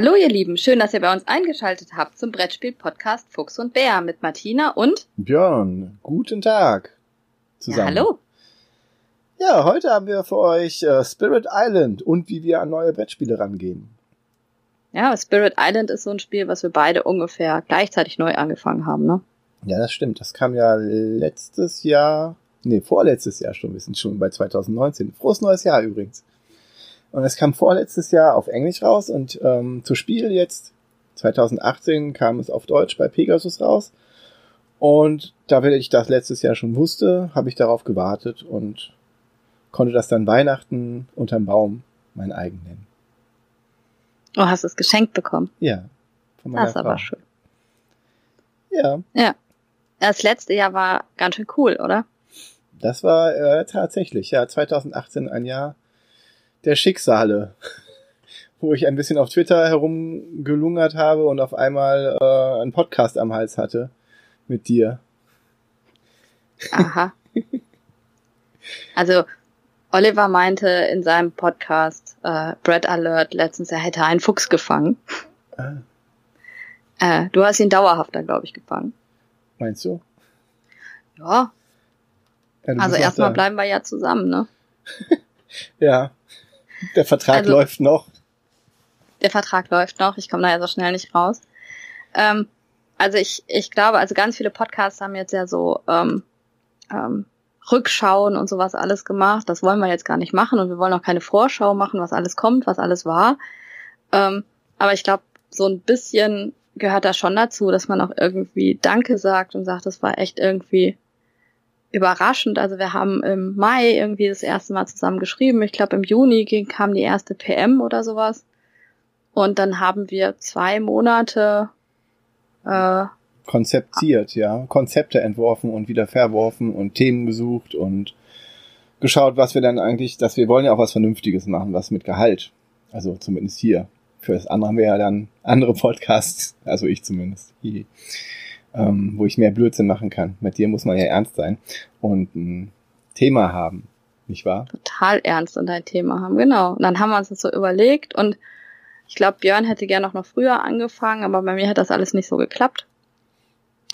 Hallo ihr Lieben, schön, dass ihr bei uns eingeschaltet habt zum Brettspiel-Podcast Fuchs und Bär mit Martina und Björn. Guten Tag zusammen. Ja, hallo. Ja, heute haben wir für euch äh, Spirit Island und wie wir an neue Brettspiele rangehen. Ja, Spirit Island ist so ein Spiel, was wir beide ungefähr gleichzeitig neu angefangen haben, ne? Ja, das stimmt. Das kam ja letztes Jahr, nee, vorletztes Jahr schon, wir sind schon bei 2019. Frohes neues Jahr übrigens. Und es kam vorletztes Jahr auf Englisch raus und ähm, zu Spiel jetzt 2018 kam es auf Deutsch bei Pegasus raus. Und da ich das letztes Jahr schon wusste, habe ich darauf gewartet und konnte das dann Weihnachten unterm Baum mein eigen nennen. Oh, hast du es geschenkt bekommen? Ja. Von meiner das ist Frau. aber schön. Ja. Ja. Das letzte Jahr war ganz schön cool, oder? Das war äh, tatsächlich, ja, 2018 ein Jahr der Schicksale, wo ich ein bisschen auf Twitter herumgelungert habe und auf einmal äh, einen Podcast am Hals hatte mit dir. Aha. Also Oliver meinte in seinem Podcast äh, Bread Alert letztens, er hätte einen Fuchs gefangen. Ah. Äh, du hast ihn dauerhafter, glaube ich, gefangen. Meinst du? Ja. ja also erstmal bleiben wir ja zusammen, ne? ja. Der Vertrag also, läuft noch. Der Vertrag läuft noch. Ich komme da ja so schnell nicht raus. Ähm, also ich, ich glaube, also ganz viele Podcasts haben jetzt ja so ähm, ähm, Rückschauen und sowas alles gemacht. Das wollen wir jetzt gar nicht machen und wir wollen auch keine Vorschau machen, was alles kommt, was alles war. Ähm, aber ich glaube, so ein bisschen gehört da schon dazu, dass man auch irgendwie Danke sagt und sagt, das war echt irgendwie überraschend. Also wir haben im Mai irgendwie das erste Mal zusammen geschrieben. Ich glaube, im Juni ging, kam die erste PM oder sowas. Und dann haben wir zwei Monate äh, konzeptiert, ja, Konzepte entworfen und wieder verworfen und Themen gesucht und geschaut, was wir dann eigentlich, dass wir wollen ja auch was Vernünftiges machen, was mit Gehalt. Also zumindest hier. Für das andere haben wir ja dann andere Podcasts, also ich zumindest ähm, wo ich mehr Blödsinn machen kann. Mit dir muss man ja ernst sein und ein Thema haben, nicht wahr? Total ernst und ein Thema haben, genau. Und dann haben wir uns das so überlegt und ich glaube, Björn hätte gern noch, noch früher angefangen, aber bei mir hat das alles nicht so geklappt.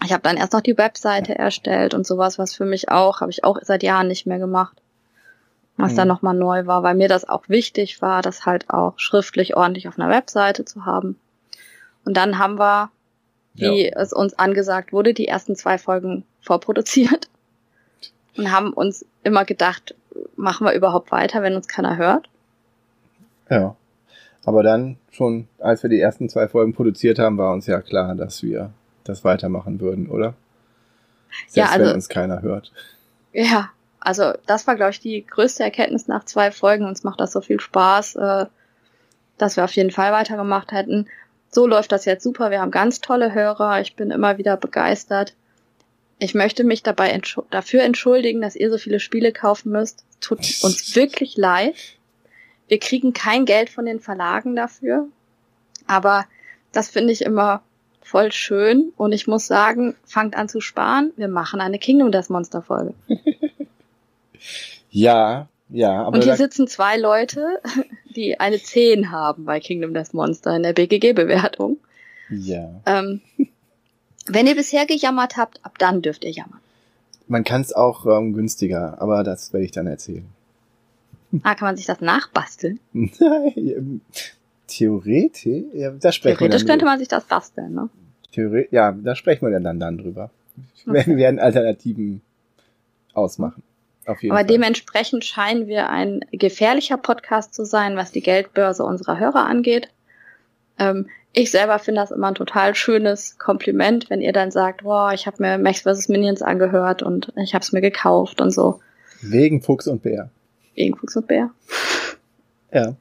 Ich habe dann erst noch die Webseite erstellt und sowas, was für mich auch, habe ich auch seit Jahren nicht mehr gemacht. Was mhm. dann nochmal neu war, weil mir das auch wichtig war, das halt auch schriftlich ordentlich auf einer Webseite zu haben. Und dann haben wir wie ja. es uns angesagt wurde, die ersten zwei Folgen vorproduziert und haben uns immer gedacht, machen wir überhaupt weiter, wenn uns keiner hört? Ja. Aber dann schon, als wir die ersten zwei Folgen produziert haben, war uns ja klar, dass wir das weitermachen würden, oder? Selbst ja, also, wenn uns keiner hört. Ja, also das war, glaube ich, die größte Erkenntnis nach zwei Folgen. Uns macht das so viel Spaß, äh, dass wir auf jeden Fall weitergemacht hätten so läuft das jetzt super. Wir haben ganz tolle Hörer. Ich bin immer wieder begeistert. Ich möchte mich dabei entsch dafür entschuldigen, dass ihr so viele Spiele kaufen müsst. Tut uns wirklich leid. Wir kriegen kein Geld von den Verlagen dafür. Aber das finde ich immer voll schön. Und ich muss sagen, fangt an zu sparen. Wir machen eine Kingdom Death Monster Folge. ja, ja. Aber Und hier sitzen zwei Leute, die eine 10 haben bei Kingdom Death Monster in der BGG-Bewertung. Ja. Ähm, wenn ihr bisher gejammert habt, ab dann dürft ihr jammern. Man kann es auch ähm, günstiger, aber das werde ich dann erzählen. Ah, kann man sich das nachbasteln? Nein, Theoretisch? Ja, da sprechen Theoretisch wir könnte man sich das basteln, ne? Theorie ja, da sprechen wir dann, dann drüber. Okay. Wir werden Alternativen ausmachen. Auf jeden Aber Fall. dementsprechend scheinen wir ein gefährlicher Podcast zu sein, was die Geldbörse unserer Hörer angeht. Ähm, ich selber finde das immer ein total schönes Kompliment, wenn ihr dann sagt, wow, ich habe mir Max vs. Minions angehört und ich habe es mir gekauft und so. Wegen Fuchs und Bär. Wegen Fuchs und Bär. Ja.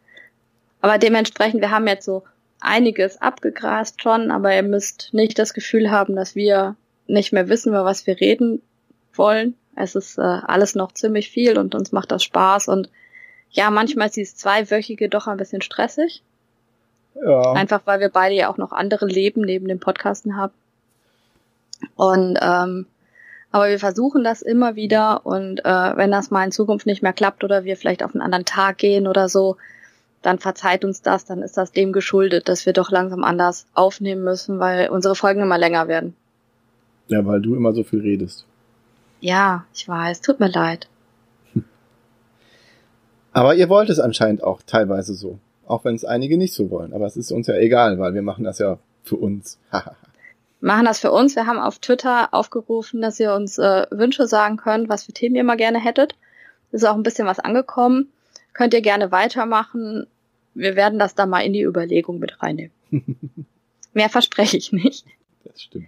Aber dementsprechend, wir haben jetzt so einiges abgegrast schon, aber ihr müsst nicht das Gefühl haben, dass wir nicht mehr wissen, über was wir reden wollen. Es ist äh, alles noch ziemlich viel und uns macht das Spaß und ja, manchmal ist dieses zweiwöchige doch ein bisschen stressig. Ja. Einfach weil wir beide ja auch noch andere Leben neben dem Podcasten haben. Und ähm, aber wir versuchen das immer wieder und äh, wenn das mal in Zukunft nicht mehr klappt oder wir vielleicht auf einen anderen Tag gehen oder so, dann verzeiht uns das, dann ist das dem geschuldet, dass wir doch langsam anders aufnehmen müssen, weil unsere Folgen immer länger werden. Ja, weil du immer so viel redest. Ja, ich weiß, tut mir leid. Aber ihr wollt es anscheinend auch teilweise so. Auch wenn es einige nicht so wollen. Aber es ist uns ja egal, weil wir machen das ja für uns. machen das für uns. Wir haben auf Twitter aufgerufen, dass ihr uns äh, Wünsche sagen könnt, was für Themen ihr mal gerne hättet. Ist auch ein bisschen was angekommen. Könnt ihr gerne weitermachen. Wir werden das da mal in die Überlegung mit reinnehmen. Mehr verspreche ich nicht. Das stimmt.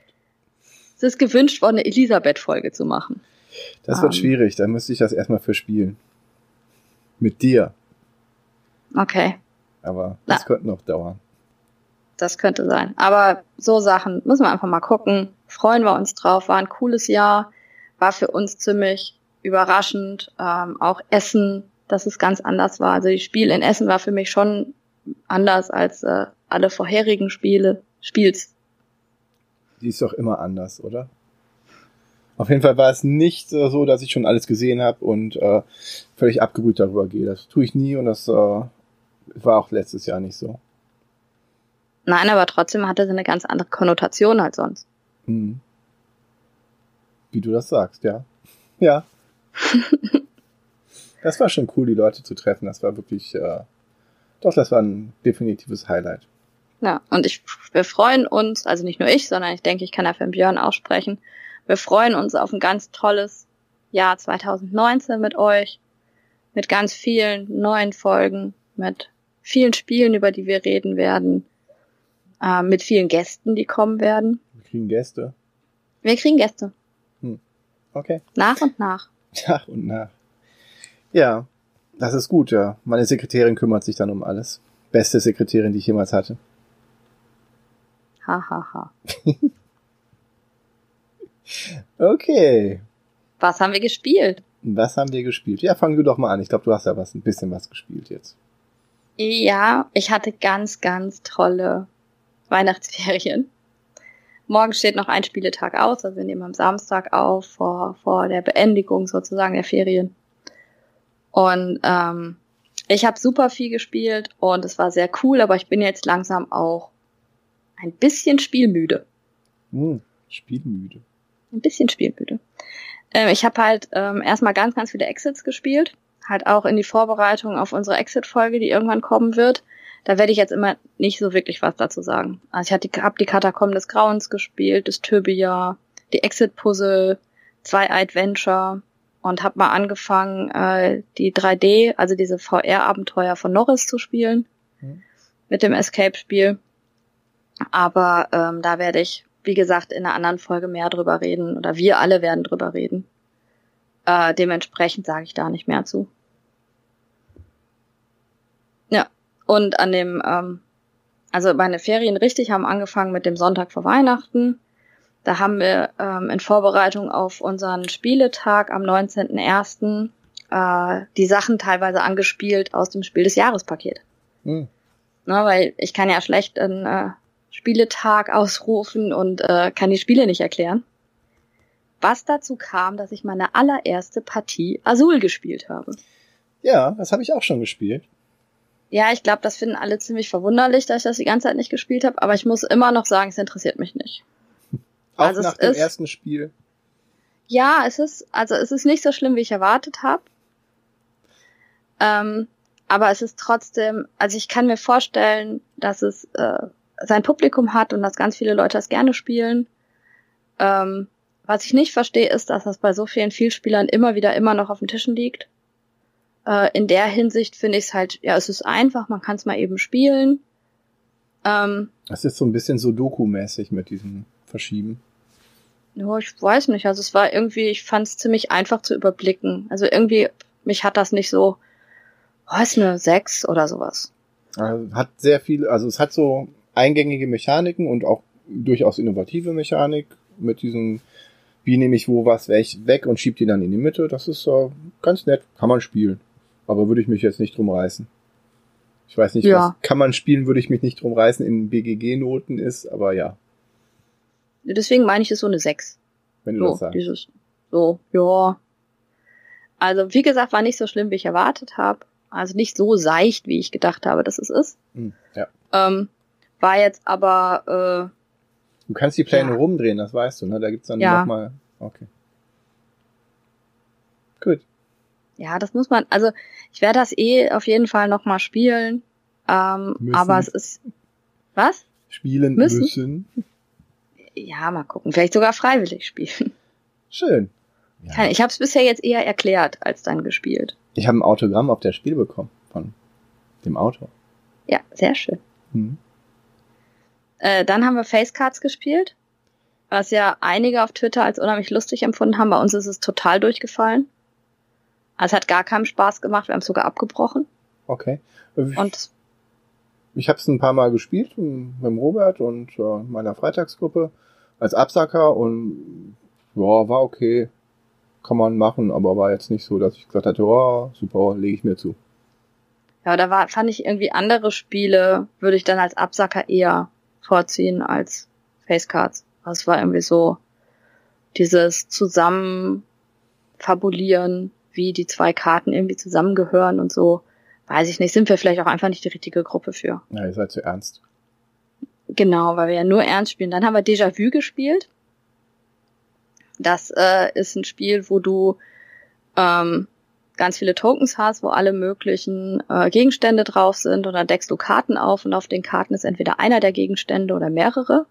Es ist gewünscht worden, eine Elisabeth-Folge zu machen. Das wird um. Ähm. schwierig. Da müsste ich das erstmal verspielen. Mit dir. Okay. Aber das Na. könnte noch dauern. Das könnte sein. Aber so Sachen müssen wir einfach mal gucken. Freuen wir uns drauf. War ein cooles Jahr. War für uns ziemlich überraschend. Ähm, auch Essen, dass es ganz anders war. Also die Spiel in Essen war für mich schon anders als äh, alle vorherigen Spiele. Spiels. Die ist doch immer anders, oder? Auf jeden Fall war es nicht äh, so, dass ich schon alles gesehen habe und äh, völlig abgerührt darüber gehe. Das tue ich nie und das äh, war auch letztes Jahr nicht so. Nein, aber trotzdem hatte sie eine ganz andere Konnotation als sonst. Hm. Wie du das sagst, ja. Ja. das war schon cool, die Leute zu treffen. Das war wirklich, äh, doch, das war ein definitives Highlight. Ja, und ich, wir freuen uns, also nicht nur ich, sondern ich denke, ich kann ja für den Björn auch sprechen. Wir freuen uns auf ein ganz tolles Jahr 2019 mit euch, mit ganz vielen neuen Folgen, mit vielen Spielen, über die wir reden werden, äh, mit vielen Gästen, die kommen werden. Wir kriegen Gäste. Wir kriegen Gäste. Hm. Okay. Nach und nach. Nach und nach. Ja, das ist gut, ja. Meine Sekretärin kümmert sich dann um alles. Beste Sekretärin, die ich jemals hatte. Ha, ha, ha. okay. Was haben wir gespielt? Was haben wir gespielt? Ja, fang du doch mal an. Ich glaube, du hast ja was, ein bisschen was gespielt jetzt. Ja, ich hatte ganz, ganz tolle Weihnachtsferien. Morgen steht noch ein Spieletag aus, also wir nehmen am Samstag auf, vor, vor der Beendigung sozusagen der Ferien. Und ähm, ich habe super viel gespielt und es war sehr cool, aber ich bin jetzt langsam auch ein bisschen spielmüde. Hm, spielmüde. Ein bisschen spielmüde. Ähm, ich habe halt ähm, erstmal ganz, ganz viele Exits gespielt. Halt auch in die Vorbereitung auf unsere Exit-Folge, die irgendwann kommen wird. Da werde ich jetzt immer nicht so wirklich was dazu sagen. Also ich habe die, hab die Katakomben des Grauens gespielt, das Tobia, die Exit-Puzzle, zwei Adventure und habe mal angefangen, äh, die 3D, also diese VR-Abenteuer von Norris zu spielen. Mhm. Mit dem Escape-Spiel. Aber ähm, da werde ich, wie gesagt, in einer anderen Folge mehr drüber reden. Oder wir alle werden drüber reden. Äh, dementsprechend sage ich da nicht mehr zu. Ja, und an dem, ähm, also meine Ferien richtig haben angefangen mit dem Sonntag vor Weihnachten. Da haben wir ähm, in Vorbereitung auf unseren Spieletag am 19.01. Äh, die Sachen teilweise angespielt aus dem Spiel des Jahrespaket. Hm. Na, weil ich kann ja schlecht einen äh, Spieletag ausrufen und äh, kann die Spiele nicht erklären. Was dazu kam, dass ich meine allererste Partie Azul gespielt habe. Ja, das habe ich auch schon gespielt. Ja, ich glaube, das finden alle ziemlich verwunderlich, dass ich das die ganze Zeit nicht gespielt habe, aber ich muss immer noch sagen, es interessiert mich nicht. Auch also nach dem ist, ersten Spiel. Ja, es ist, also es ist nicht so schlimm, wie ich erwartet habe. Ähm, aber es ist trotzdem, also ich kann mir vorstellen, dass es äh, sein Publikum hat und dass ganz viele Leute das gerne spielen. Ähm, was ich nicht verstehe, ist, dass das bei so vielen Vielspielern immer wieder immer noch auf den Tischen liegt. Äh, in der Hinsicht finde ich es halt, ja, es ist einfach, man kann es mal eben spielen. Ähm, das ist so ein bisschen so Doku-mäßig mit diesem Verschieben. Ja, ich weiß nicht. Also es war irgendwie, ich fand es ziemlich einfach zu überblicken. Also irgendwie, mich hat das nicht so, was eine sechs oder sowas. Also hat sehr viel, also es hat so eingängige Mechaniken und auch durchaus innovative Mechanik mit diesem, wie nehme ich wo was weg und schieb die dann in die Mitte. Das ist äh, ganz nett, kann man spielen. Aber würde ich mich jetzt nicht drum reißen. Ich weiß nicht, ja. was kann man spielen, würde ich mich nicht drum reißen, in BGG-Noten ist, aber ja. Deswegen meine ich es so eine 6. Wenn du so, das sagst. Dieses, so, ja. Also, wie gesagt, war nicht so schlimm, wie ich erwartet habe. Also nicht so seicht, wie ich gedacht habe, dass es ist. Hm, ja. Ähm, war jetzt aber, äh, Du kannst die Pläne Ja. rumdrehen, das weißt du, ne? Da gibt's dann Ja. nochmal. Okay. Gut. ja, das muss man, also ich werde das eh auf jeden Fall nochmal spielen. Ähm, Müssen. aber es ist, was? Spielen Müssen. müssen. Ja, mal gucken. Vielleicht sogar freiwillig spielen. Schön. Ja. Ich habe es bisher jetzt eher erklärt als dann gespielt. Ich habe ein Autogramm auf das Spiel bekommen von dem Autor. Ja, sehr schön. Hm. Äh, dann haben wir Facecards gespielt, was ja einige auf Twitter als unheimlich lustig empfunden haben. Bei uns ist es total durchgefallen. Also es hat gar keinen Spaß gemacht. Wir haben es sogar abgebrochen. Okay. Ich, Und ich habe es ein paar Mal gespielt m- mit dem Robert und äh, meiner Freitagsgruppe als Absacker und ja, war okay. Kann man machen, aber war jetzt nicht so, dass ich gesagt hatte, oh, super, lege ich mir zu. ja, da war, fand ich irgendwie andere Spiele, würde ich dann als Absacker eher vorziehen als Facecards. Es war irgendwie so dieses Zusammen fabulieren, wie die zwei Karten irgendwie zusammengehören und so. Weiß ich nicht, sind wir vielleicht auch einfach nicht die richtige Gruppe für. Ja, ihr seid zu ernst. Genau, weil wir ja nur ernst spielen. Dann haben wir Déjà-vu gespielt. Das äh, ist ein Spiel, wo du ähm, ganz viele Tokens hast, wo alle möglichen äh, Gegenstände drauf sind und dann deckst du Karten auf und auf den Karten ist entweder einer der Gegenstände oder mehrere.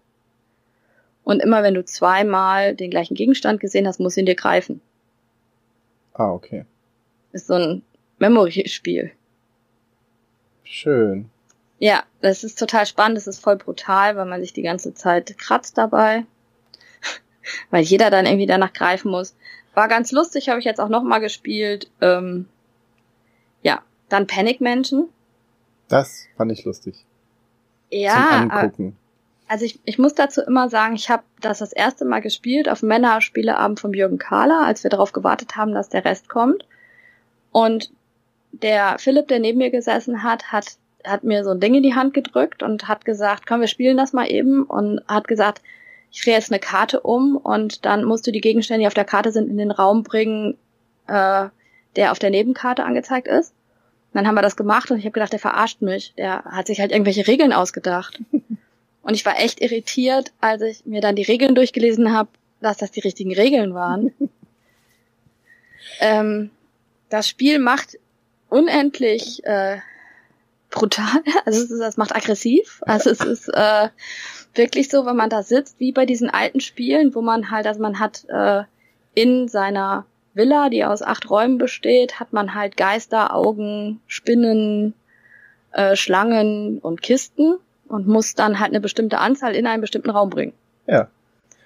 Und immer wenn du zweimal den gleichen Gegenstand gesehen hast, musst du ihn dir greifen. Ah, okay. Ist so ein Memory-Spiel. Schön. Ja, das ist total spannend, das ist voll brutal, weil man sich die ganze Zeit kratzt dabei. weil jeder dann irgendwie danach greifen muss. War ganz lustig, habe ich jetzt auch nochmal gespielt. Ähm, ja, dann Panic Mansion. Das fand ich lustig. Ja, äh, also ich, ich muss dazu immer sagen, ich habe das das erste Mal gespielt auf Männerspieleabend von Jürgen Kahler, als wir darauf gewartet haben, dass der Rest kommt. Und der Philipp, der neben mir gesessen hat, hat, hat mir so ein Ding in die Hand gedrückt und hat gesagt, komm, wir spielen das mal eben und hat gesagt, ich drehe jetzt eine Karte um und dann musst du die Gegenstände, die auf der Karte sind, in den Raum bringen, äh, der auf der Nebenkarte angezeigt ist. Und dann haben wir das gemacht und ich habe gedacht, der verarscht mich. Der hat sich halt irgendwelche Regeln ausgedacht. Und ich war echt irritiert, als ich mir dann die Regeln durchgelesen habe, dass das die richtigen Regeln waren. ähm, das Spiel macht unendlich äh, brutal, also es, ist, es macht aggressiv. Also es ist äh, wirklich so, wenn man da sitzt, wie bei diesen alten Spielen, wo man halt, also man hat äh, in seiner Villa, die aus acht Räumen besteht, hat man halt Geister, Augen, Spinnen, äh, Schlangen und Kisten und muss dann halt eine bestimmte Anzahl in einen bestimmten Raum bringen, Ja,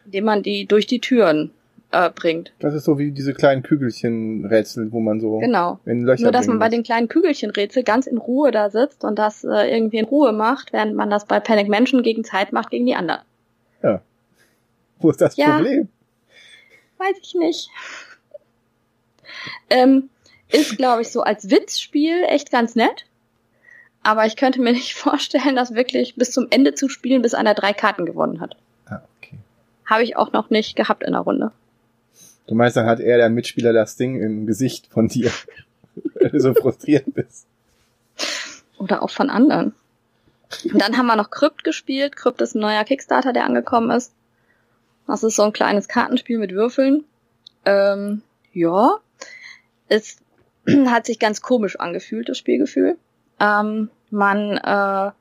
indem man die durch die Türen äh, bringt. das ist so wie diese kleinen Kügelchen-Rätsel, wo man so Genau. in Löcher Nur, dass man bei den kleinen Kügelchenrätsel ganz in Ruhe da sitzt und das äh, irgendwie in Ruhe macht, während man das bei Panic Mansion gegen Zeit macht gegen die anderen. Wo ist das Ja. Problem? Weiß ich nicht. Ähm, ist, glaube ich, so als Witzspiel echt ganz nett. Aber ich könnte mir nicht vorstellen, das wirklich bis zum Ende zu spielen, bis einer drei Karten gewonnen hat. Ah, okay. Habe ich auch noch nicht gehabt in der Runde. Du meinst, dann hat er, der Mitspieler, das Ding im Gesicht von dir, weil du so frustriert bist. Oder auch von anderen. Und dann haben wir noch Crypt gespielt. Crypt ist ein neuer Kickstarter, der angekommen ist. Das ist so ein kleines Kartenspiel mit Würfeln. Ähm, ja. Es hat sich ganz komisch angefühlt, das Spielgefühl. Ähm, man, äh,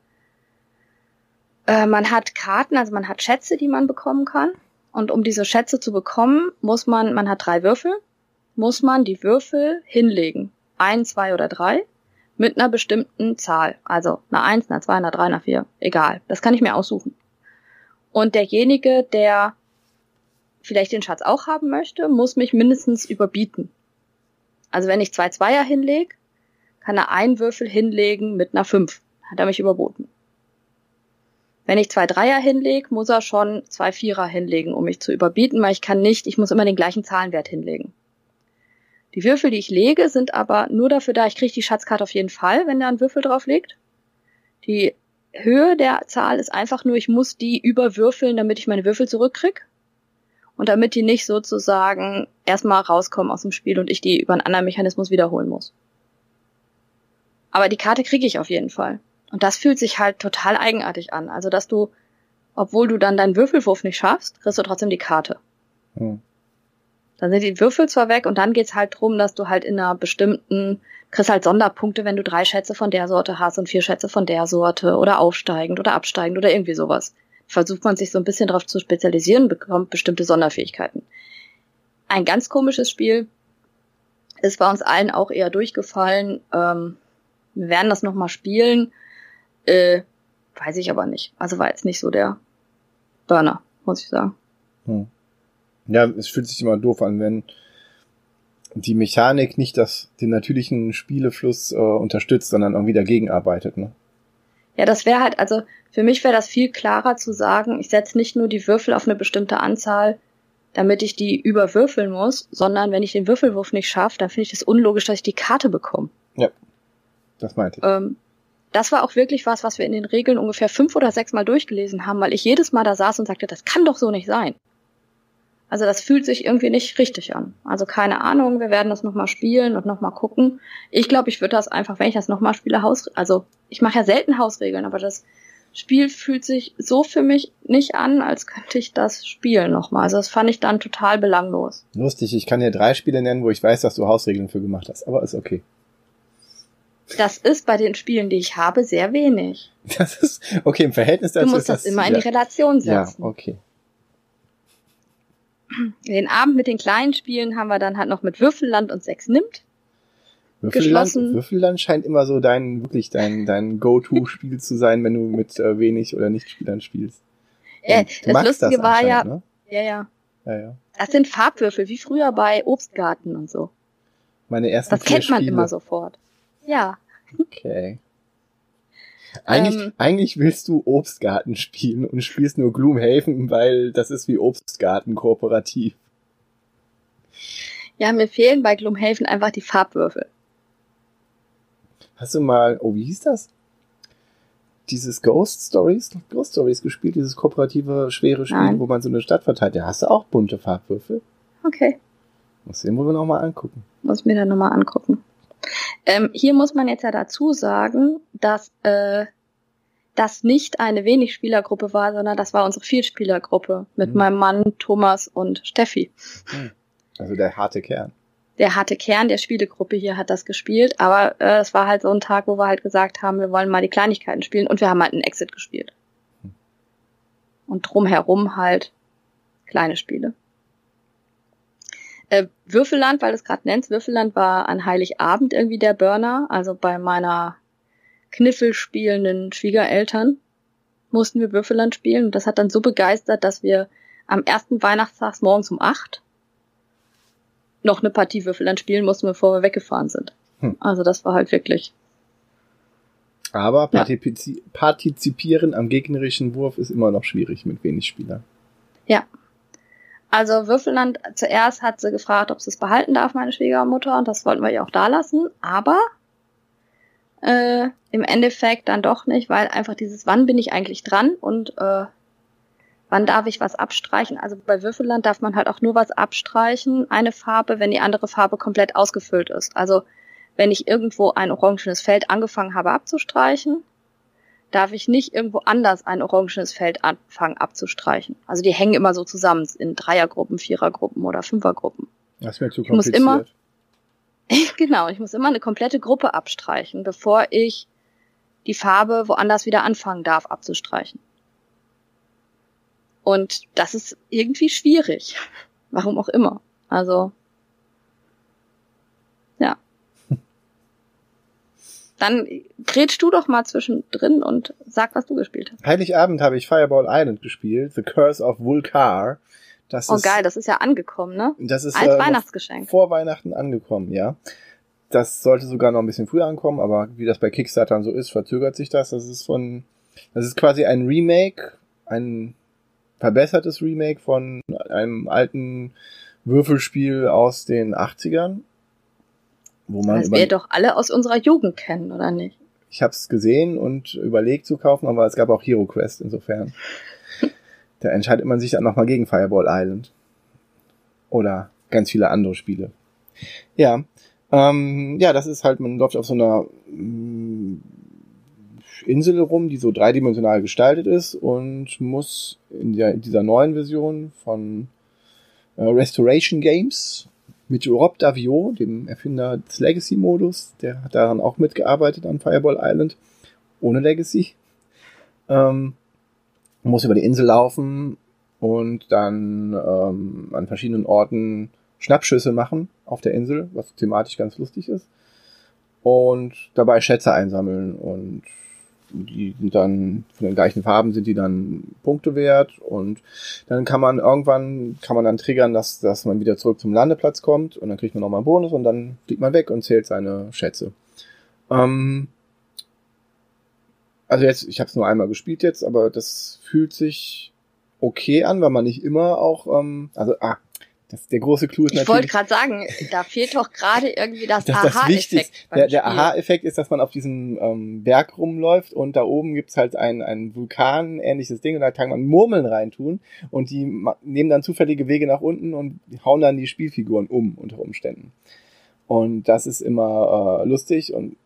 äh, man hat Karten, also man hat Schätze, die man bekommen kann. Und um diese Schätze zu bekommen, muss man, man hat drei Würfel, muss man die Würfel hinlegen. Ein, zwei oder drei mit einer bestimmten Zahl. Also einer 1, einer 2, einer 3, einer 4. Egal. Das kann ich mir aussuchen. Und derjenige, der vielleicht den Schatz auch haben möchte, muss mich mindestens überbieten. Also wenn ich zwei Zweier hinlege, kann er einen Würfel hinlegen mit einer 5. Hat er mich überboten. Wenn ich zwei Dreier hinlege, muss er schon zwei Vierer hinlegen, um mich zu überbieten, weil ich kann nicht, ich muss immer den gleichen Zahlenwert hinlegen. Die Würfel, die ich lege, sind aber nur dafür da, ich kriege die Schatzkarte auf jeden Fall, wenn da ein Würfel drauf liegt. Die Höhe der Zahl ist einfach nur, ich muss die überwürfeln, damit ich meine Würfel zurückkrieg. Und damit die nicht sozusagen erstmal rauskommen aus dem Spiel und ich die über einen anderen Mechanismus wiederholen muss. Aber die Karte kriege ich auf jeden Fall. Und das fühlt sich halt total eigenartig an. Also, dass du, obwohl du dann deinen Würfelwurf nicht schaffst, kriegst du trotzdem die Karte. Hm. Dann sind die Würfel zwar weg und dann geht's halt drum, dass du halt in einer bestimmten, kriegst halt Sonderpunkte, wenn du drei Schätze von der Sorte hast und vier Schätze von der Sorte oder aufsteigend oder absteigend oder irgendwie sowas. Versucht man sich so ein bisschen darauf zu spezialisieren, bekommt bestimmte Sonderfähigkeiten. Ein ganz komisches Spiel ist bei uns allen auch eher durchgefallen. Ähm, wir werden das nochmal spielen. Äh, weiß ich aber nicht. Also war jetzt nicht so der Burner, muss ich sagen. Hm. Ja, es fühlt sich immer doof an, wenn die Mechanik nicht das, den natürlichen Spielefluss äh, unterstützt, sondern irgendwie dagegen arbeitet, ne? Ja, das wäre halt, also für mich wäre das viel klarer zu sagen, ich setze nicht nur die Würfel auf eine bestimmte Anzahl, damit ich die überwürfeln muss, sondern wenn ich den Würfelwurf nicht schaffe, dann finde ich es das unlogisch, dass ich die Karte bekomme. Ja, das meinte ich. Ähm, das war auch wirklich was, was wir in den Regeln ungefähr fünf oder sechs Mal durchgelesen haben, weil ich jedes Mal da saß und sagte, das kann doch so nicht sein. Also das fühlt sich irgendwie nicht richtig an. Also keine Ahnung, wir werden das nochmal spielen und nochmal gucken. Ich glaube, ich würde das einfach, wenn ich das nochmal spiele, Haus, also ich mache ja selten Hausregeln, aber das Spiel fühlt sich so für mich nicht an, als könnte ich das spielen nochmal. Also das fand ich dann total belanglos. Lustig, ich kann dir drei Spiele nennen, wo ich weiß, dass du Hausregeln für gemacht hast, aber ist okay. Das ist bei den Spielen, die ich habe, sehr wenig. Das ist, okay, im Verhältnis dazu. Du musst das, das immer ja. in die Relation setzen. Ja, okay. Den Abend mit den kleinen Spielen haben wir dann halt noch mit Würfelland und Sechs nimmt. Würfelland, Würfelland scheint immer so dein, wirklich dein, dein Go-To-Spiel zu sein, wenn du mit äh, wenig oder nicht Spielern spielst. Ja, das Lustige das war ja, ne? ja, ja, ja, ja. Das sind Farbwürfel, wie früher bei Obstgarten und so. Meine ersten Das kennt man Spiele. immer sofort. Ja. Okay. Eigentlich, ähm, eigentlich willst du Obstgarten spielen und spielst nur Gloomhaven, weil das ist wie Obstgarten kooperativ. Ja, mir fehlen bei Gloomhaven einfach die Farbwürfel. Hast du mal, oh, wie hieß das? Dieses Ghost Stories, Ghost Stories gespielt, dieses kooperative, schwere Spiel, Nein. wo man so eine Stadt verteilt. Ja, hast du auch bunte Farbwürfel? Okay. Muss den wohl nochmal angucken. Muss ich mir dann nochmal angucken. Ähm, hier muss man jetzt ja dazu sagen, dass äh, das nicht eine Wenigspielergruppe war, sondern das war unsere Vielspielergruppe mit mhm. meinem Mann Thomas und Steffi. Hm. Also der harte Kern. Der harte Kern der Spielegruppe hier hat das gespielt, aber äh, es war halt so ein Tag, wo wir halt gesagt haben, wir wollen mal die Kleinigkeiten spielen und wir haben halt einen Exit gespielt. Hm. Und drumherum halt kleine Spiele. Äh, Würfelland, weil du es gerade nennst, Würfelland war an Heiligabend irgendwie der Burner, also bei meiner Kniffel spielenden Schwiegereltern mussten wir Würfelland spielen und das hat dann so begeistert, dass wir am ersten Weihnachtstag morgens um acht noch eine Partie Würfelland spielen mussten, bevor wir weggefahren sind. Hm. Also das war halt wirklich. Aber partizipi ja. partizipieren am gegnerischen Wurf ist immer noch schwierig mit wenig Spielern. Ja, also Würfelland, zuerst hat sie gefragt, ob sie es behalten darf, meine Schwiegermutter, und das wollten wir ihr auch da lassen, aber äh, im Endeffekt dann doch nicht, weil einfach dieses, wann bin ich eigentlich dran und äh, wann darf ich was abstreichen. Also bei Würfelland darf man halt auch nur was abstreichen, eine Farbe, wenn die andere Farbe komplett ausgefüllt ist. Also wenn ich irgendwo ein orangenes Feld angefangen habe abzustreichen, darf ich nicht irgendwo anders ein orangenes Feld anfangen abzustreichen. Also die hängen immer so zusammen in Dreiergruppen, Vierergruppen oder Fünfergruppen. Das mir zu kompliziert. Ich muss immer, genau, ich muss immer eine komplette Gruppe abstreichen, bevor ich die Farbe woanders wieder anfangen darf abzustreichen. Und das ist irgendwie schwierig. Warum auch immer. Also, ja. Dann grätsch du doch mal zwischendrin und sag, was du gespielt hast. Heiligabend habe ich Fireball Island gespielt, The Curse of Vulcar. Das oh ist, geil, das ist ja angekommen, ne? Das ist als äh, Weihnachtsgeschenk. Vor Weihnachten angekommen, ja. Das sollte sogar noch ein bisschen früher ankommen, aber wie das bei Kickstarter so ist, verzögert sich das. Das ist von, das ist quasi ein Remake, ein verbessertes Remake von einem alten Würfelspiel aus den 80ern wo man das wir doch alle aus unserer Jugend kennen, oder nicht? Ich habe es gesehen und überlegt zu kaufen, aber es gab auch Hero Quest insofern. da entscheidet man sich dann nochmal gegen Fireball Island. Oder ganz viele andere Spiele. Ja, Ähm, ja, das ist halt, man läuft auf so einer mm, Insel rum, die so dreidimensional gestaltet ist und muss in, der, in dieser neuen Version von äh, Restoration Games mit Rob Davio, dem Erfinder des Legacy-Modus, der hat daran auch mitgearbeitet an Fireball Island, ohne Legacy. Ähm, muss über die Insel laufen und dann ähm, an verschiedenen Orten Schnappschüsse machen auf der Insel, was thematisch ganz lustig ist. Und dabei Schätze einsammeln und die sind dann von den gleichen Farben sind die dann Punkte wert und dann kann man irgendwann kann man dann triggern, dass dass man wieder zurück zum Landeplatz kommt und dann kriegt man nochmal einen Bonus und dann fliegt man weg und zählt seine Schätze. Ähm, also jetzt, ich habe es nur einmal gespielt jetzt, aber das fühlt sich okay an, weil man nicht immer auch, ähm, also ah, das, der große Clou ist ich natürlich. Ich wollte gerade sagen, da fehlt doch gerade irgendwie das, das Aha-Effekt. Der, der Aha-Effekt ist, dass man auf diesem ähm, Berg rumläuft und da oben gibt's halt ein, ein Vulkan-ähnliches Ding und da kann man Murmeln reintun und die nehmen dann zufällige Wege nach unten und hauen dann die Spielfiguren um unter Umständen. Und das ist immer äh, lustig und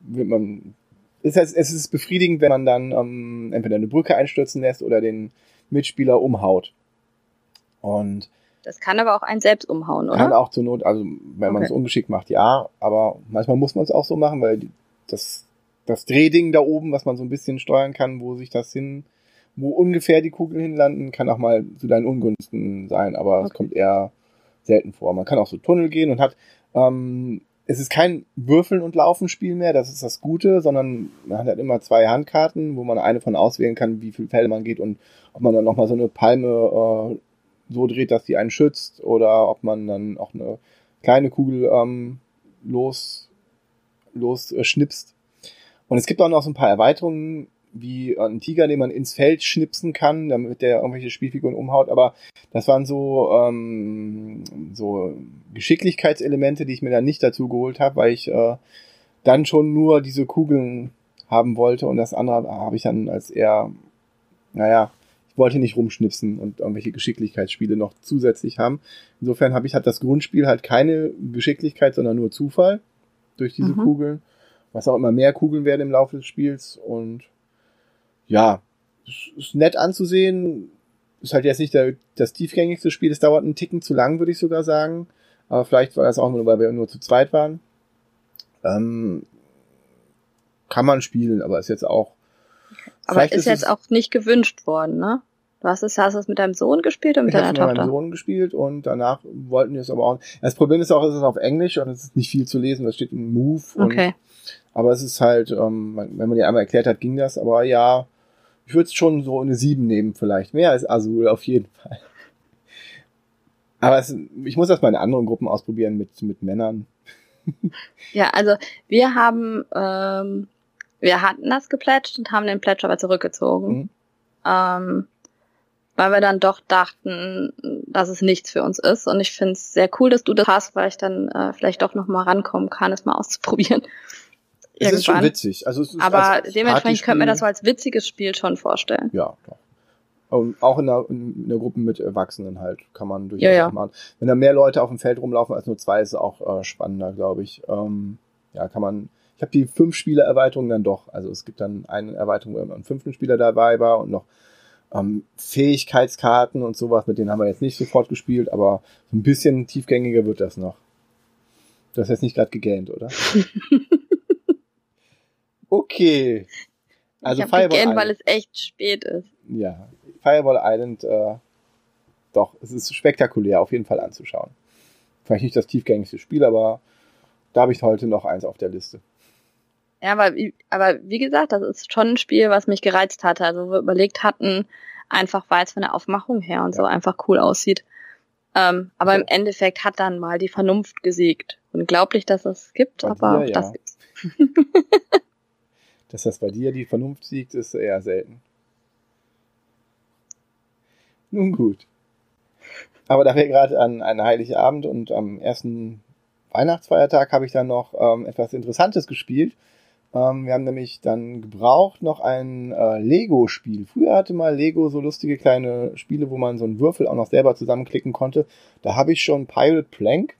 wird man es ist, es ist befriedigend, wenn man dann ähm, entweder eine Brücke einstürzen lässt oder den Mitspieler umhaut. Und das kann aber auch einen selbst umhauen, oder? Kann auch zur Not, also wenn man es ungeschickt macht, ja, aber manchmal muss man es auch so machen, weil das, das Drehding da oben, was man so ein bisschen steuern kann, wo sich das hin, wo ungefähr die Kugeln hinlanden, kann auch mal zu deinen Ungunsten sein, aber es okay. kommt eher selten vor. Man kann auch so Tunnel gehen und hat, ähm, es ist kein Würfeln und Laufen Spiel mehr, das ist das Gute, sondern man hat halt immer zwei Handkarten, wo man eine von auswählen kann, wie viel Fälle man geht und ob man dann nochmal so eine Palme äh, so dreht, dass sie einen schützt oder ob man dann auch eine kleine Kugel ähm, los, los äh, schnipst. Und es gibt auch noch so ein paar Erweiterungen, wie ein Tiger, den man ins Feld schnipsen kann, damit der irgendwelche Spielfiguren umhaut. Aber das waren so, ähm, so Geschicklichkeitselemente, die ich mir dann nicht dazu geholt habe, weil ich äh, dann schon nur diese Kugeln haben wollte und das andere habe ich dann als eher, naja, wollte nicht rumschnipsen und irgendwelche Geschicklichkeitsspiele noch zusätzlich haben. Insofern habe ich halt das Grundspiel halt keine Geschicklichkeit, sondern nur Zufall durch diese mhm. Kugeln. Was auch immer mehr Kugeln werden im Laufe des Spiels und ja, ist nett anzusehen. Ist halt jetzt nicht der, das tiefgängigste Spiel. Es dauert einen Ticken zu lang, würde ich sogar sagen. Aber vielleicht war das auch nur, weil wir nur zu zweit waren. Ähm, kann man spielen, aber ist jetzt auch aber ist, ist jetzt auch nicht gewünscht worden, ne? Du hast es, hast es mit deinem Sohn gespielt oder mit ich deiner Tochter? Ich habe mit meinem Sohn gespielt und danach wollten wir es aber auch. Das Problem ist auch, es ist auf Englisch und es ist nicht viel zu lesen. Das steht in Move. Und, okay. Aber es ist halt, ähm, wenn man die einmal erklärt hat, ging das. Aber ja, ich würde es schon so eine 7 nehmen vielleicht. Mehr als Azul auf jeden Fall. Aber es, ich muss das mal in anderen Gruppen ausprobieren mit, mit Männern. ja, also wir haben ähm, wir hatten das geplätscht und haben den Pledge aber zurückgezogen. Mhm. Ähm, weil wir dann doch dachten, dass es nichts für uns ist. Und ich finde es sehr cool, dass du das hast, weil ich dann äh, vielleicht doch noch mal rankommen kann, es mal auszuprobieren. Es Irgendwann. ist schon witzig. Also es ist Aber dementsprechend könnte mir das so als witziges Spiel schon vorstellen. Ja, doch. Und auch in einer, in einer Gruppe mit Erwachsenen halt kann man durchaus ja, ja. machen. Wenn da mehr Leute auf dem Feld rumlaufen als nur zwei, ist es auch äh, spannender, glaube ich. Ähm, ja, kann man ich habe die fünf Spieler-Erweiterung dann doch. Also es gibt dann eine Erweiterung, wo immer ein fünften Spieler dabei war und noch ähm, Fähigkeitskarten und sowas, mit denen haben wir jetzt nicht sofort gespielt, aber so ein bisschen tiefgängiger wird das noch. Du hast jetzt nicht gerade gegähnt, oder? okay. Also ich Fireball gegähnt, weil es echt spät ist. Ja, Fireball Island, äh, doch, es ist spektakulär, auf jeden Fall anzuschauen. Vielleicht nicht das tiefgängigste Spiel, aber da habe ich heute noch eins auf der Liste. Ja, aber, aber wie gesagt, das ist schon ein Spiel, was mich gereizt hatte. Also wir überlegt hatten, einfach weil es von der Aufmachung her und ja. so einfach cool aussieht. Ähm, aber so. im Endeffekt hat dann mal die Vernunft gesiegt. Unglaublich, dass es gibt, bei aber dir, ja. das gibt's. dass das bei dir die Vernunft siegt, ist eher selten. Nun gut. Aber da wir gerade an einen heiligen Abend und am ersten Weihnachtsfeiertag habe ich dann noch ähm, etwas Interessantes gespielt. Ähm, wir haben nämlich dann gebraucht noch ein äh, Lego-Spiel. Früher hatte mal Lego so lustige kleine Spiele, wo man so einen Würfel auch noch selber zusammenklicken konnte. Da habe ich schon Pirate Plank.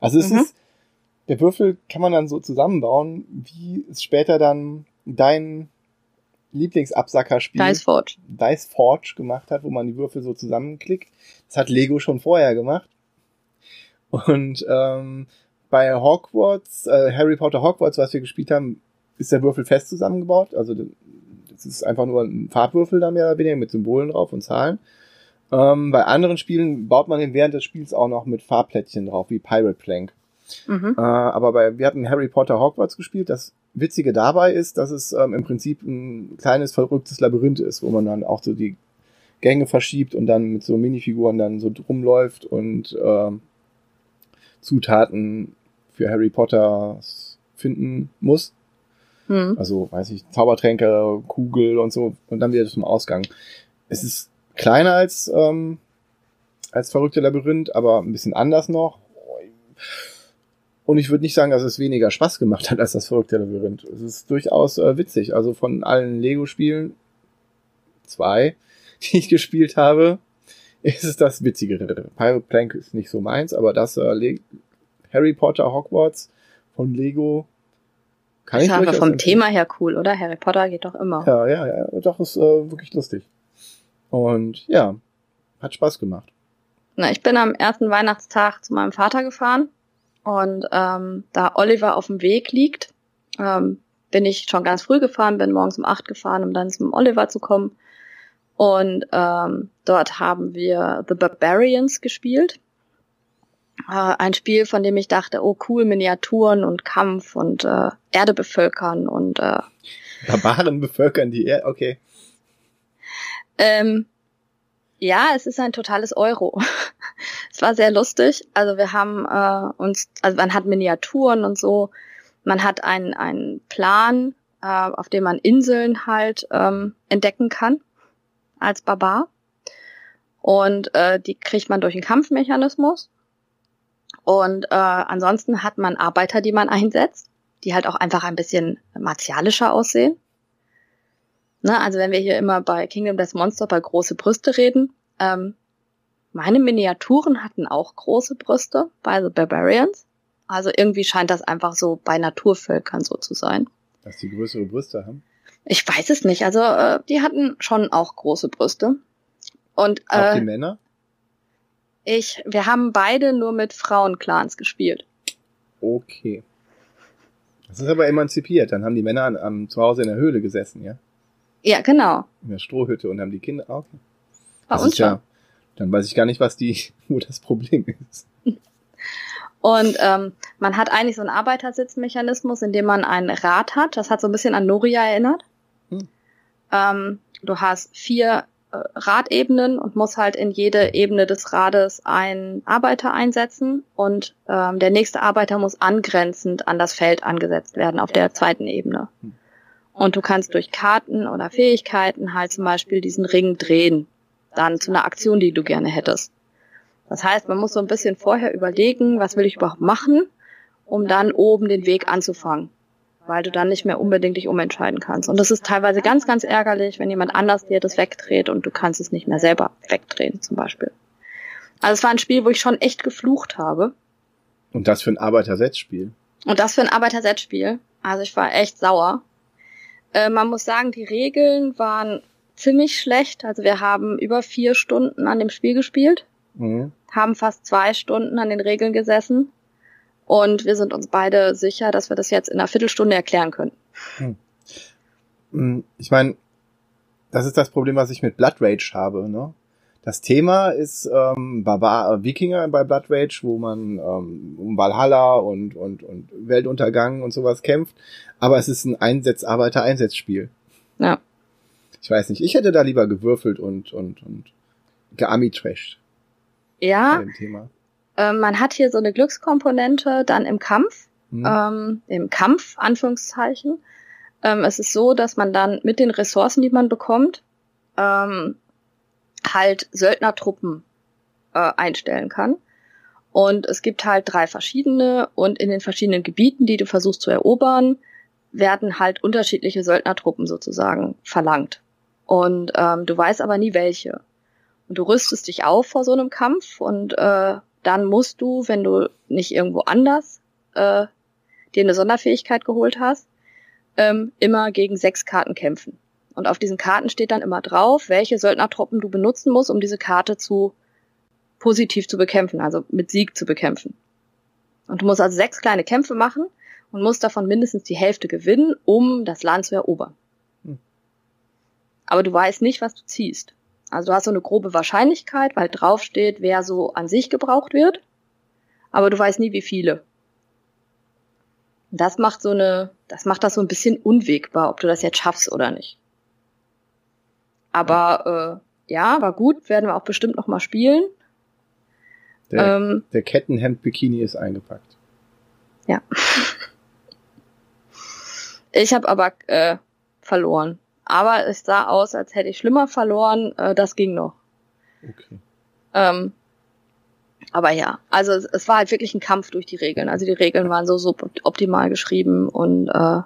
Also es mhm. ist der Würfel kann man dann so zusammenbauen, wie es später dann dein Lieblingsabsackerspiel Dice Forge. Dice Forge gemacht hat, wo man die Würfel so zusammenklickt. Das hat Lego schon vorher gemacht. Und ähm, bei Hogwarts, äh, Harry Potter Hogwarts, was wir gespielt haben, ist der Würfel fest zusammengebaut. Also das ist einfach nur ein Farbwürfel da mehr oder weniger mit Symbolen drauf und Zahlen. Ähm, bei anderen Spielen baut man den während des Spiels auch noch mit Farbplättchen drauf, wie Pirate Plank. Mhm. Äh, aber bei, wir hatten Harry Potter Hogwarts gespielt. Das Witzige dabei ist, dass es ähm, im Prinzip ein kleines, verrücktes Labyrinth ist, wo man dann auch so die Gänge verschiebt und dann mit so Minifiguren dann so drumläuft und äh, Zutaten für Harry Potter finden muss. Mhm. Also, weiß ich, Zaubertränke, Kugel und so und dann wieder zum Ausgang. Es ist kleiner als, ähm, als verrückte Labyrinth, aber ein bisschen anders noch. Und ich würde nicht sagen, dass es weniger Spaß gemacht hat als das verrückte Labyrinth. Es ist durchaus äh, witzig. Also von allen Lego-Spielen, zwei, die ich gespielt habe, ist es das witzigere. Pirate Plank ist nicht so meins, aber das äh, Harry Potter Hogwarts von Lego kann das ich aber vom Thema her cool, oder? Harry Potter geht doch immer. Ja, ja, ja, doch ist äh, wirklich lustig. Und ja, hat Spaß gemacht. Na, ich bin am ersten Weihnachtstag zu meinem Vater gefahren und ähm, da Oliver auf dem Weg liegt, ähm, bin ich schon ganz früh gefahren, bin morgens um acht gefahren, um dann zum Oliver zu kommen. Und ähm, dort haben wir The Barbarians gespielt. Äh, ein Spiel, von dem ich dachte, oh cool, Miniaturen und Kampf und äh, Erde bevölkern und äh, Barbaren bevölkern die Erde, okay. Ähm, ja, es ist ein totales Euro. es war sehr lustig. Also wir haben äh, uns, also man hat Miniaturen und so. Man hat einen, einen Plan, äh, auf dem man Inseln halt ähm, entdecken kann als Barbar. Und äh, die kriegt man durch einen Kampfmechanismus. Und äh, ansonsten hat man Arbeiter, die man einsetzt, die halt auch einfach ein bisschen martialischer aussehen. Ne, also wenn wir hier immer bei Kingdom Death Monster bei große Brüste reden, ähm, meine Miniaturen hatten auch große Brüste bei The Barbarians. Also irgendwie scheint das einfach so bei Naturvölkern so zu sein. Dass die größere Brüste haben? Ich weiß es nicht. Also äh, die hatten schon auch große Brüste. Und äh, auch die Männer? Ich, wir haben beide nur mit Frauenclans gespielt. Okay. Das ist aber emanzipiert. Dann haben die Männer an, am, zu Hause in der Höhle gesessen, ja? Ja, genau. In der Strohhütte und haben die Kinder. Ah, okay. Bei uns ja, dann weiß ich gar nicht, was die, wo das Problem ist. Und ähm, man hat eigentlich so einen Arbeitersitzmechanismus, in dem man ein Rad hat. Das hat so ein bisschen an Noria erinnert. Hm. Ähm, du hast vier Radebenen und musst halt in jede Ebene des Rades einen Arbeiter einsetzen und ähm, der nächste Arbeiter muss angrenzend an das Feld angesetzt werden auf der zweiten Ebene. Hm. Und du kannst durch Karten oder Fähigkeiten halt zum Beispiel diesen Ring drehen, dann zu einer Aktion, die du gerne hättest. Das heißt, man muss so ein bisschen vorher überlegen, was will ich überhaupt machen, um dann oben den Weg anzufangen, weil du dann nicht mehr unbedingt dich umentscheiden kannst. Und das ist teilweise ganz, ganz ärgerlich, wenn jemand anders dir das wegdreht und du kannst es nicht mehr selber wegdrehen, zum Beispiel. Also es war ein Spiel, wo ich schon echt geflucht habe. Und das für ein Arbeitersetzspiel. Und das für ein Arbeitersetzspiel. Also ich war echt sauer. Äh, man muss sagen, die Regeln waren ziemlich schlecht. Also wir haben über vier Stunden an dem Spiel gespielt, mhm. haben fast zwei Stunden an den Regeln gesessen und wir sind uns beide sicher, dass wir das jetzt in einer Viertelstunde erklären können. Hm. hm. Ich meine, das ist das Problem, was ich mit Blood Rage habe. Ne? Das Thema ist ähm, Barbar äh, Wikinger bei Blood Rage, wo man ähm, um Valhalla und, und, und Weltuntergang und sowas kämpft. Aber es ist ein Einsetz-Arbeiter-Einsatzspiel. Ja. Ich weiß nicht, ich hätte da lieber gewürfelt und, und, und geamitrashed. Ja. Äh, man hat hier so eine Glückskomponente dann im Kampf. Hm. Ähm, Im Kampf, Anführungszeichen. Ähm, es ist so, dass man dann mit den Ressourcen, die man bekommt, ähm, halt Söldnertruppen äh, einstellen kann. Und es gibt halt drei verschiedene und in den verschiedenen Gebieten, die du versuchst zu erobern, werden halt unterschiedliche Söldnertruppen sozusagen verlangt. Und ähm, du weißt aber nie welche. Und du rüstest dich auf vor so einem Kampf und äh, dann musst du, wenn du nicht irgendwo anders äh, dir eine Sonderfähigkeit geholt hast, ähm, immer gegen sechs Karten kämpfen. Und auf diesen Karten steht dann immer drauf, welche Söldnertruppen du benutzen musst, um diese Karte zu positiv zu bekämpfen, also mit Sieg zu bekämpfen. Und du musst also sechs kleine Kämpfe machen und musst davon mindestens die Hälfte gewinnen, um das Land zu erobern. Hm. Aber du weißt nicht, was du ziehst. Also du hast so eine grobe Wahrscheinlichkeit, weil drauf steht, wer so an sich gebraucht wird, aber du weißt nie, wie viele. Das macht so eine, das macht das so ein bisschen unwegbar, ob du das jetzt schaffst oder nicht. Aber äh, ja, war gut, werden wir auch bestimmt noch mal spielen. Der, ähm, der Kettenhemd-Bikini ist eingepackt. Ja. Ich habe aber äh, verloren. Aber es sah aus, als hätte ich schlimmer verloren. Äh, das ging noch. Okay. Ähm, aber ja, also es, es, war halt wirklich ein Kampf durch die Regeln. Also die Regeln waren so, so optimal geschrieben und äh,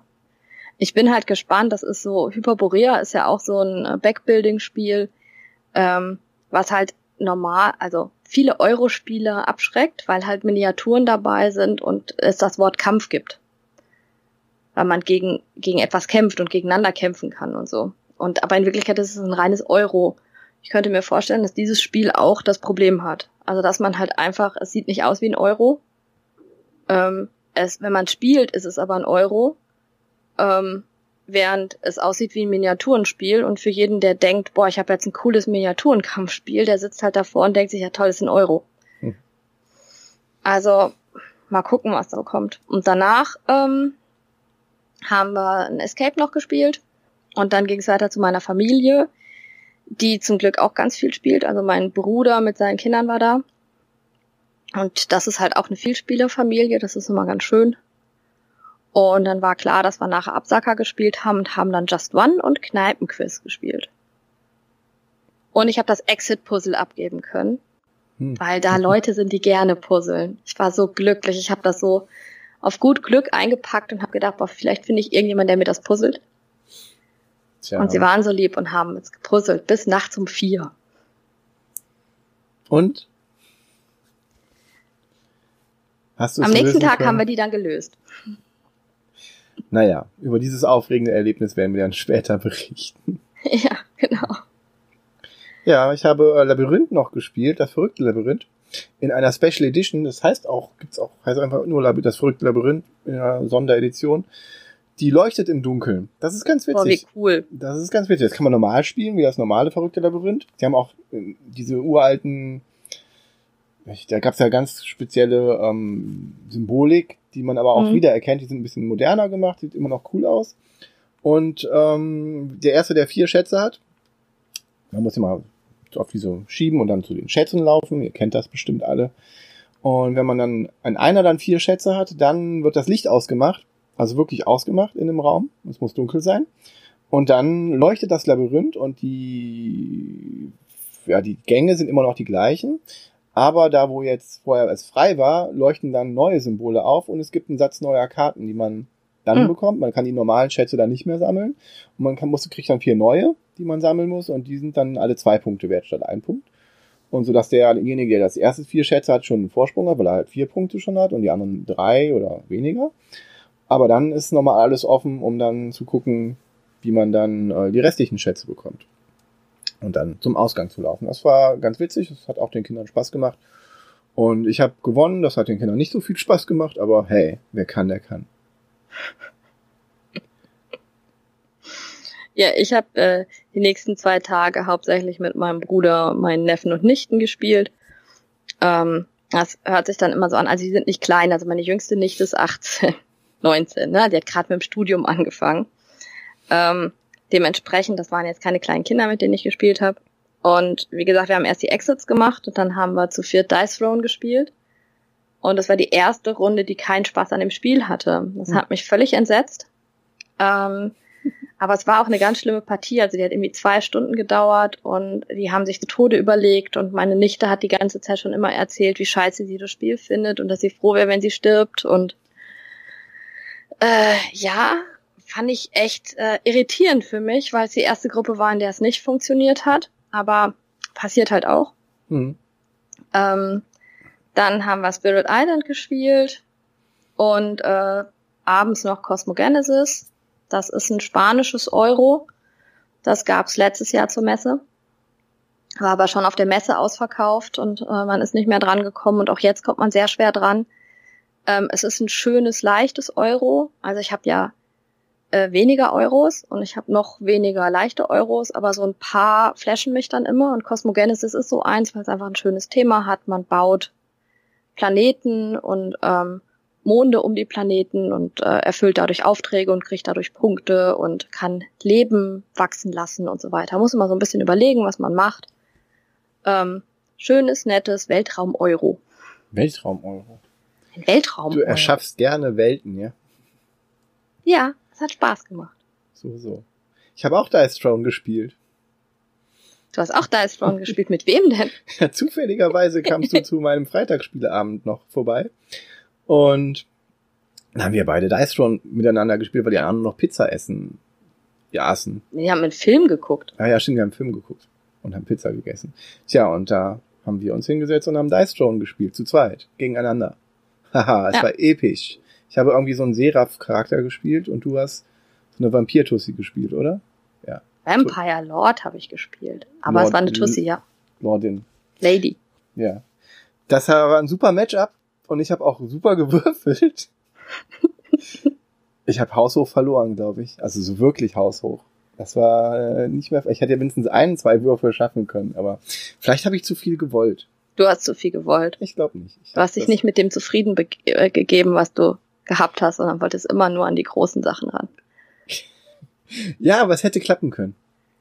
ich bin halt gespannt. Das ist so, Hyperborea ist ja auch so ein äh, Backbuilding-Spiel, ähm, was halt normal, also viele Euro-Spiele abschreckt, weil halt Miniaturen dabei sind und es das Wort Kampf gibt. Weil man gegen, gegen etwas kämpft und gegeneinander kämpfen kann und so. Und aber in Wirklichkeit ist es ein reines Euro. Ich könnte mir vorstellen, dass dieses Spiel auch das Problem hat. Also dass man halt einfach, es sieht nicht aus wie ein Euro. Ähm, es, wenn man spielt, ist es aber ein Euro. Ähm, während es aussieht wie ein Miniaturenspiel und für jeden, der denkt, boah, ich habe jetzt ein cooles Miniaturenkampfspiel, der sitzt halt davor und denkt sich, ja toll, ist ein Euro. Hm. Also mal gucken, was da kommt. Und danach ähm, haben wir ein Escape noch gespielt und dann ging es weiter zu meiner Familie, die zum Glück auch ganz viel spielt. Also mein Bruder mit seinen Kindern war da. Und das ist halt auch eine Vielspielerfamilie, das ist immer ganz schön. Und dann war klar, dass wir nachher Absacker gespielt haben und haben dann Just One und Kneipenquiz gespielt. Und ich habe das Exit-Puzzle abgeben können, hm. weil da Leute sind, die gerne puzzeln. Ich war so glücklich. Ich habe das so auf gut Glück eingepackt und habe gedacht, boah, vielleicht finde ich irgendjemand, der mir das puzzelt. Tja. Und sie waren so lieb und haben es gepuzzelt bis nachts um vier. Und? Hast du Am nächsten Tag können? haben wir die dann gelöst. Naja, über dieses aufregende Erlebnis werden wir dann später berichten. Ja, genau. Ja, ich habe äh, Labyrinth noch gespielt, das verrückte Labyrinth. In einer Special Edition, das heißt auch, gibt's auch, heißt einfach nur Labyrinth, das verrückte Labyrinth in einer Sonderedition. Die leuchtet im Dunkeln. Das ist ganz witzig. Oh, wie cool. Das ist ganz witzig. Das kann man normal spielen, wie das normale verrückte Labyrinth. Die haben auch äh, diese uralten, da gab's ja ganz spezielle ähm, Symbolik, die man aber auch mhm. wiedererkennt. Die sind ein bisschen moderner gemacht, sieht immer noch cool aus. Und ähm, der erste, der vier Schätze hat, man muss immer auf diese schieben und dann zu den Schätzen laufen. Ihr kennt das bestimmt alle. Und wenn man dann ein einer dann vier Schätze hat, dann wird das Licht ausgemacht, also wirklich ausgemacht in dem Raum. Es muss dunkel sein. Und dann leuchtet das Labyrinth und die ja, die Gänge sind immer noch die gleichen. Aber da, wo jetzt vorher es frei war, leuchten dann neue Symbole auf und es gibt einen Satz neuer Karten, die man dann mhm. bekommt. Man kann die normalen Schätze dann nicht mehr sammeln. Und man kann, muss, kriegt dann vier neue, die man sammeln muss. Und die sind dann alle zwei Punkte wert statt ein Punkt. Und so dass derjenige, der das erste vier Schätze hat, schon einen Vorsprung hat, weil er halt vier Punkte schon hat und die anderen drei oder weniger. Aber dann ist nochmal alles offen, um dann zu gucken, wie man dann äh, die restlichen Schätze bekommt und dann zum Ausgang zu laufen. Das war ganz witzig, das hat auch den Kindern Spaß gemacht. Und ich habe gewonnen, das hat den Kindern nicht so viel Spaß gemacht, aber hey, wer kann, der kann. Ja, ich habe äh, die nächsten zwei Tage hauptsächlich mit meinem Bruder, meinen Neffen und Nichten gespielt. Ähm, das hört sich dann immer so an, also die sind nicht klein, also meine jüngste Nichte ist 18, 19, ne? Die hat gerade mit dem Studium angefangen. Ähm, Dementsprechend, das waren jetzt keine kleinen Kinder, mit denen ich gespielt habe. Und wie gesagt, wir haben erst die Exits gemacht und dann haben wir zu viert Dice Throne gespielt. Und das war die erste Runde, die keinen Spaß an dem Spiel hatte. Das hat mich völlig entsetzt. Ähm, aber es war auch eine ganz schlimme Partie. Also die hat irgendwie zwei Stunden gedauert und die haben sich zu Tode überlegt und meine Nichte hat die ganze Zeit schon immer erzählt, wie scheiße sie das Spiel findet und dass sie froh wäre, wenn sie stirbt. Und äh, ja, fand ich echt äh, irritierend für mich, weil es die erste Gruppe war, in der es nicht funktioniert hat. Aber passiert halt auch. Mhm. Ähm, dann haben wir Spirit Island gespielt Und äh, abends noch Cosmogenesis. Das ist ein spanisches Euro. Das gab's letztes Jahr zur Messe. War aber schon auf der Messe ausverkauft und äh, man ist nicht mehr dran gekommen und auch jetzt kommt man sehr schwer dran. Ähm, es ist ein schönes, leichtes Euro. Also ich habe ja äh, weniger Euros und ich habe noch weniger leichte Euros, aber so ein paar flashen mich dann immer und Cosmogenesis ist so eins, weil es einfach ein schönes Thema hat. Man baut Planeten und ähm, Monde um die Planeten und äh, erfüllt dadurch Aufträge und kriegt dadurch Punkte und kann Leben wachsen lassen und so weiter. Muss immer so ein bisschen überlegen, was man macht. Ähm, schönes, nettes Weltraum-Euro. Weltraum-Euro. Ein Weltraum. Du erschaffst gerne Welten, ja? Ja, es hat Spaß gemacht. So, so. Ich habe auch Dice Throne gespielt. Du hast auch Dice Throne gespielt. Mit wem denn? Ja, zufälligerweise kamst du zu meinem Freitagsspieleabend noch vorbei. Und dann haben wir beide Dice Throne miteinander gespielt, weil die anderen noch Pizza essen. Ja, aßen. Wir haben einen Film geguckt. Ah ja, stimmt, wir haben einen Film geguckt und haben Pizza gegessen. Tja, und da haben wir uns hingesetzt und haben Dice Throne gespielt, zu zweit, gegeneinander. Haha, es Ja. war episch. Ich habe irgendwie so einen Seraph-Charakter gespielt und du hast so eine Vampir-Tussi gespielt, oder? Vampire Lord habe ich gespielt. Aber Lord es war eine Tussi, ja. Lordin. Lady. Ja. Das war ein super Matchup und ich habe auch super gewürfelt. ich habe haushoch verloren, glaube ich. Also so wirklich haushoch. Das war äh, nicht mehr. Ich hätte ja mindestens einen, zwei Würfe schaffen können, aber vielleicht habe ich zu viel gewollt. Du hast zu viel gewollt. Ich glaube nicht. Ich Du hast dich nicht mit dem zufrieden äh, gegeben, was du gehabt hast, sondern wolltest immer nur an die großen Sachen ran. Ja, aber es hätte klappen können.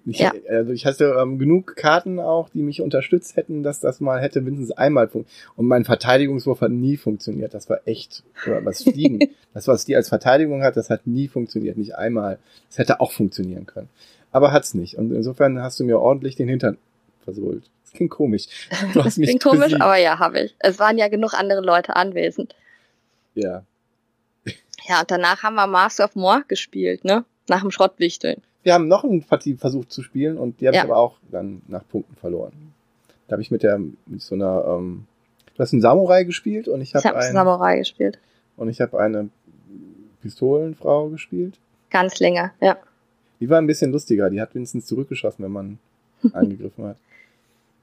Ich, Ja. Also ich hatte ähm, genug Karten auch, die mich unterstützt hätten, dass das mal hätte mindestens einmal funktioniert. Und mein Verteidigungswurf hat nie funktioniert. Das war echt, oder was Fliegen. das, was die als Verteidigung hat, das hat nie funktioniert. Nicht einmal. Das hätte auch funktionieren können. Aber hat's nicht. Und insofern hast du mir ordentlich den Hintern versohlt. Das klingt komisch. Du Das klingt komisch, besiegt. aber ja, habe ich. Es waren ja genug andere Leute anwesend. Ja. Ja, und danach haben wir Master of More gespielt, ne? Nach dem Schrottwichteln. Wir haben noch eine Partie versucht zu spielen und die habe Ja. ich aber auch dann nach Punkten verloren. Da habe ich mit der mit so einer ähm, du hast einen Samurai gespielt und ich Ich habe habe ein, Samurai gespielt. und ich habe eine Pistolenfrau gespielt. Ganz länger, ja. Die war ein bisschen lustiger, die hat wenigstens zurückgeschossen, wenn man angegriffen hat.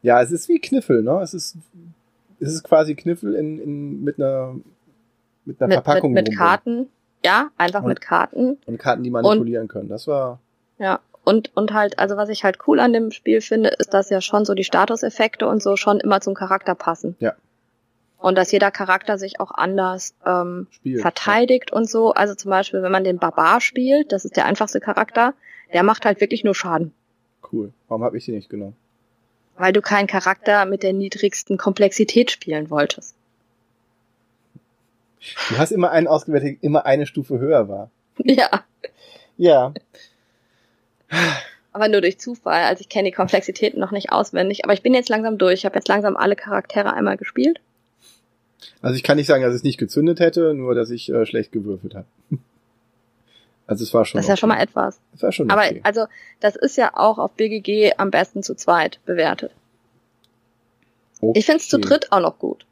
Ja, es ist wie Kniffel, ne? Es ist es ist quasi Kniffel in, in mit einer mit einer Mit, mit, Verpackung mit drumrum. Karten. Ja, einfach Und- mit Karten. und Karten, die manipulieren können. Das war Ja. Und, und halt, also was ich halt cool an dem Spiel finde, ist, dass ja schon so die Statuseffekte und so schon immer zum Charakter passen. Ja. Und dass jeder Charakter sich auch anders ähm, Spiel. verteidigt und so. Also zum Beispiel, wenn man den Barbar spielt, das ist der einfachste Charakter, der macht halt wirklich nur Schaden. Cool. Warum habe ich die nicht genommen? Weil du keinen Charakter mit der niedrigsten Komplexität spielen wolltest. Du hast immer einen ausgewählt, der immer eine Stufe höher war. Ja. Ja. Aber nur durch Zufall. Also ich kenne die Komplexitäten noch nicht auswendig. Aber ich bin jetzt langsam durch. Ich habe jetzt langsam alle Charaktere einmal gespielt. Also ich kann nicht sagen, dass es nicht gezündet hätte, nur dass ich äh, schlecht gewürfelt habe. Also es war schon. Das ist ja schon mal etwas. Es war schon Aber okay. also, das ist ja auch auf BGG am besten zu zweit bewertet. okay. Ich find's zu dritt auch noch gut.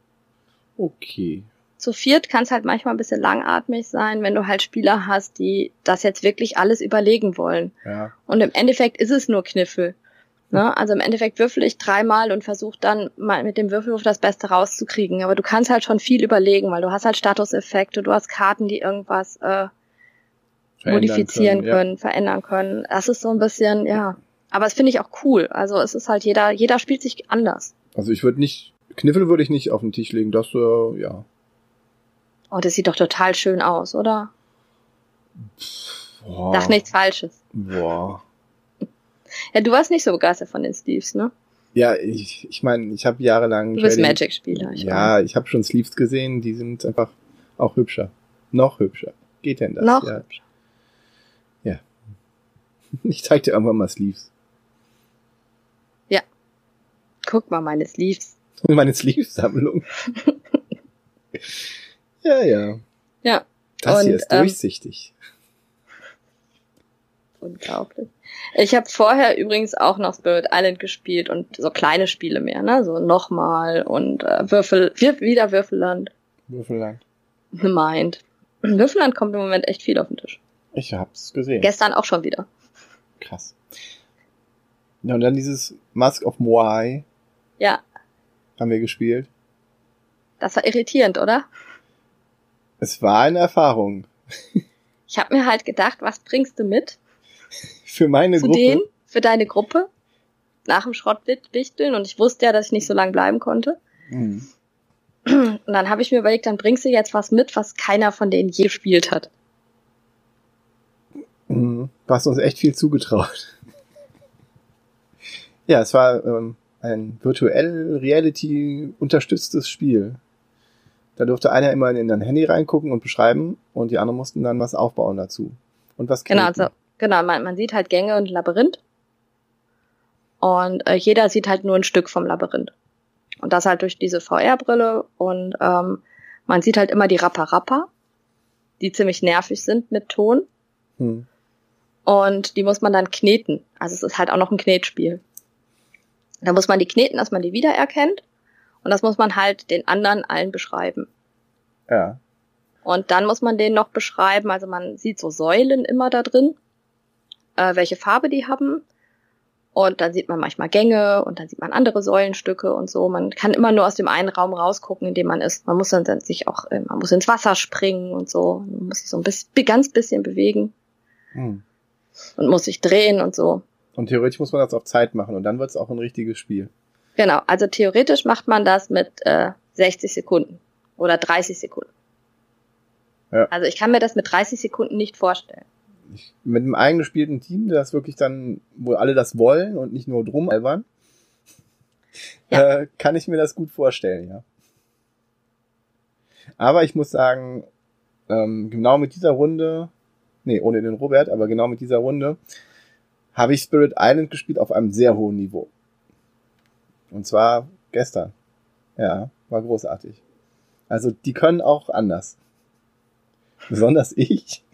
Okay. Zu viert kann es halt manchmal ein bisschen langatmig sein, wenn du halt Spieler hast, die das jetzt wirklich alles überlegen wollen. Ja. Und im Endeffekt ist es nur Kniffel. Ne? Also im Endeffekt würfel ich dreimal und versuche dann mal mit dem Würfelwurf das Beste rauszukriegen. Aber du kannst halt schon viel überlegen, weil du hast halt Statuseffekte, du hast Karten, die irgendwas äh, modifizieren können, ja. verändern können. Das ist so ein bisschen, ja. Aber es finde ich auch cool. Also es ist halt jeder, jeder spielt sich anders. Also ich würde nicht, Kniffel würde ich nicht auf den Tisch legen, das, äh, ja. Oh, das sieht doch total schön aus, oder? Boah. Sag nichts Falsches. Boah. Ja, du warst nicht so begeistert von den Sleeves, ne? Ja, ich, ich meine, ich habe jahrelang. Du bist Magic-Spieler. ich Ja, ich habe schon Sleeves gesehen, die sind einfach auch hübscher. Noch hübscher. Geht denn das? weiß. Noch Ja. hübscher. Ich zeig dir irgendwann mal Sleeves. Guck mal, meine Sleeves. Meine Sleeves-Sammlung. ja, ja. Ja, Das hier Und, ist ähm, durchsichtig. unglaublich. Ich habe vorher übrigens auch noch Spirit Island gespielt und so kleine Spiele mehr, ne? So nochmal und äh, Würfel, wir- wieder Würfelland, Würfelland. Mind. Würfelland kommt im Moment echt viel auf den Tisch. Ich hab's gesehen. Gestern auch schon wieder. Krass. Ja, und dann dieses Mask of Moai Ja, haben wir gespielt. das war irritierend, oder? Es war eine Erfahrung. Ich habe mir halt gedacht, was bringst du mit Für meine zu Gruppe. denen, für deine Gruppe nach dem Schrottwichteln und ich wusste ja, dass ich nicht so lange bleiben konnte. Hm. Und dann habe ich mir überlegt, dann bringst du jetzt was mit, was keiner von denen je gespielt hat. Mhm. Du hast uns echt viel zugetraut. ja, es war ähm, ein virtuell Reality unterstütztes Spiel. Da durfte einer immer in ein Handy reingucken und beschreiben und die anderen mussten dann was aufbauen dazu. Und was Genau, also, genau, man, man sieht halt Gänge und Labyrinth. Und äh, jeder sieht halt nur ein Stück vom Labyrinth. Und das halt durch diese VR-Brille. Und ähm, man sieht halt immer die Rappa-Rappa, die ziemlich nervig sind mit Ton. Hm. Und die muss man dann kneten. Also es ist halt auch noch ein Knetspiel. Da muss man die kneten, dass man die wiedererkennt. Und das muss man halt den anderen allen beschreiben. Ja. Und dann muss man den noch beschreiben, also man sieht so Säulen immer da drin, äh, welche Farbe die haben. Und dann sieht man manchmal Gänge und dann sieht man andere Säulenstücke und so. Man kann immer nur aus dem einen Raum rausgucken, in dem man ist. Man muss dann sich auch, äh, man muss ins Wasser springen und so. Man muss sich so ein bisschen, ganz bisschen bewegen Hm. und muss sich drehen und so. Und theoretisch muss man das auf Zeit machen und dann wird es auch ein richtiges Spiel. Genau, also theoretisch macht man das mit äh, 60 Sekunden oder 30 Sekunden. Ja. Also ich kann mir das mit 30 Sekunden nicht vorstellen. Ich, mit einem eingespielten Team, das wirklich dann, wo alle das wollen und nicht nur drum albern, Ja. äh, kann ich mir das gut vorstellen, ja. Aber ich muss sagen, ähm, genau mit dieser Runde, nee, ohne den Robert, aber genau mit dieser Runde, habe ich Spirit Island gespielt auf einem sehr hohen Niveau. Und zwar gestern. Ja, war großartig. Also die können auch anders. Besonders ich.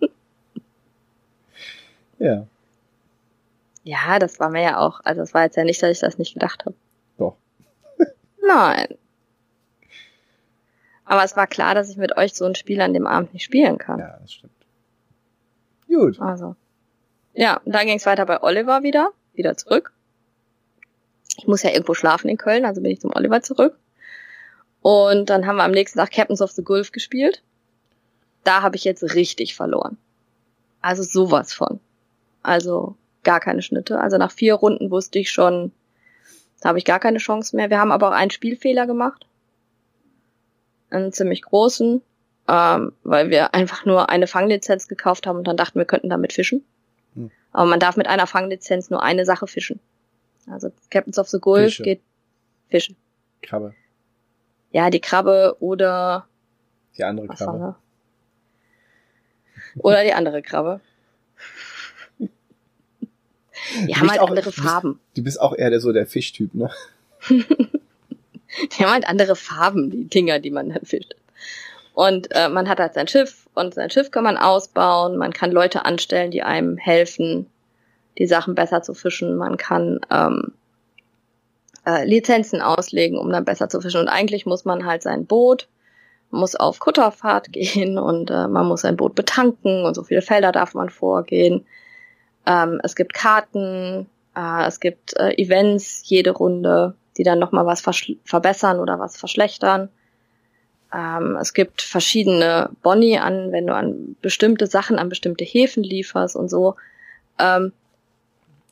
ja, Ja, das war mir ja auch, also es war jetzt ja nicht, dass ich das nicht gedacht habe. doch. Nein. Aber es war klar, dass ich mit euch so ein Spiel an dem Abend nicht spielen kann. Ja, das stimmt. Gut. Also. Ja, und dann ging es weiter bei Oliver wieder, wieder zurück. Ich muss ja irgendwo schlafen in Köln, also bin ich zum Oliver zurück. Und dann haben wir am nächsten Tag Captains of the Gulf gespielt. Da habe ich jetzt richtig verloren. Also sowas von. Also gar keine Schnitte. Also nach vier Runden wusste ich schon, da habe ich gar keine Chance mehr. Wir haben aber auch einen Spielfehler gemacht. Einen ziemlich großen, ähm, weil wir einfach nur eine Fanglizenz gekauft haben und dann dachten, wir könnten damit fischen. Hm. Aber man darf mit einer Fanglizenz nur eine Sache fischen. Also Captains of the Gulf Fische. geht fischen. Krabbe. Ja, die Krabbe oder Die andere Krabbe. Oder die andere Krabbe. Die haben halt auch- andere du bist- Farben. Du bist auch eher der, so der Fischtyp, ne? Die haben halt andere Farben, die Dinger, die man dann fischt. Und äh, man hat halt sein Schiff und sein Schiff kann man ausbauen. Man kann Leute anstellen, die einem helfen, die Sachen besser zu fischen. Man kann ähm, äh, Lizenzen auslegen, um dann besser zu fischen. Und eigentlich muss man halt sein Boot, muss auf Kutterfahrt gehen und äh, man muss sein Boot betanken und so viele Felder darf man vorgehen. Ähm, es gibt Karten, äh, es gibt äh, Events jede Runde, die dann nochmal was verbessern oder was verschlechtern. Ähm, es gibt verschiedene Boni an, wenn du an bestimmte Sachen, an bestimmte Häfen lieferst und so. Ähm,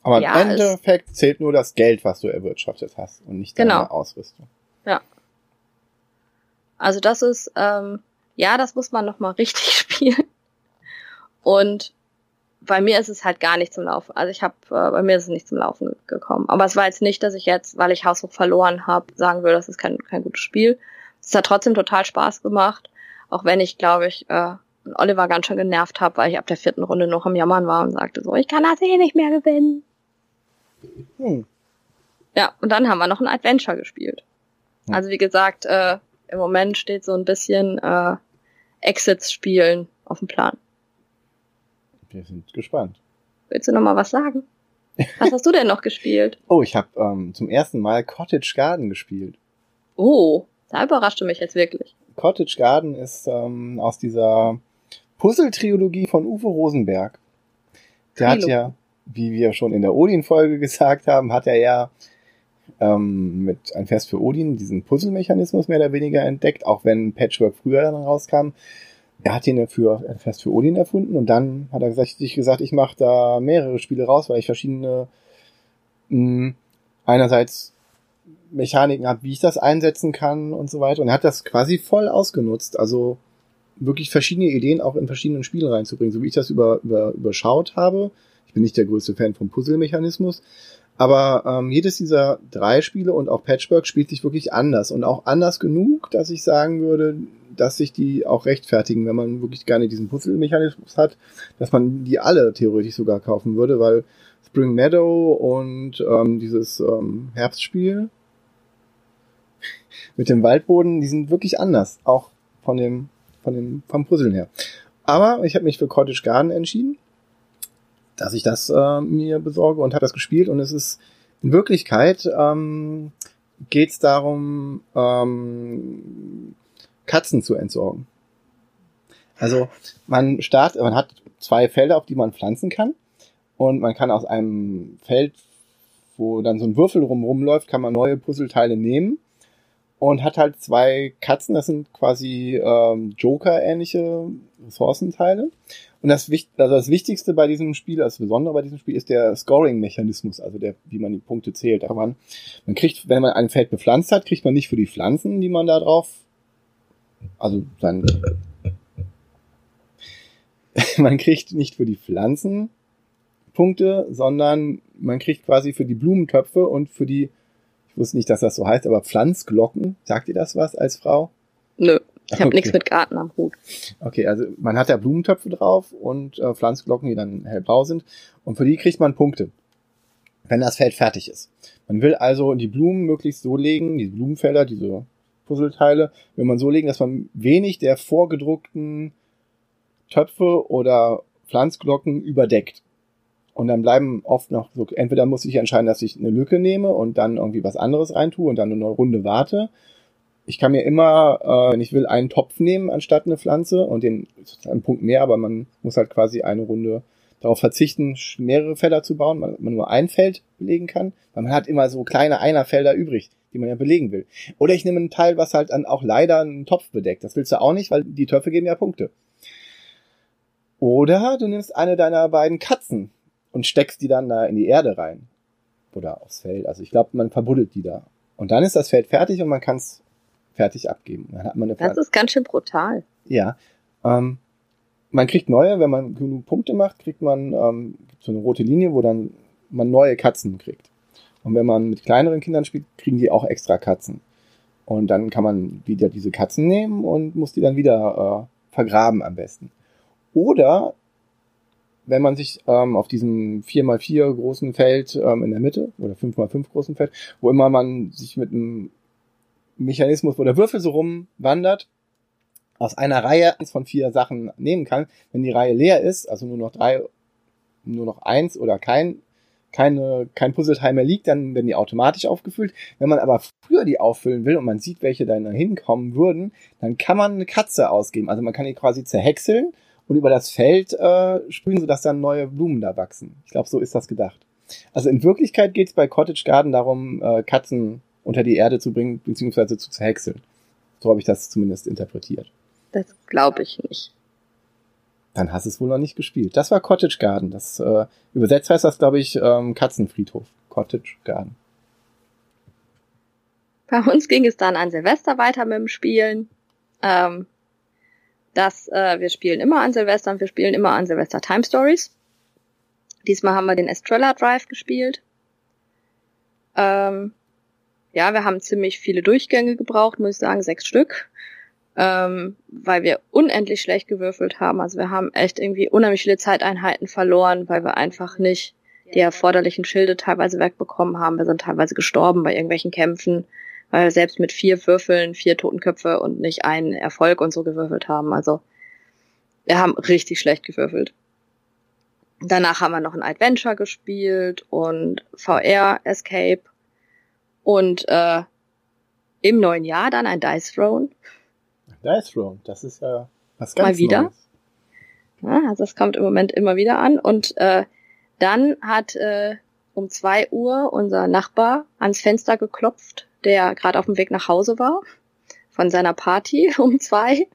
Aber im Ja, es- Endeffekt zählt nur das Geld, was du erwirtschaftet hast und nicht deine Genau. Ausrüstung. Also das ist, ähm, ja, das muss man nochmal richtig spielen. Und bei mir ist es halt gar nicht zum Laufen. Also ich habe, äh, bei mir ist es nicht zum Laufen ge- gekommen. Aber es war jetzt nicht, dass ich jetzt, weil ich Haushoch verloren habe, sagen würde, das ist kein, kein gutes Spiel. Es hat trotzdem total Spaß gemacht. Auch wenn ich, glaube ich, äh, Oliver ganz schön genervt habe, weil ich ab der vierten Runde noch am Jammern war und sagte so, ich kann das eh nicht mehr gewinnen. Hm. Ja, und dann haben wir noch ein Adventure gespielt. Hm. Also wie gesagt, äh, im Moment steht so ein bisschen äh, Exits spielen auf dem Plan. Wir sind gespannt. Willst du noch mal was sagen? Was hast du denn noch gespielt? Oh, ich habe ähm, zum ersten Mal Cottage Garden gespielt. Oh, da überraschte mich jetzt wirklich. Cottage Garden ist ähm, aus dieser Puzzle-Trilogie von Uwe Rosenberg. Der Trilo. hat ja, wie wir schon in der Odin-Folge gesagt haben, hat er ja ähm, mit ein Fest für Odin diesen Puzzle-Mechanismus mehr oder weniger entdeckt, auch wenn Patchwork früher dann rauskam. Er hat ihn für ein Fest für Odin erfunden und dann hat er sich gesagt ich mache da mehrere Spiele raus, weil ich verschiedene mh, hm, einerseits Mechaniken habe, wie ich das einsetzen kann und so weiter. Und er hat das quasi voll ausgenutzt. Also wirklich verschiedene Ideen auch in verschiedenen Spielen reinzubringen, so wie ich das über, über, überschaut habe. Ich bin nicht der größte Fan vom Puzzle-Mechanismus, aber ähm, jedes dieser drei Spiele und auch Patchwork spielt sich wirklich anders und auch anders genug, dass ich sagen würde, dass sich die auch rechtfertigen, wenn man wirklich gerne diesen Puzzle-Mechanismus hat, dass man die alle theoretisch sogar kaufen würde, weil Spring Meadow und ähm, dieses ähm, Herbstspiel mit dem Waldboden, die sind wirklich anders, auch von dem von dem vom Puzzeln her. Aber ich habe mich für Cottage Garden entschieden dass ich das äh, mir besorge und habe das gespielt und es ist in Wirklichkeit ähm, geht es darum, ähm, Katzen zu entsorgen. Also man startet, man hat zwei Felder, auf die man pflanzen kann und man kann aus einem Feld, wo dann so ein Würfel rum rumläuft, kann man neue Puzzleteile nehmen und hat halt zwei Katzen, das sind quasi ähm, Joker-ähnliche Ressourcenteile. Und das, also das Wichtigste bei diesem Spiel, das Besondere bei diesem Spiel ist der Scoring-Mechanismus, also der, wie man die Punkte zählt. Da man, man kriegt, wenn man ein Feld bepflanzt hat, kriegt man nicht für die Pflanzen, die man da drauf, also sein, man kriegt nicht für die Pflanzen Punkte, sondern man kriegt quasi für die Blumentöpfe und für die wusste nicht, dass das so heißt, aber Pflanzglocken, sagt ihr das was als Frau? Nö, ich habe okay. nichts mit Garten am Hut. Okay, also man hat da Blumentöpfe drauf und äh, Pflanzglocken, die dann hellblau sind. Und für die kriegt man Punkte, wenn das Feld fertig ist. Man will also die Blumen möglichst so legen, die Blumenfelder, diese Puzzleteile, will man so legen, dass man wenig der vorgedruckten Töpfe oder Pflanzglocken überdeckt. Und dann bleiben oft noch so, entweder muss ich entscheiden, dass ich eine Lücke nehme und dann irgendwie was anderes reintue und dann eine Runde warte. Ich kann mir immer, äh, wenn ich will, einen Topf nehmen anstatt eine Pflanze und den einen Punkt mehr, aber man muss halt quasi eine Runde darauf verzichten, mehrere Felder zu bauen, weil man nur ein Feld belegen kann, weil man hat immer so kleine Einerfelder übrig, die man ja belegen will. Oder ich nehme einen Teil, was halt dann auch leider einen Topf bedeckt. Das willst du auch nicht, weil die Töpfe geben ja Punkte. Oder du nimmst eine deiner beiden Katzen, und steckst die dann da in die Erde rein. Oder aufs Feld. Also ich glaube, man verbuddelt die da. Und dann ist das Feld fertig und man kann es fertig abgeben. Dann hat man eine das ist ganz schön brutal. Ja. Ähm, man kriegt neue, wenn man genug Punkte macht, kriegt man ähm, so eine rote Linie, wo dann man neue Katzen kriegt. Und wenn man mit kleineren Kindern spielt, kriegen die auch extra Katzen. Und dann kann man wieder diese Katzen nehmen und muss die dann wieder äh, vergraben am besten. Oder wenn man sich ähm, auf diesem 4x4 großen Feld ähm, in der Mitte oder 5x5 großen Feld, wo immer man sich mit einem Mechanismus, wo der Würfel so rumwandert, aus einer Reihe eins von vier Sachen nehmen kann. Wenn die Reihe leer ist, also nur noch drei, nur noch eins oder kein, keine, kein Puzzleteil mehr liegt, dann werden die automatisch aufgefüllt. Wenn man aber früher die auffüllen will und man sieht, welche da hinkommen würden, dann kann man eine Katze ausgeben. Also man kann die quasi zerhäckseln und über das Feld äh, sprühen, sodass dann neue Blumen da wachsen. Ich glaube, so ist das gedacht. Also in Wirklichkeit geht es bei Cottage Garden darum, äh, Katzen unter die Erde zu bringen, beziehungsweise zu zerhäckseln. So habe ich das zumindest interpretiert. Das glaube ich nicht. Dann hast du es wohl noch nicht gespielt. Das war Cottage Garden. Das äh, übersetzt heißt das, glaube ich, ähm, Katzenfriedhof. Cottage Garden. Bei uns ging es dann an Silvester weiter mit dem Spielen. Ähm, dass äh, wir spielen immer an Silvester und wir spielen immer an Silvester Time Stories. Diesmal haben wir den Estrella Drive gespielt. Ähm, ja, wir haben ziemlich viele Durchgänge gebraucht, muss ich sagen, sechs Stück, ähm, weil wir unendlich schlecht gewürfelt haben. Also wir haben echt irgendwie unheimlich viele Zeiteinheiten verloren, weil wir einfach nicht die erforderlichen Schilde teilweise wegbekommen haben. Wir sind teilweise gestorben bei irgendwelchen Kämpfen weil wir selbst mit vier Würfeln vier Totenköpfe und nicht einen Erfolg und so gewürfelt haben. Also wir haben richtig schlecht gewürfelt. Danach haben wir noch ein Adventure gespielt und VR Escape und äh, im neuen Jahr dann ein Dice Throne. Dice Throne, das ist ja was ganz Mal wieder. Neues. Ja, also das kommt im Moment immer wieder an. Und äh, dann hat äh, um zwei Uhr unser Nachbar ans Fenster geklopft, der gerade auf dem Weg nach Hause war von seiner Party um zwei.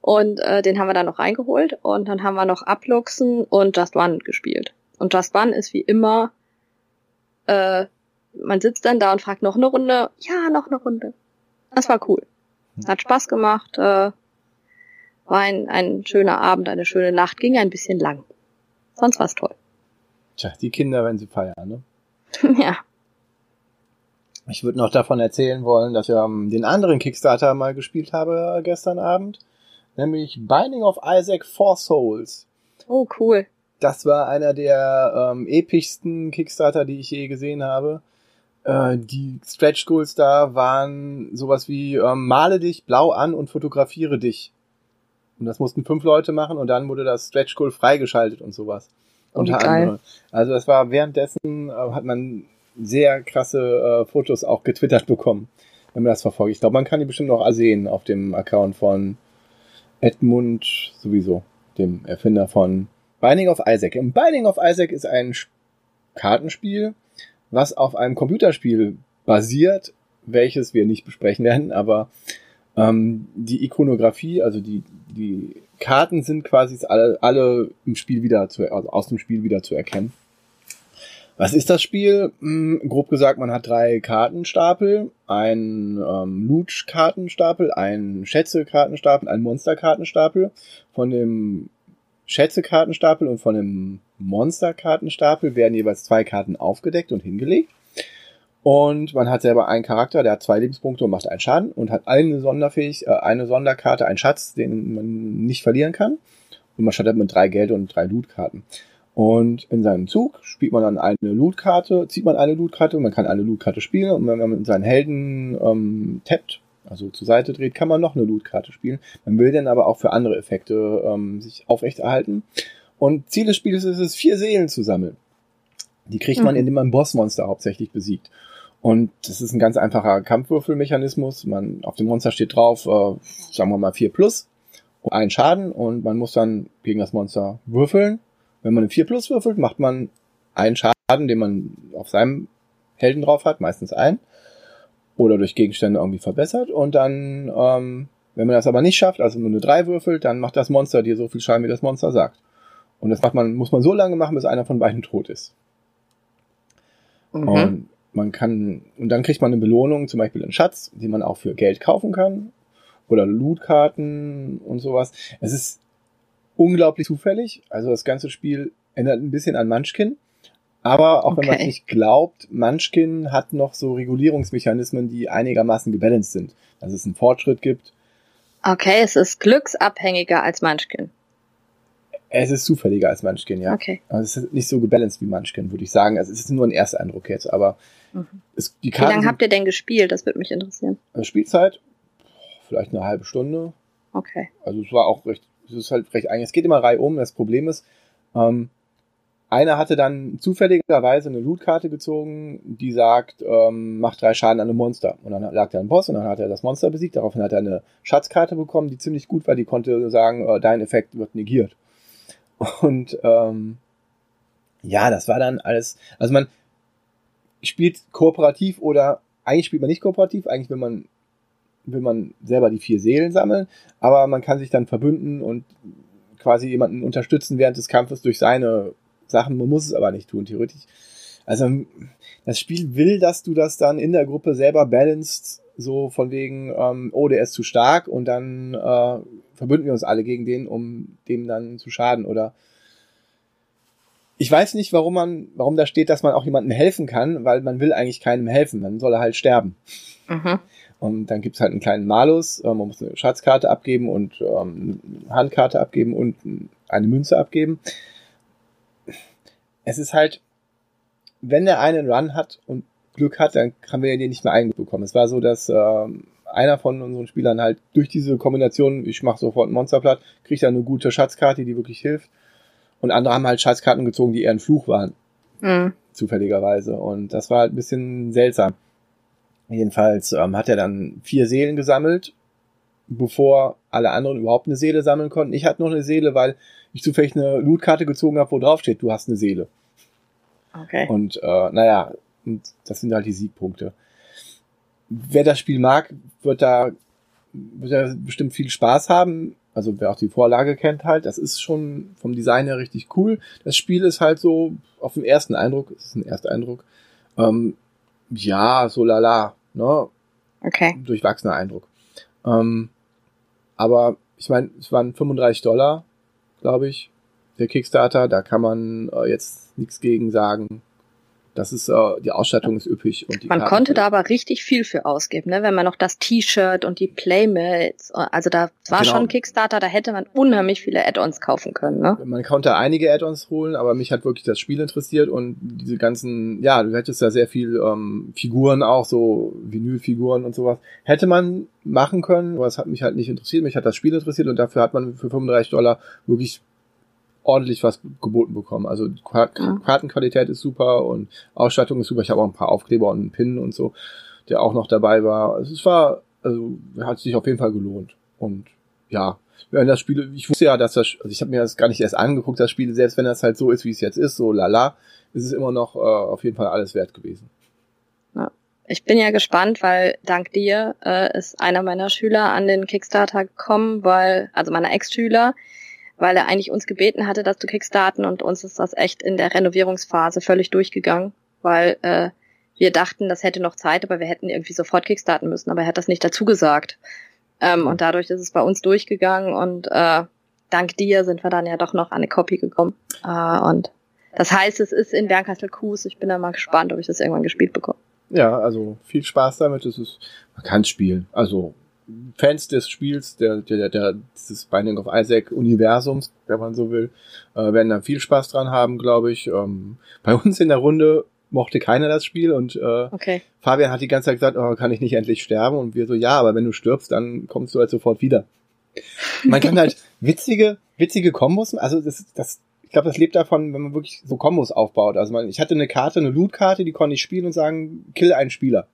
Und äh, den haben wir dann noch reingeholt und dann haben wir noch Abluchsen und Just One gespielt. Und Just One ist wie immer, äh, man sitzt dann da und fragt noch eine Runde. Ja, noch eine Runde. Das war cool. Hat Spaß gemacht. Äh, war ein, ein schöner Abend, eine schöne Nacht. Ging ein bisschen lang. Sonst war's toll. Tja, die Kinder, wenn sie feiern, ne? ja. Ich würde noch davon erzählen wollen, dass ich ähm, den anderen Kickstarter mal gespielt habe äh, gestern Abend, nämlich Binding of Isaac Four Souls. Oh, cool. Das war einer der ähm, epischsten Kickstarter, die ich je gesehen habe. Äh, die Stretch Goals da waren sowas wie ähm, male dich blau an und fotografiere dich. Und das mussten fünf Leute machen und dann wurde das Stretch Goal freigeschaltet und sowas. Oh, Unter anderem. Also das war währenddessen äh, hat man sehr krasse äh, Fotos auch getwittert bekommen, wenn man das verfolgt. Ich glaube, man kann die bestimmt noch sehen auf dem Account von Edmund sowieso, dem Erfinder von Binding of Isaac. Und Binding of Isaac ist ein Kartenspiel, was auf einem Computerspiel basiert, welches wir nicht besprechen werden, aber ähm, die Ikonografie, also die, die Karten sind quasi alle, alle im Spiel wieder zu, also aus dem Spiel wieder zu erkennen. Was ist das Spiel? Hm, grob gesagt, man hat drei Kartenstapel, einen ähm, Loot-Kartenstapel, einen Schätze-Kartenstapel, einen Monster-Kartenstapel. Von dem Schätze-Kartenstapel und von dem Monster-Kartenstapel werden jeweils zwei Karten aufgedeckt und hingelegt. Und man hat selber einen Charakter, der hat zwei Lebenspunkte und macht einen Schaden und hat eine Sonderfähig, äh, eine Sonderkarte, einen Schatz, den man nicht verlieren kann. Und man startet mit drei Geld- und drei Loot-Karten. Und in seinem Zug spielt man dann eine Lootkarte, zieht man eine Lootkarte und man kann eine Lootkarte spielen. Und wenn man mit seinen Helden ähm, tappt, also zur Seite dreht, kann man noch eine Lootkarte spielen. Man will dann aber auch für andere Effekte ähm, sich aufrechterhalten. Und Ziel des Spiels ist es, vier Seelen zu sammeln. Die kriegt man, Mhm. indem man Bossmonster hauptsächlich besiegt. Und das ist ein ganz einfacher Kampfwürfelmechanismus. Man, auf dem Monster steht drauf, äh, sagen wir mal 4 plus, ein Schaden und man muss dann gegen das Monster würfeln. Wenn man eine 4 plus würfelt, macht man einen Schaden, den man auf seinem Helden drauf hat, meistens ein. Oder durch Gegenstände irgendwie verbessert. Und dann, ähm, wenn man das aber nicht schafft, also nur eine 3 würfelt, dann macht das Monster dir so viel Schaden, wie das Monster sagt. Und das macht man, muss man so lange machen, bis einer von beiden tot ist. Mhm. Und man kann, und dann kriegt man eine Belohnung, zum Beispiel einen Schatz, den man auch für Geld kaufen kann. Oder Lootkarten und sowas. Es ist unglaublich zufällig. Also das ganze Spiel erinnert ein bisschen an Munchkin. Aber auch wenn man es Okay. nicht glaubt, Munchkin hat noch so Regulierungsmechanismen, die einigermaßen gebalanced sind. Dass es einen Fortschritt gibt. Okay, es ist glücksabhängiger als Munchkin. Es ist zufälliger als Munchkin, ja. Okay. Also es ist nicht so gebalanced wie Munchkin, würde ich sagen. Also es ist nur ein erster Eindruck jetzt, aber Mhm. es, die Wie Karten lange sind- habt ihr denn gespielt? Das würde mich interessieren. äh, Spielzeit, vielleicht eine halbe Stunde. Okay. Also es war auch recht, es ist halt recht eigentlich, es geht immer reihum. Das Problem ist, ähm, einer hatte dann zufälligerweise eine Lootkarte gezogen, die sagt, ähm, macht drei Schaden an einem Monster. Und dann lag da ein Boss und dann hat er das Monster besiegt. Daraufhin hat er eine Schatzkarte bekommen, die ziemlich gut war. Die konnte sagen, äh, dein Effekt wird negiert. Und ähm, ja, das war dann alles. Also man spielt kooperativ oder eigentlich spielt man nicht kooperativ. Eigentlich will man will man selber die vier Seelen sammeln, aber man kann sich dann verbünden und quasi jemanden unterstützen während des Kampfes durch seine Sachen. Man muss es aber nicht tun, theoretisch. Also das Spiel will, dass du das dann in der Gruppe selber balanced, so von wegen, ähm, oh, der ist zu stark und dann äh, verbünden wir uns alle gegen den, um dem dann zu schaden oder ich weiß nicht, warum man, warum da steht, dass man auch jemandem helfen kann, weil man will eigentlich keinem helfen, dann soll er halt sterben. Mhm. Und dann gibt's halt einen kleinen Malus. Äh, man muss eine Schatzkarte abgeben und ähm, eine Handkarte abgeben und eine Münze abgeben. Es ist halt, wenn der eine einen Run hat und Glück hat, dann haben wir den nicht mehr einbekommen. Es war so, dass ähm, einer von unseren Spielern halt durch diese Kombination, ich mache sofort ein Monster platt, kriegt dann eine gute Schatzkarte, die wirklich hilft. Und andere haben halt Schatzkarten gezogen, die eher ein Fluch waren Mhm. zufälligerweise. Und das war halt ein bisschen seltsam. Jedenfalls ähm, hat er dann vier Seelen gesammelt, bevor alle anderen überhaupt eine Seele sammeln konnten. Ich hatte noch eine Seele, weil ich zufällig eine Lootkarte gezogen habe, wo drauf steht, du hast eine Seele. Okay. Und äh, naja, und das sind halt die Siegpunkte. Wer das Spiel mag, wird da, wird da bestimmt viel Spaß haben. Also wer auch die Vorlage kennt halt, das ist schon vom Design her richtig cool. Das Spiel ist halt so auf den ersten Eindruck, es ist ein erster Eindruck, ähm, ja, so lala, ne? Okay. Durchwachsener Eindruck. Ähm, aber ich meine, es waren 35 Dollar, glaube ich, der Kickstarter. Da kann man äh, jetzt nichts gegen sagen. Das ist, äh, die Ausstattung ist üppig. Und die Man Karten- konnte da aber richtig viel für ausgeben, ne? Wenn man noch das T-Shirt und die Playmates, also da war Genau. schon Kickstarter, da hätte man unheimlich viele Add-ons kaufen können, ne? Man konnte einige Add-ons holen, aber mich hat wirklich das Spiel interessiert und diese ganzen, ja, du hättest da sehr viel ähm, Figuren auch, so Vinylfiguren und sowas. Hätte man machen können, aber es hat mich halt nicht interessiert. Mich hat das Spiel interessiert und dafür hat man für 35 Dollar wirklich ordentlich was geboten bekommen. Also Ja. Kartenqualität ist super und Ausstattung ist super. Ich habe auch ein paar Aufkleber und einen Pin und so, der auch noch dabei war. Also es war, also hat sich auf jeden Fall gelohnt. Und ja, wenn das Spiel, ich wusste ja, dass das, also ich habe mir das gar nicht erst angeguckt, das Spiel, selbst wenn das halt so ist, wie es jetzt ist, so lala, ist es immer noch äh, auf jeden Fall alles wert gewesen. Ich bin ja gespannt, weil dank dir äh, ist einer meiner Schüler an den Kickstarter gekommen, weil, also meiner Ex-Schüler, weil er eigentlich uns gebeten hatte, das zu kickstarten und uns ist das echt in der Renovierungsphase völlig durchgegangen, weil äh, wir dachten, das hätte noch Zeit, aber wir hätten irgendwie sofort kickstarten müssen, aber er hat das nicht dazu gesagt. Ähm, und dadurch ist es bei uns durchgegangen und äh, dank dir sind wir dann ja doch noch an eine Copy gekommen. Äh, und das heißt, es ist in Bernkastel-Kues. Ich bin da mal gespannt, ob ich das irgendwann gespielt bekomme. Ja, also viel Spaß damit. Es ist, man kann spielen. Also Fans des Spiels, der, der, der, dieses Binding of Isaac Universums, wenn man so will, äh, werden da viel Spaß dran haben, glaube ich. Ähm, bei uns in der Runde mochte keiner das Spiel und äh, Okay. Fabian hat die ganze Zeit gesagt, oh, kann ich nicht endlich sterben? Und wir so, ja, aber wenn du stirbst, dann kommst du halt sofort wieder. Man kann halt witzige, witzige Kombos, also das, das, ich glaube, das lebt davon, wenn man wirklich so Kombos aufbaut. Also man, ich hatte eine Karte, eine Loot-Karte, die konnte ich spielen und sagen, kill einen Spieler.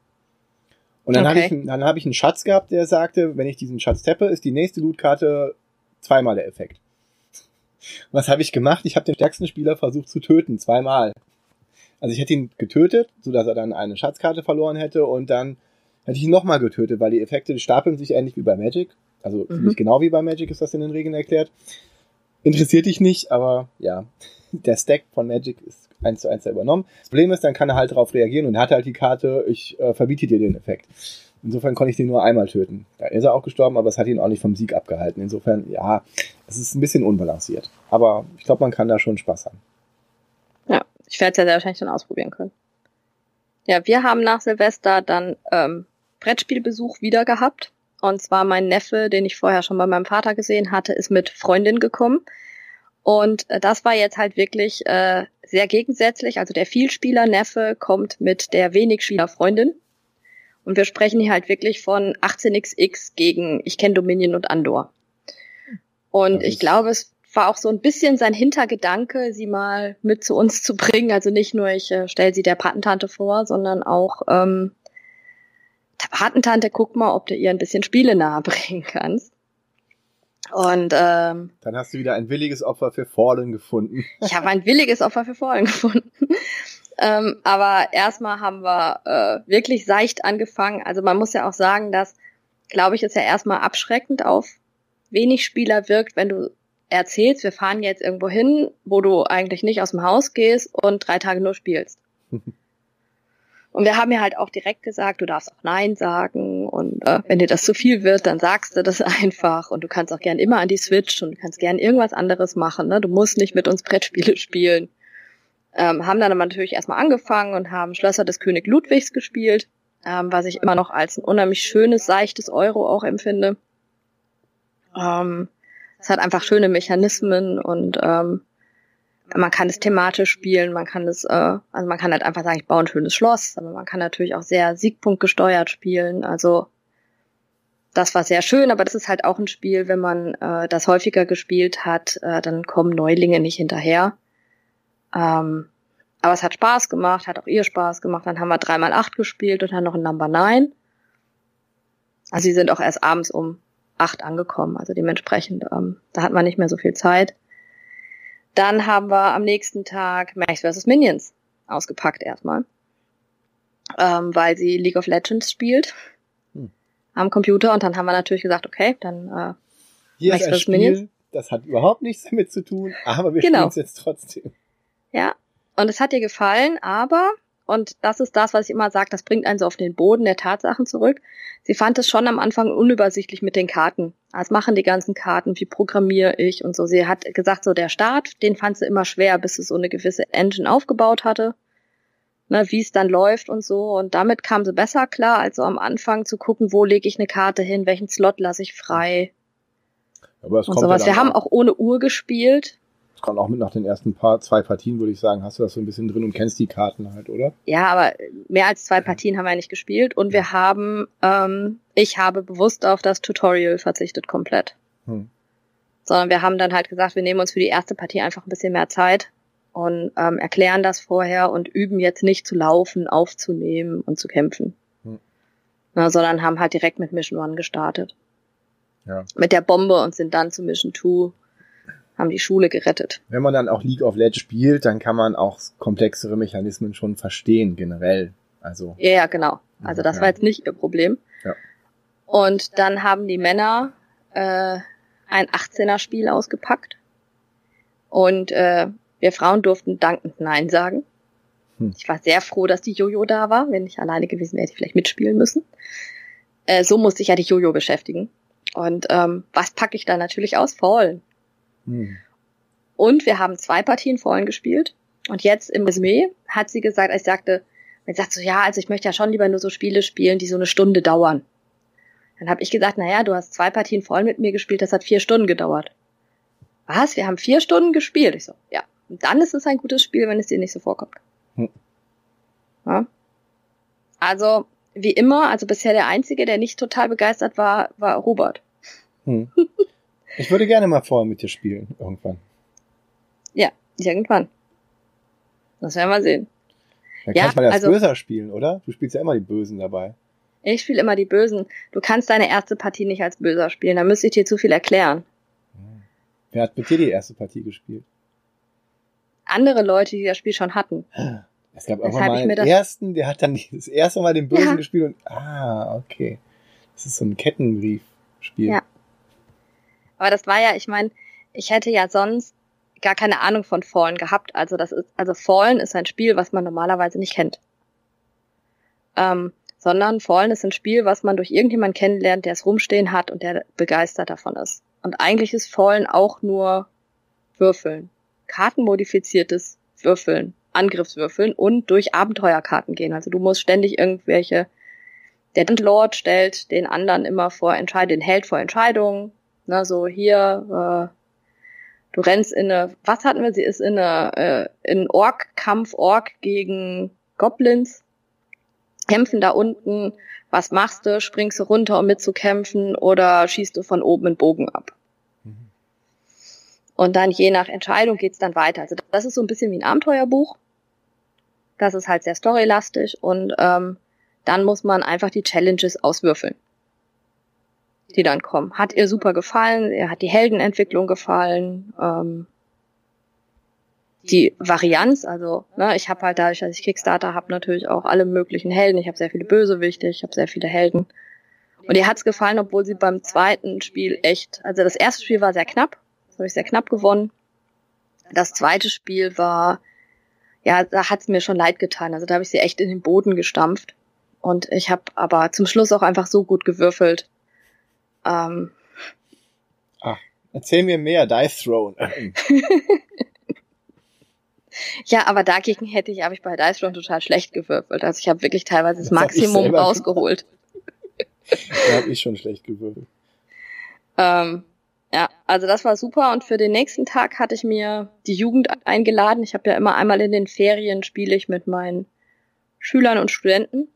Und dann Okay. habe ich, dann habe ich einen Schatz gehabt, der sagte, wenn ich diesen Schatz tappe, ist die nächste Loot-Karte zweimal der Effekt. Was habe ich gemacht? Ich habe den stärksten Spieler versucht zu töten, zweimal. Also ich hätte ihn getötet, so dass er dann eine Schatzkarte verloren hätte und dann hätte ich ihn nochmal getötet, weil die Effekte stapeln sich ähnlich wie bei Magic. Also Mhm. nicht genau wie bei Magic ist das in den Regeln erklärt. Interessiert dich nicht, aber ja, der Stack von Magic ist eins zu eins da übernommen. Das Problem ist, dann kann er halt darauf reagieren und er hat halt die Karte, ich äh, verbiete dir den Effekt. Insofern konnte ich den nur einmal töten. Da ist er auch gestorben, aber es hat ihn auch nicht vom Sieg abgehalten. Insofern, ja, es ist ein bisschen unbalanciert. Aber ich glaube, man kann da schon Spaß haben. Ja, ich werde es ja sehr wahrscheinlich dann ausprobieren können. Ja, wir haben nach Silvester dann ähm, Brettspielbesuch wieder gehabt. Und zwar mein Neffe, den ich vorher schon bei meinem Vater gesehen hatte, ist mit Freundin gekommen. Und äh, das war jetzt halt wirklich äh, sehr gegensätzlich. Also der Vielspieler-Neffe kommt mit der Wenigspieler-Freundin. Und wir sprechen hier halt wirklich von 18xx gegen Ich kenne Dominion und Andor. Und ich glaube, es war auch so ein bisschen sein Hintergedanke, sie mal mit zu uns zu bringen. Also nicht nur, ich äh, stelle sie der Patentante vor, sondern auch, ähm, Patentante, guck mal, ob du ihr ein bisschen Spiele nahe bringen kannst. Und ähm, Dann hast du wieder ein williges Opfer für Fallen gefunden. ich habe ein williges Opfer für Fallen gefunden. ähm, aber erstmal haben wir äh, wirklich seicht angefangen. Also man muss ja auch sagen, dass, glaube ich, es ja erstmal abschreckend auf wenig Spieler wirkt, wenn du erzählst, wir fahren jetzt irgendwo hin, wo du eigentlich nicht aus dem Haus gehst und drei Tage nur spielst. Und wir haben ja halt auch direkt gesagt, du darfst auch Nein sagen und äh, wenn dir das zu viel wird, dann sagst du das einfach und du kannst auch gern immer an die Switch und du kannst gern irgendwas anderes machen. Ne? Du musst nicht mit uns Brettspiele spielen. Ähm, haben dann aber natürlich erstmal angefangen und haben Schlösser des König Ludwigs gespielt, ähm, was ich immer noch als ein unheimlich schönes, seichtes Euro auch empfinde. Ähm, es hat einfach schöne Mechanismen und ähm, man kann es thematisch spielen, man kann es, äh, also man kann halt einfach sagen, ich baue ein schönes Schloss, aber man kann natürlich auch sehr siegpunktgesteuert spielen. Also das war sehr schön, aber das ist halt auch ein Spiel, wenn man äh, das häufiger gespielt hat, äh, dann kommen Neulinge nicht hinterher. Ähm, aber es hat Spaß gemacht, hat auch ihr Spaß gemacht. Dann haben wir dreimal acht gespielt und dann noch ein Number 9. Also sie sind auch erst abends um acht angekommen. Also dementsprechend, ähm, da hat man nicht mehr so viel Zeit. Dann haben wir am nächsten Tag Max vs. Minions ausgepackt erstmal, ähm, weil sie League of Legends spielt hm. am Computer und dann haben wir natürlich gesagt, okay, dann äh, Hier Max ist ein Spiel, Minions. das hat überhaupt nichts damit zu tun, aber wir genau. spielen es jetzt trotzdem. Ja, und es hat ihr gefallen, aber und das ist das, was ich immer sage, das bringt einen so auf den Boden der Tatsachen zurück. Sie fand es schon am Anfang unübersichtlich mit den Karten. Was machen die ganzen Karten? Wie programmiere ich und so. Sie hat gesagt, so der Start, den fand sie immer schwer, bis sie so eine gewisse Engine aufgebaut hatte. Ne, wie es dann läuft und so. Und damit kam sie besser klar, als so am Anfang zu gucken, wo lege ich eine Karte hin, welchen Slot lasse ich frei. Aber es und sowas. Ja Wir haben auch ohne Uhr gespielt kann auch mit nach den ersten paar, zwei Partien, würde ich sagen, hast du das so ein bisschen drin und kennst die Karten halt, oder? Ja, aber mehr als zwei Partien haben wir nicht gespielt und wir haben, ähm, ich habe bewusst auf das Tutorial verzichtet komplett. Hm. Sondern wir haben dann halt gesagt, wir nehmen uns für die erste Partie einfach ein bisschen mehr Zeit und ähm, erklären das vorher und üben jetzt nicht zu laufen, aufzunehmen und zu kämpfen. Hm. Na, sondern haben halt direkt mit Mission One gestartet. Ja. Mit der Bombe und sind dann zu Mission Two haben die Schule gerettet. Wenn man dann auch League of Legends spielt, dann kann man auch komplexere Mechanismen schon verstehen, generell. Also. Ja, ja genau. Also das ja. war jetzt nicht ihr Problem. Ja. Und dann haben die Männer äh, ein 18er Spiel ausgepackt. Und äh, wir Frauen durften dankend Nein sagen. Hm. Ich war sehr froh, dass die Jojo da war. Wenn ich alleine gewesen wäre, hätte ich vielleicht mitspielen müssen. Äh, so musste ich ja die Jojo beschäftigen. Und ähm, was packe ich da natürlich aus? Fallen. Hm. Und wir haben zwei Partien vorhin gespielt. Und jetzt im Resümee hat sie gesagt, ich sagte, man sagt so, ja, also ich möchte ja schon lieber nur so Spiele spielen, die so eine Stunde dauern. Dann habe ich gesagt, naja, du hast zwei Partien voll mit mir gespielt, das hat vier Stunden gedauert. Was? Wir haben vier Stunden gespielt? Ich so, ja. Und dann ist es ein gutes Spiel, wenn es dir nicht so vorkommt. Hm. Ja? Also, wie immer, also bisher der Einzige, der nicht total begeistert war, war Robert. Hm. Ich würde gerne mal vorher mit dir spielen, irgendwann. Ja, irgendwann. Das werden wir sehen. Dann ja, kannst du mal als also, Böser spielen, oder? Du spielst ja immer die Bösen dabei. Ich spiele immer die Bösen. Du kannst deine erste Partie nicht als Böser spielen, da müsste ich dir zu viel erklären. Wer hat mit dir die erste Partie gespielt? Andere Leute, die das Spiel schon hatten. Es gab irgendwann mal einen ersten, der hat dann das erste Mal den Bösen ja. gespielt und ah, okay. Das ist so ein Kettenbriefspiel. Ja. Aber das war ja, ich meine, ich hätte ja sonst gar keine Ahnung von Fallen gehabt. Also das ist, also Fallen ist ein Spiel, was man normalerweise nicht kennt. Ähm, sondern Fallen ist ein Spiel, was man durch irgendjemanden kennenlernt, der es rumstehen hat und der begeistert davon ist. Und eigentlich ist Fallen auch nur Würfeln. Kartenmodifiziertes Würfeln, Angriffswürfeln und durch Abenteuerkarten gehen. Also du musst ständig irgendwelche, der Lord stellt den anderen immer vor Entscheidungen, den Held vor Entscheidungen, na, so hier, äh, du rennst in eine, was hatten wir? Sie ist in eine, äh, in Ork-Kampf, Ork gegen Goblins, kämpfen da unten. Was machst du? Springst du runter, um mitzukämpfen, oder schießt du von oben einen Bogen ab? Mhm. Und dann je nach Entscheidung geht's dann weiter. Also das ist so ein bisschen wie ein Abenteuerbuch. Das ist halt sehr storylastig und ähm, dann muss man einfach die Challenges auswürfeln die dann kommen. Hat ihr super gefallen, ihr hat die Heldenentwicklung gefallen, ähm, die Varianz, also ne, ich habe halt dadurch, dass ich Kickstarter habe, natürlich auch alle möglichen Helden. Ich habe sehr viele Bösewichte, ich habe sehr viele Helden. Und ihr hat's gefallen, obwohl sie beim zweiten Spiel echt, also das erste Spiel war sehr knapp, das habe ich sehr knapp gewonnen. Das zweite Spiel war, ja, da hat's mir schon leid getan. Also da habe ich sie echt in den Boden gestampft. Und ich habe aber zum Schluss auch einfach so gut gewürfelt, ähm, ah, erzähl mir mehr, Dice Throne. ja, aber dagegen hätte ich, habe ich bei Dice Throne total schlecht gewürfelt. Also ich habe wirklich teilweise das, das Maximum rausgeholt. da habe ich schon schlecht gewürfelt. Ähm, ja, also das war super und für den nächsten Tag hatte ich mir die Jugend eingeladen. Ich habe ja immer einmal in den Ferien spiele ich mit meinen Schülern und Studenten.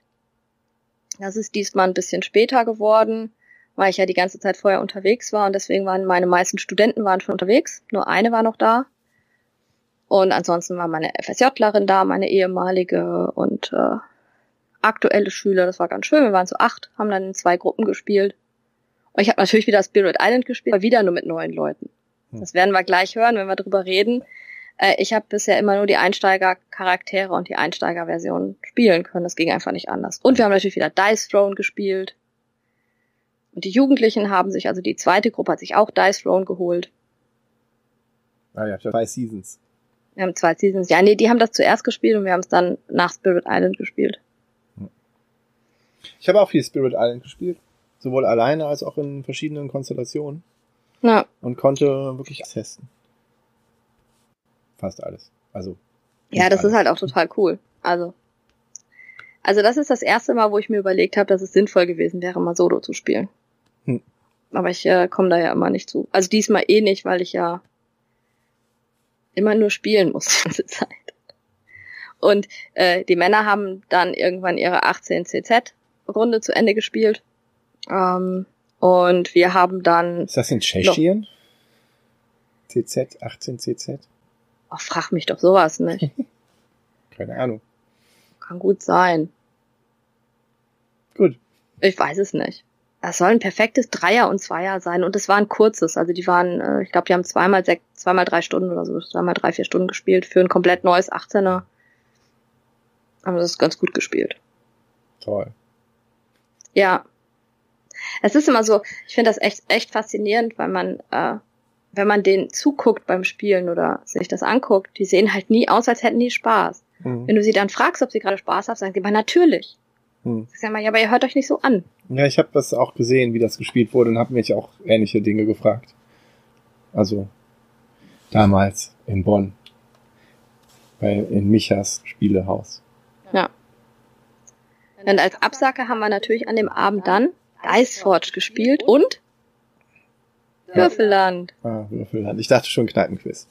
Das ist diesmal ein bisschen später geworden weil ich ja die ganze Zeit vorher unterwegs war und deswegen waren meine meisten Studenten waren schon unterwegs. Nur eine war noch da. Und ansonsten war meine FSJlerin da, meine ehemalige und äh, aktuelle Schüler. Das war ganz schön. Wir waren so acht, haben dann in zwei Gruppen gespielt. Und ich habe natürlich wieder Spirit Island gespielt, aber wieder nur mit neuen Leuten. Hm. Das werden wir gleich hören, wenn wir drüber reden. Äh, ich habe bisher immer nur die Einsteiger-Charaktere und die Einsteiger-Version spielen können. Das ging einfach nicht anders. Und wir haben natürlich wieder Dice Throne gespielt. Und die Jugendlichen haben sich, also die zweite Gruppe hat sich auch Dice Throne geholt. Ah ja, zwei Seasons. Wir haben zwei Seasons. Ja, nee, die haben das zuerst gespielt und wir haben es dann nach Spirit Island gespielt. Ich habe auch viel Spirit Island gespielt. Sowohl alleine als auch in verschiedenen Konstellationen. Ja, Und konnte wirklich testen. Fast alles. Also. ja das ist alles. halt auch total cool. Also, also das ist das erste Mal, wo ich mir überlegt habe, dass es sinnvoll gewesen wäre, mal Solo zu spielen. Hm. Aber ich äh, komme da ja immer nicht zu. Also diesmal eh nicht, weil ich ja immer nur spielen muss die ganze Zeit. Und äh, die Männer haben dann irgendwann ihre 18 CZ Runde zu Ende gespielt. Ähm, und wir haben dann, Ist das in Tschechien? CZ, 18 CZ? oh, frag mich doch sowas nicht. Keine Ahnung. Kann gut sein. Gut. Ich weiß es nicht. Das soll ein perfektes Dreier und Zweier sein und es war ein kurzes. Also die waren, äh, ich glaube, die haben zweimal sechs, zweimal drei Stunden oder so, zweimal drei, vier Stunden gespielt für ein komplett neues 18er. Aber das ist ganz gut gespielt. Toll. Ja. Es ist immer so, ich finde das echt, echt faszinierend, weil man, äh, wenn man denen zuguckt beim Spielen oder sich das anguckt, die sehen halt nie aus, als hätten die Spaß. Hm. Wenn du sie dann fragst, ob sie gerade Spaß haben, sagen sie immer natürlich. Hm. Sag ich mal, ja, aber ihr hört euch nicht so an. Ja, ich habe das auch gesehen, wie das gespielt wurde und habe mich auch ähnliche Dinge gefragt. Also damals in Bonn. Bei, in Michas Spielehaus. Ja. Und als Absacker haben wir natürlich an dem Abend dann Dice Forge gespielt und Würfelland. Ah, Würfelland. Ich dachte schon Kneipenquiz.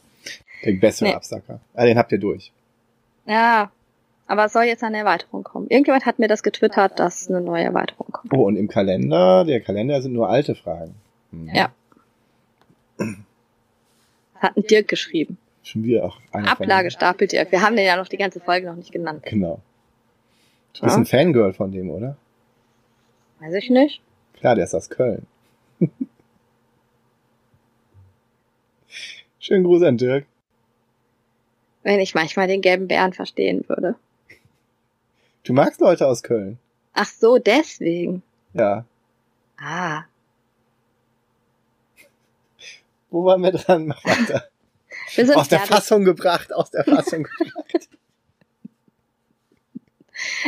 Der bessere Nee. Absacker. Ah, den habt ihr durch. Ja, aber es soll jetzt eine Erweiterung kommen. Irgendjemand hat mir das getwittert, dass eine neue Erweiterung kommt. Oh, und im Kalender, der Kalender sind nur alte Fragen. Hm. Ja. Hat ein Dirk geschrieben. Schon wieder auch einer von Ablagestapel Dirk. Wir haben den ja noch die ganze Folge noch nicht genannt. Genau. Du bist Ja. ein Fangirl von dem, oder? Weiß ich nicht. Klar, der ist aus Köln. Schönen Gruß an Dirk. Wenn ich manchmal den gelben Bären verstehen würde. Du magst Leute aus Köln. Ach so, deswegen. Ja. Ah. Wo waren wir dran? Mach weiter. Aus der. Fassung gebracht, aus der Fassung gebracht.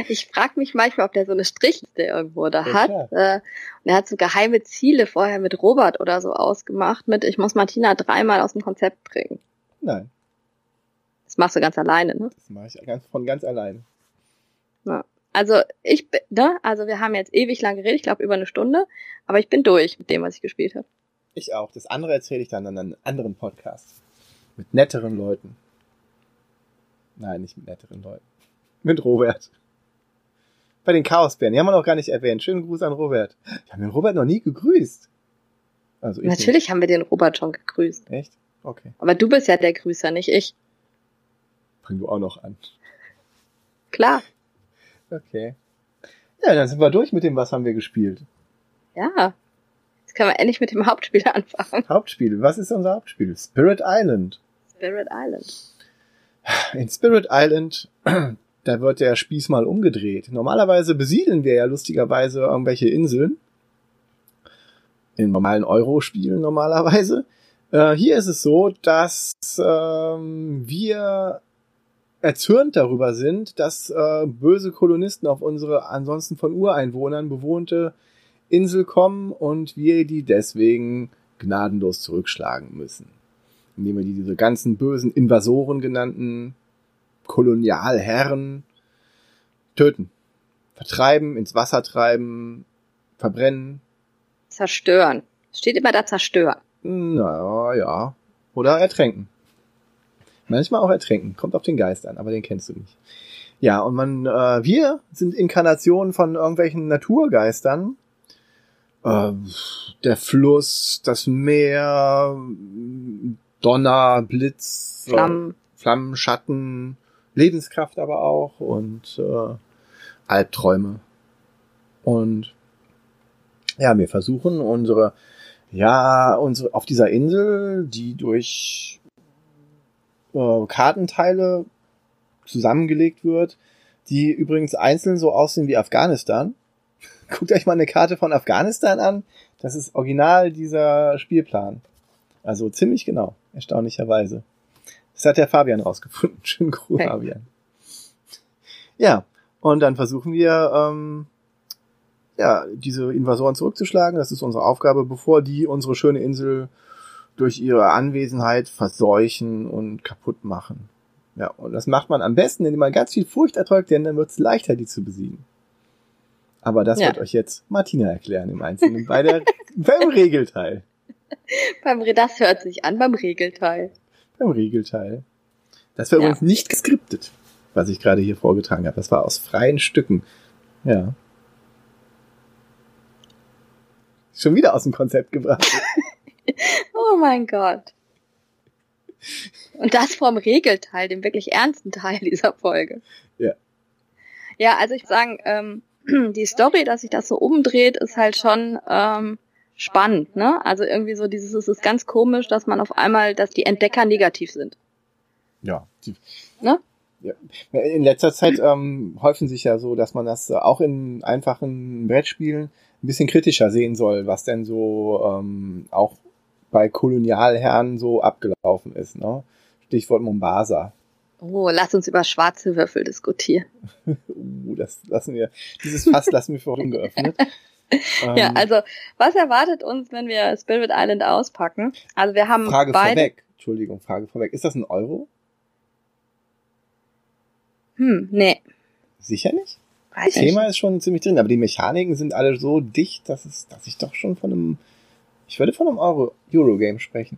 Ich frage mich manchmal, ob der so eine Strichliste irgendwo da Ja, hat. klar. Äh, und er hat so geheime Ziele vorher mit Robert oder so ausgemacht, mit ich muss Martina dreimal aus dem Konzept bringen. Nein, Das machst du ganz alleine, ne? das mache ich ganz, von ganz alleine. Also ich bin, ne? Also wir haben jetzt ewig lang geredet, ich glaube über eine Stunde, aber ich bin durch mit dem, was ich gespielt habe. Ich auch. Das andere erzähle ich dann an einem anderen Podcast. Mit netteren Leuten. Nein, nicht mit netteren Leuten. Mit Robert. Bei den Chaosbären. Die haben wir noch gar nicht erwähnt. Schönen Gruß an Robert. Ich habe den Robert noch nie gegrüßt. Also ich Natürlich haben wir den Robert schon gegrüßt. Nicht. Echt? Okay. Aber du bist ja der Grüßer, nicht ich. Bring du auch noch an. Klar. Okay. Ja, dann sind wir durch mit dem, was haben wir gespielt. Ja. Jetzt können wir endlich mit dem Hauptspiel anfangen. Hauptspiel. Was ist unser Hauptspiel? Spirit Island. Spirit Island. In Spirit Island, da wird der Spieß mal umgedreht. Normalerweise besiedeln wir ja lustigerweise irgendwelche Inseln. In normalen Euro-Spielen normalerweise. Äh, hier ist es so, dass ähm, wir erzürnt darüber sind, dass äh, böse Kolonisten auf unsere ansonsten von Ureinwohnern bewohnte Insel kommen und wir die deswegen gnadenlos zurückschlagen müssen. Indem wir die, diese ganzen bösen Invasoren genannten Kolonialherren töten. Vertreiben, ins Wasser treiben, verbrennen. Zerstören. Steht immer da zerstören. Na ja. Oder ertränken. Manchmal auch ertränken. Kommt auf den Geist an, aber den kennst du nicht. Ja, und man, äh, wir sind Inkarnationen von irgendwelchen Naturgeistern. Äh, der Fluss, das Meer, Donner, Blitz, äh, Flammen. Flammen, Schatten, Lebenskraft aber auch und äh, Albträume. Und ja, wir versuchen unsere, ja, unsere, auf dieser Insel, die durch äh, Kartenteile zusammengelegt wird, die übrigens einzeln so aussehen wie Afghanistan. Guckt euch mal eine Karte von Afghanistan an. Das ist original dieser Spielplan. Also ziemlich genau, erstaunlicherweise. Das hat der Fabian rausgefunden. Schönen Gruß, okay. Fabian. Ja, und dann versuchen wir, ähm, ja, diese Invasoren zurückzuschlagen. Das ist unsere Aufgabe, bevor die unsere schöne Insel durch ihre Anwesenheit verseuchen und kaputt machen. Ja, und das macht man am besten, indem man ganz viel Furcht erzeugt, denn dann wird es leichter, die zu besiegen. Aber das ja. wird euch jetzt Martina erklären im Einzelnen bei der, beim Regelteil. Beim, das hört sich an beim Regelteil. Beim Regelteil. Das war ja. übrigens nicht geskriptet, was ich gerade hier vorgetragen habe. Das war aus freien Stücken. Ja. Schon wieder aus dem Konzept gebracht. oh mein Gott. Und das vom Regelteil, dem wirklich ernsten Teil dieser Folge. Ja. Ja, also ich würde sagen, ähm, die Story, dass sich das so umdreht, ist halt schon ähm, spannend, ne? Also irgendwie so dieses, es ist ganz komisch, dass man auf einmal, dass die Entdecker negativ sind. Ja. Die, ne? Ja. In letzter Zeit ähm, häufen sich ja so, dass man das auch in einfachen Brettspielen ein bisschen kritischer sehen soll, was denn so ähm, auch bei Kolonialherren so abgelaufen ist. Ne? Stichwort Mombasa. Oh, lass uns über schwarze Würfel diskutieren. uh, das lassen wir, dieses Fass lassen wir vorhin geöffnet. ja, ähm, also was erwartet uns, wenn wir Spirit Island auspacken? Also wir haben Frage beide vorweg. Entschuldigung, Frage vorweg. Ist das ein Euro? Hm, nee. Sicher nicht? Weiß das Thema ist schon ziemlich drin, aber die Mechaniken sind alle so dicht, dass es, dass ich doch schon von einem ich würde von einem Euro Eurogame sprechen.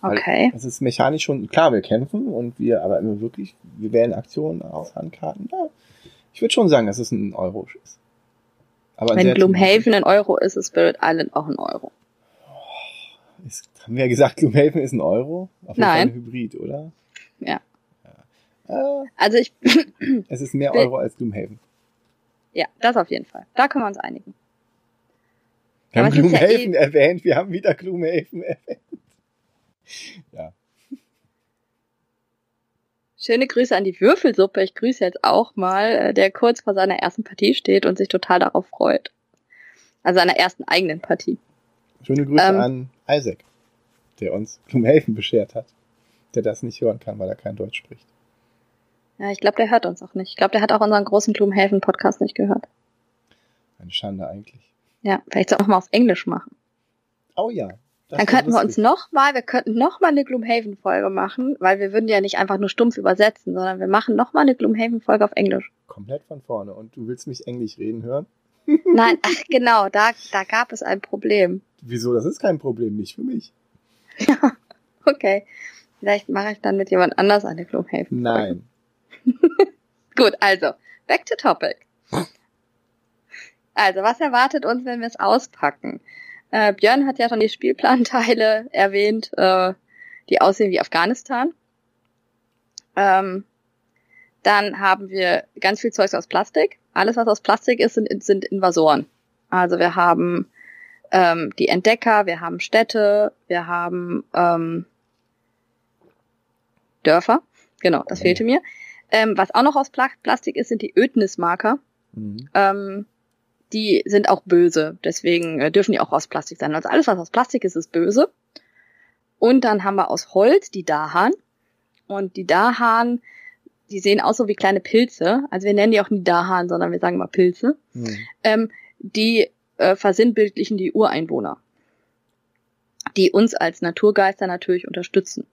Okay. Das ist mechanisch schon, klar, wir kämpfen und wir, aber immer wirklich, wir wählen Aktionen aus Handkarten. Ja, ich würde schon sagen, dass es ein Euro ist. Aber Wenn Gloomhaven ein Euro ist, ist Spirit Island auch ein Euro. Ist, haben wir ja gesagt, Gloomhaven ist ein Euro? Auf jeden Nein. Fall ein Hybrid, oder? Ja. ja. Äh, also ich. es ist mehr Euro als Gloomhaven. Ja, das auf jeden Fall. Da können wir uns einigen. Wir haben Gloomhaven ja eh erwähnt, wir haben wieder Gloomhaven erwähnt. Ja. Schöne Grüße an die Würfelsuppe. Ich grüße jetzt auch mal, äh, der kurz vor seiner ersten Partie steht und sich total darauf freut. Also seiner ersten eigenen Partie. Schöne Grüße ähm, an Isaac, der uns Gloomhaven beschert hat. Der das nicht hören kann, weil er kein Deutsch spricht. Ja, ich glaube, der hört uns auch nicht. Ich glaube, der hat auch unseren großen Gloomhaven-Podcast nicht gehört. Eine Schande eigentlich. Ja, vielleicht man mal auf Englisch machen. Oh ja. Dann könnten wir uns noch mal, wir könnten noch mal eine Gloomhaven-Folge machen, weil wir würden ja nicht einfach nur stumpf übersetzen, sondern wir machen noch mal eine Gloomhaven-Folge auf Englisch. Komplett von vorne. Und du willst mich Englisch reden hören? Nein, ach genau, da, da gab es ein Problem. Wieso? Das ist kein Problem, nicht für mich. Ja, okay. Vielleicht mache ich dann mit jemand anders eine Gloomhaven. -Folge. Nein. Gut, also, back to topic. Also, was erwartet uns, wenn wir es auspacken? Äh, Björn hat ja schon die Spielplanteile erwähnt, äh, die aussehen wie Afghanistan. Ähm, dann haben wir ganz viel Zeugs aus Plastik. Alles, was aus Plastik ist, sind, sind Invasoren. Also wir haben ähm, die Entdecker, wir haben Städte, wir haben ähm, Dörfer. Genau, das fehlte mir. Ähm, was auch noch aus Pla Plastik ist, sind die Ödnismarker. Mhm. Ähm, die sind auch böse. Deswegen äh, dürfen die auch aus Plastik sein. Also alles, was aus Plastik ist, ist böse. Und dann haben wir aus Holz die Dahan. Und die Dahan, die sehen aus so wie kleine Pilze. Also wir nennen die auch nie Dahan, sondern wir sagen mal Pilze. Hm. Ähm, die äh, versinnbildlichen die Ureinwohner. Die uns als Naturgeister natürlich unterstützen.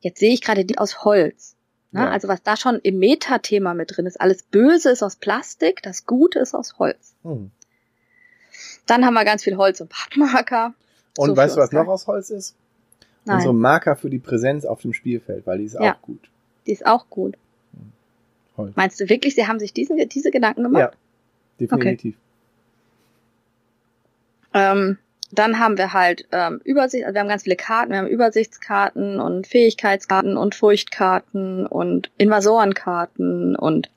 Jetzt sehe ich gerade die aus Holz. Ne? Ja. Also was da schon im Metathema mit drin ist. Alles Böse ist aus Plastik, das Gute ist aus Holz. Hm. Dann haben wir ganz viel Holz und Pappmarker. Und so weißt du, was noch aus Holz ist? Nein. Unsere Marker für die Präsenz auf dem Spielfeld, weil die ist ja, auch gut. Die ist auch gut. Hm. Holz. Meinst du wirklich, sie haben sich diesen, diese Gedanken gemacht? Ja, definitiv. Okay. Ähm, dann haben wir halt ähm, Übersicht, also wir haben ganz viele Karten, wir haben Übersichtskarten und Fähigkeitskarten und Furchtkarten und Invasorenkarten und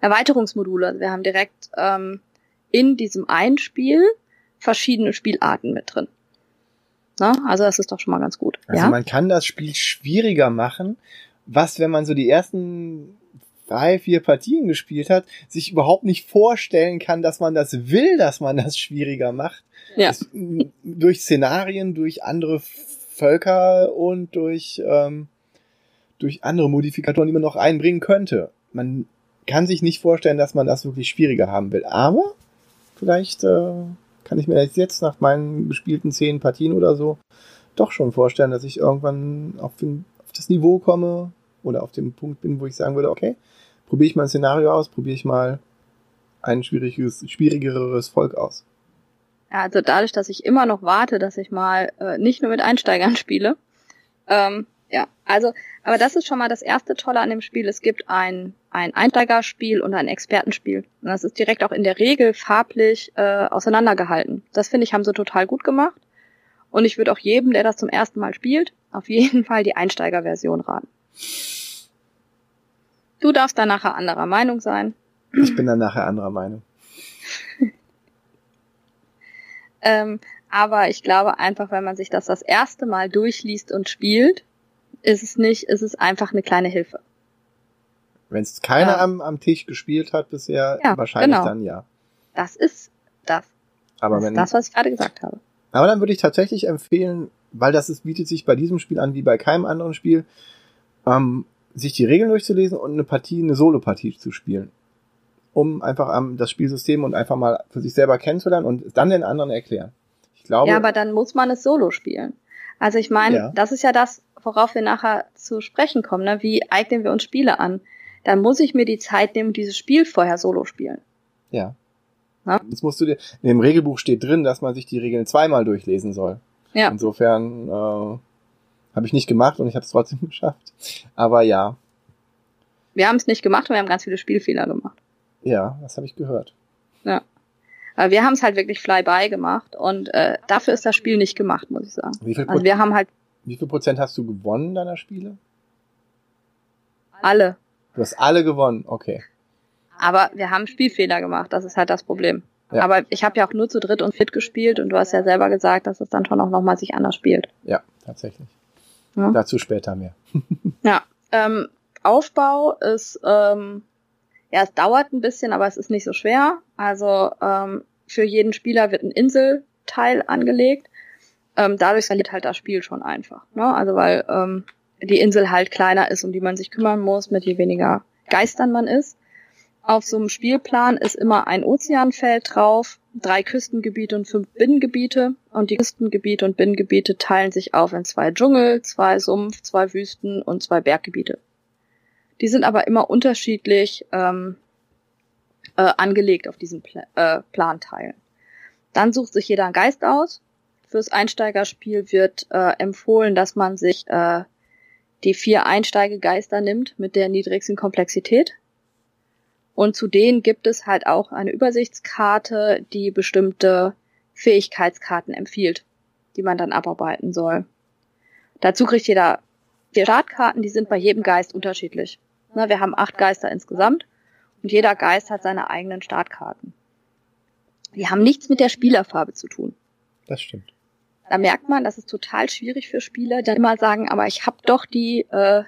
Erweiterungsmodule. Also wir haben direkt ähm, in diesem einen Spiel verschiedene Spielarten mit drin. Na, also das ist doch schon mal ganz gut. Also ja? man kann das Spiel schwieriger machen, was, wenn man so die ersten drei, vier Partien gespielt hat, sich überhaupt nicht vorstellen kann, dass man das will, dass man das schwieriger macht. Ja. Es, durch Szenarien, durch andere Völker und durch, ähm, durch andere Modifikatoren, die man noch einbringen könnte. Man kann sich nicht vorstellen, dass man das wirklich schwieriger haben will. Aber vielleicht äh, kann ich mir jetzt nach meinen gespielten zehn Partien oder so doch schon vorstellen, dass ich irgendwann auf, den, auf das Niveau komme oder auf dem Punkt bin, wo ich sagen würde, okay, probiere ich mal ein Szenario aus, probiere ich mal ein schwieriges, schwierigeres Volk aus. Ja, also dadurch, dass ich immer noch warte, dass ich mal äh, nicht nur mit Einsteigern spiele. Ähm, ja, also, aber das ist schon mal das erste Tolle an dem Spiel. Es gibt ein, ein Einsteigerspiel und ein Expertenspiel. Und das ist direkt auch in der Regel farblich äh, auseinandergehalten. Das finde ich, haben sie total gut gemacht. Und ich würde auch jedem, der das zum ersten Mal spielt, auf jeden Fall die Einsteigerversion raten. Du darfst da nachher anderer Meinung sein. Ich bin dann nachher anderer Meinung. Ähm, aber ich glaube einfach, wenn man sich das das erste Mal durchliest und spielt, ist es nicht, ist es einfach eine kleine Hilfe. Wenn es keiner Ja. am, am Tisch gespielt hat bisher, Ja, wahrscheinlich genau. dann ja. Das ist das. Aber das wenn, ist das, was ich gerade gesagt habe. aber dann würde ich tatsächlich empfehlen, weil das ist, bietet sich bei diesem Spiel an wie bei keinem anderen Spiel, ähm, sich die Regeln durchzulesen und eine Partie, eine Solo-Partie zu spielen. Um einfach ähm, das Spielsystem und einfach mal für sich selber kennenzulernen und dann den anderen erklären. Ich glaube, Ja, aber dann muss man es solo spielen. Also ich meine, Ja. das ist ja das, worauf wir nachher zu sprechen kommen. Ne? Wie eignen wir uns Spiele an? Dann muss ich mir die Zeit nehmen, dieses Spiel vorher solo spielen. ja. Na? Jetzt musst du dir, in dem Regelbuch steht drin, dass man sich die Regeln zweimal durchlesen soll. Ja. Insofern äh, habe ich nicht gemacht und ich habe es trotzdem geschafft. Aber ja, Wir haben es nicht gemacht und wir haben ganz viele Spielfehler gemacht. ja, das habe ich gehört. Aber wir haben es halt wirklich fly-by gemacht und äh, dafür ist das Spiel nicht gemacht, muss ich sagen. Wie viel, Also wir haben halt wie viel Prozent hast du gewonnen deiner Spiele? alle, Du hast alle gewonnen, okay. aber wir haben Spielfehler gemacht, das ist halt das Problem. Ja. Aber ich habe ja auch nur zu dritt und viert gespielt und du hast ja selber gesagt, dass es dann schon auch nochmal sich anders spielt. Ja, tatsächlich. Ja. Dazu später mehr. Ja, ähm, Aufbau ist, ähm, ja, es dauert ein bisschen, aber es ist nicht so schwer. Also ähm, für jeden Spieler wird ein Inselteil angelegt. Ähm, dadurch verliert halt das Spiel schon einfach. Ne? Also weil ähm, die Insel halt kleiner ist, um die man sich kümmern muss, mit je weniger Geistern man ist. Auf so einem Spielplan ist immer ein Ozeanfeld drauf, drei Küstengebiete und fünf Binnengebiete. Und die Küstengebiete und Binnengebiete teilen sich auf in zwei Dschungel, zwei Sumpf, zwei Wüsten und zwei Berggebiete. Die sind aber immer unterschiedlich ähm, äh, angelegt auf diesen Pla äh, Planteilen. Dann sucht sich jeder einen Geist aus. Fürs Einsteigerspiel wird äh, empfohlen, dass man sich äh, die vier Einsteigegeister nimmt mit der niedrigsten Komplexität. Und zu denen gibt es halt auch eine Übersichtskarte, die bestimmte Fähigkeitskarten empfiehlt, die man dann abarbeiten soll. Dazu kriegt jeder vier Startkarten, die sind bei jedem Geist unterschiedlich. Na, wir haben acht Geister insgesamt und jeder Geist hat seine eigenen Startkarten. Die haben nichts mit der Spielerfarbe zu tun. Das stimmt. Da merkt man, das ist total schwierig für Spieler, die immer sagen, aber ich habe doch die, äh,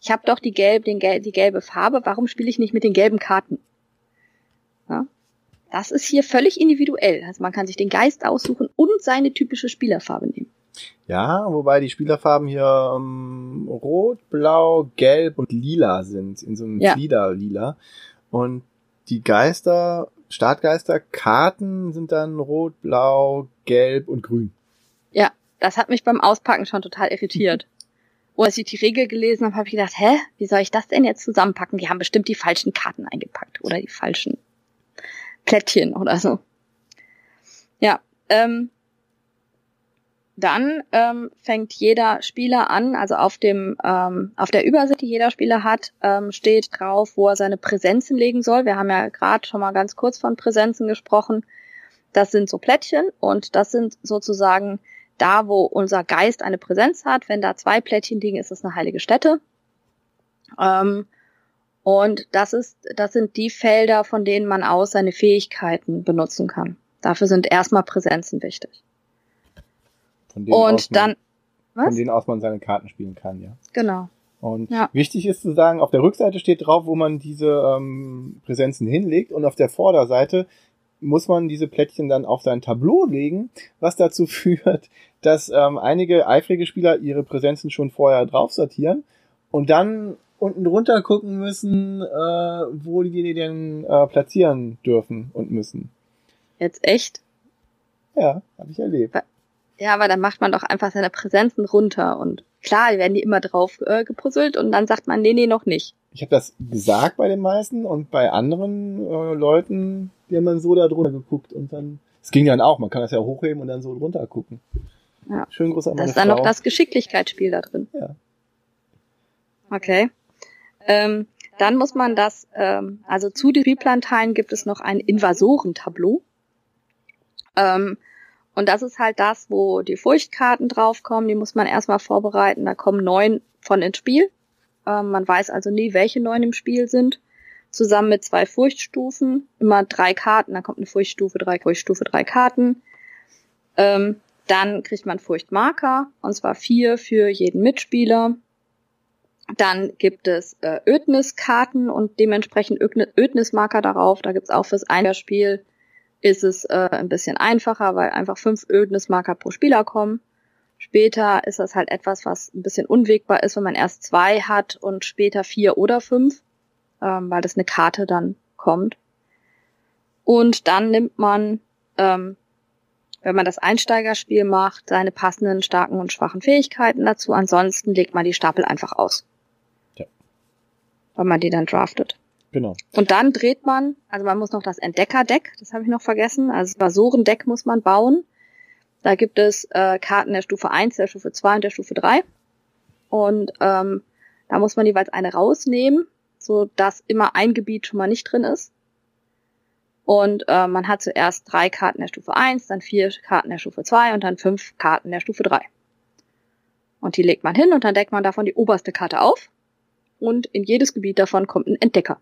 ich habe doch die gelb, den die gelbe Farbe. Warum spiele ich nicht mit den gelben Karten? Ja? Das ist hier völlig individuell. Also man kann sich den Geist aussuchen und seine typische Spielerfarbe nehmen. Ja, wobei die Spielerfarben hier ähm, rot, blau, gelb und lila sind, in so einem Ja. Flieder-Lila. Und die Geister, Startgeister, Karten sind dann rot, blau, gelb und grün. Ja, das hat mich beim Auspacken schon total irritiert. Und als ich die Regel gelesen habe, habe ich gedacht, hä, wie soll ich das denn jetzt zusammenpacken? Die haben bestimmt die falschen Karten eingepackt oder die falschen Plättchen oder so. Ja, ähm, dann ähm, fängt jeder Spieler an, also auf dem ähm, auf der Übersicht, die jeder Spieler hat, ähm, steht drauf, wo er seine Präsenzen legen soll. Wir haben ja gerade schon mal ganz kurz von Präsenzen gesprochen. Das sind so Plättchen und das sind sozusagen da, wo unser Geist eine Präsenz hat. Wenn da zwei Plättchen liegen, ist es eine heilige Stätte. Ähm, Und das ist, das sind die Felder, von denen man aus seine Fähigkeiten benutzen kann. Dafür sind erstmal Präsenzen wichtig. Von denen Und aus man, dann, was? Von denen aus man seine Karten spielen kann, ja. Genau. Und Ja. wichtig ist zu sagen, auf der Rückseite steht drauf, wo man diese ähm, Präsenzen hinlegt und auf der Vorderseite muss man diese Plättchen dann auf sein Tableau legen, was dazu führt, dass ähm, einige eifrige Spieler ihre Präsenzen schon vorher drauf sortieren und dann unten drunter gucken müssen, äh, wo die die denn äh, platzieren dürfen und müssen. Jetzt echt? Ja, habe ich erlebt. Ja, aber dann macht man doch einfach seine Präsenzen runter und klar, werden die immer drauf äh, gepuzzelt und dann sagt man, nee, nee, noch nicht. Ich habe das gesagt bei den meisten und bei anderen äh, Leuten, die haben dann so da drunter geguckt und dann. Es ging dann auch, man kann das ja hochheben und dann so drunter gucken. Ja. Schönen Gruß an meine Das ist dann Frau. noch das Geschicklichkeitsspiel da drin. Ja. Okay. Ähm, dann muss man das, ähm, also zu den Spielplanteilen gibt es noch ein Invasorentableau. Ähm, und das ist halt das, wo die Furchtkarten draufkommen, die muss man erstmal vorbereiten. Da kommen neun von ins Spiel. Ähm, man weiß also nie, welche neun im Spiel sind. Zusammen mit zwei Furchtstufen, immer drei Karten, dann kommt eine Furchtstufe, drei Furchtstufe, drei Karten. Ähm, dann kriegt man Furchtmarker, und zwar vier für jeden Mitspieler. Dann gibt es äh, Ödnis-Karten und dementsprechend Ödni- Ödnis-Marker darauf. Da gibt's auch fürs Einspiel ist es äh, ein bisschen einfacher, weil einfach fünf Ödnis-Marker pro Spieler kommen. Später ist das halt etwas, was ein bisschen unwegbar ist, wenn man erst zwei hat und später vier oder fünf, ähm, weil das eine Karte dann kommt. Und dann nimmt man, ähm, wenn man das Einsteigerspiel macht, seine passenden starken und schwachen Fähigkeiten dazu. Ansonsten legt man die Stapel einfach aus. Ja. Weil man die dann draftet. Genau. Und dann dreht man, also man muss noch das Entdeckerdeck, das habe ich noch vergessen, also das Basorendeck muss man bauen. Da gibt es äh, Karten der Stufe 1, der Stufe 2 und der Stufe 3. Und ähm, da muss man jeweils eine rausnehmen, so dass immer ein Gebiet schon mal nicht drin ist. Und äh, man hat zuerst drei Karten der Stufe 1, dann vier Karten der Stufe 2 und dann fünf Karten der Stufe 3. Und die legt man hin und dann deckt man davon die oberste Karte auf. Und in jedes Gebiet davon kommt ein Entdecker.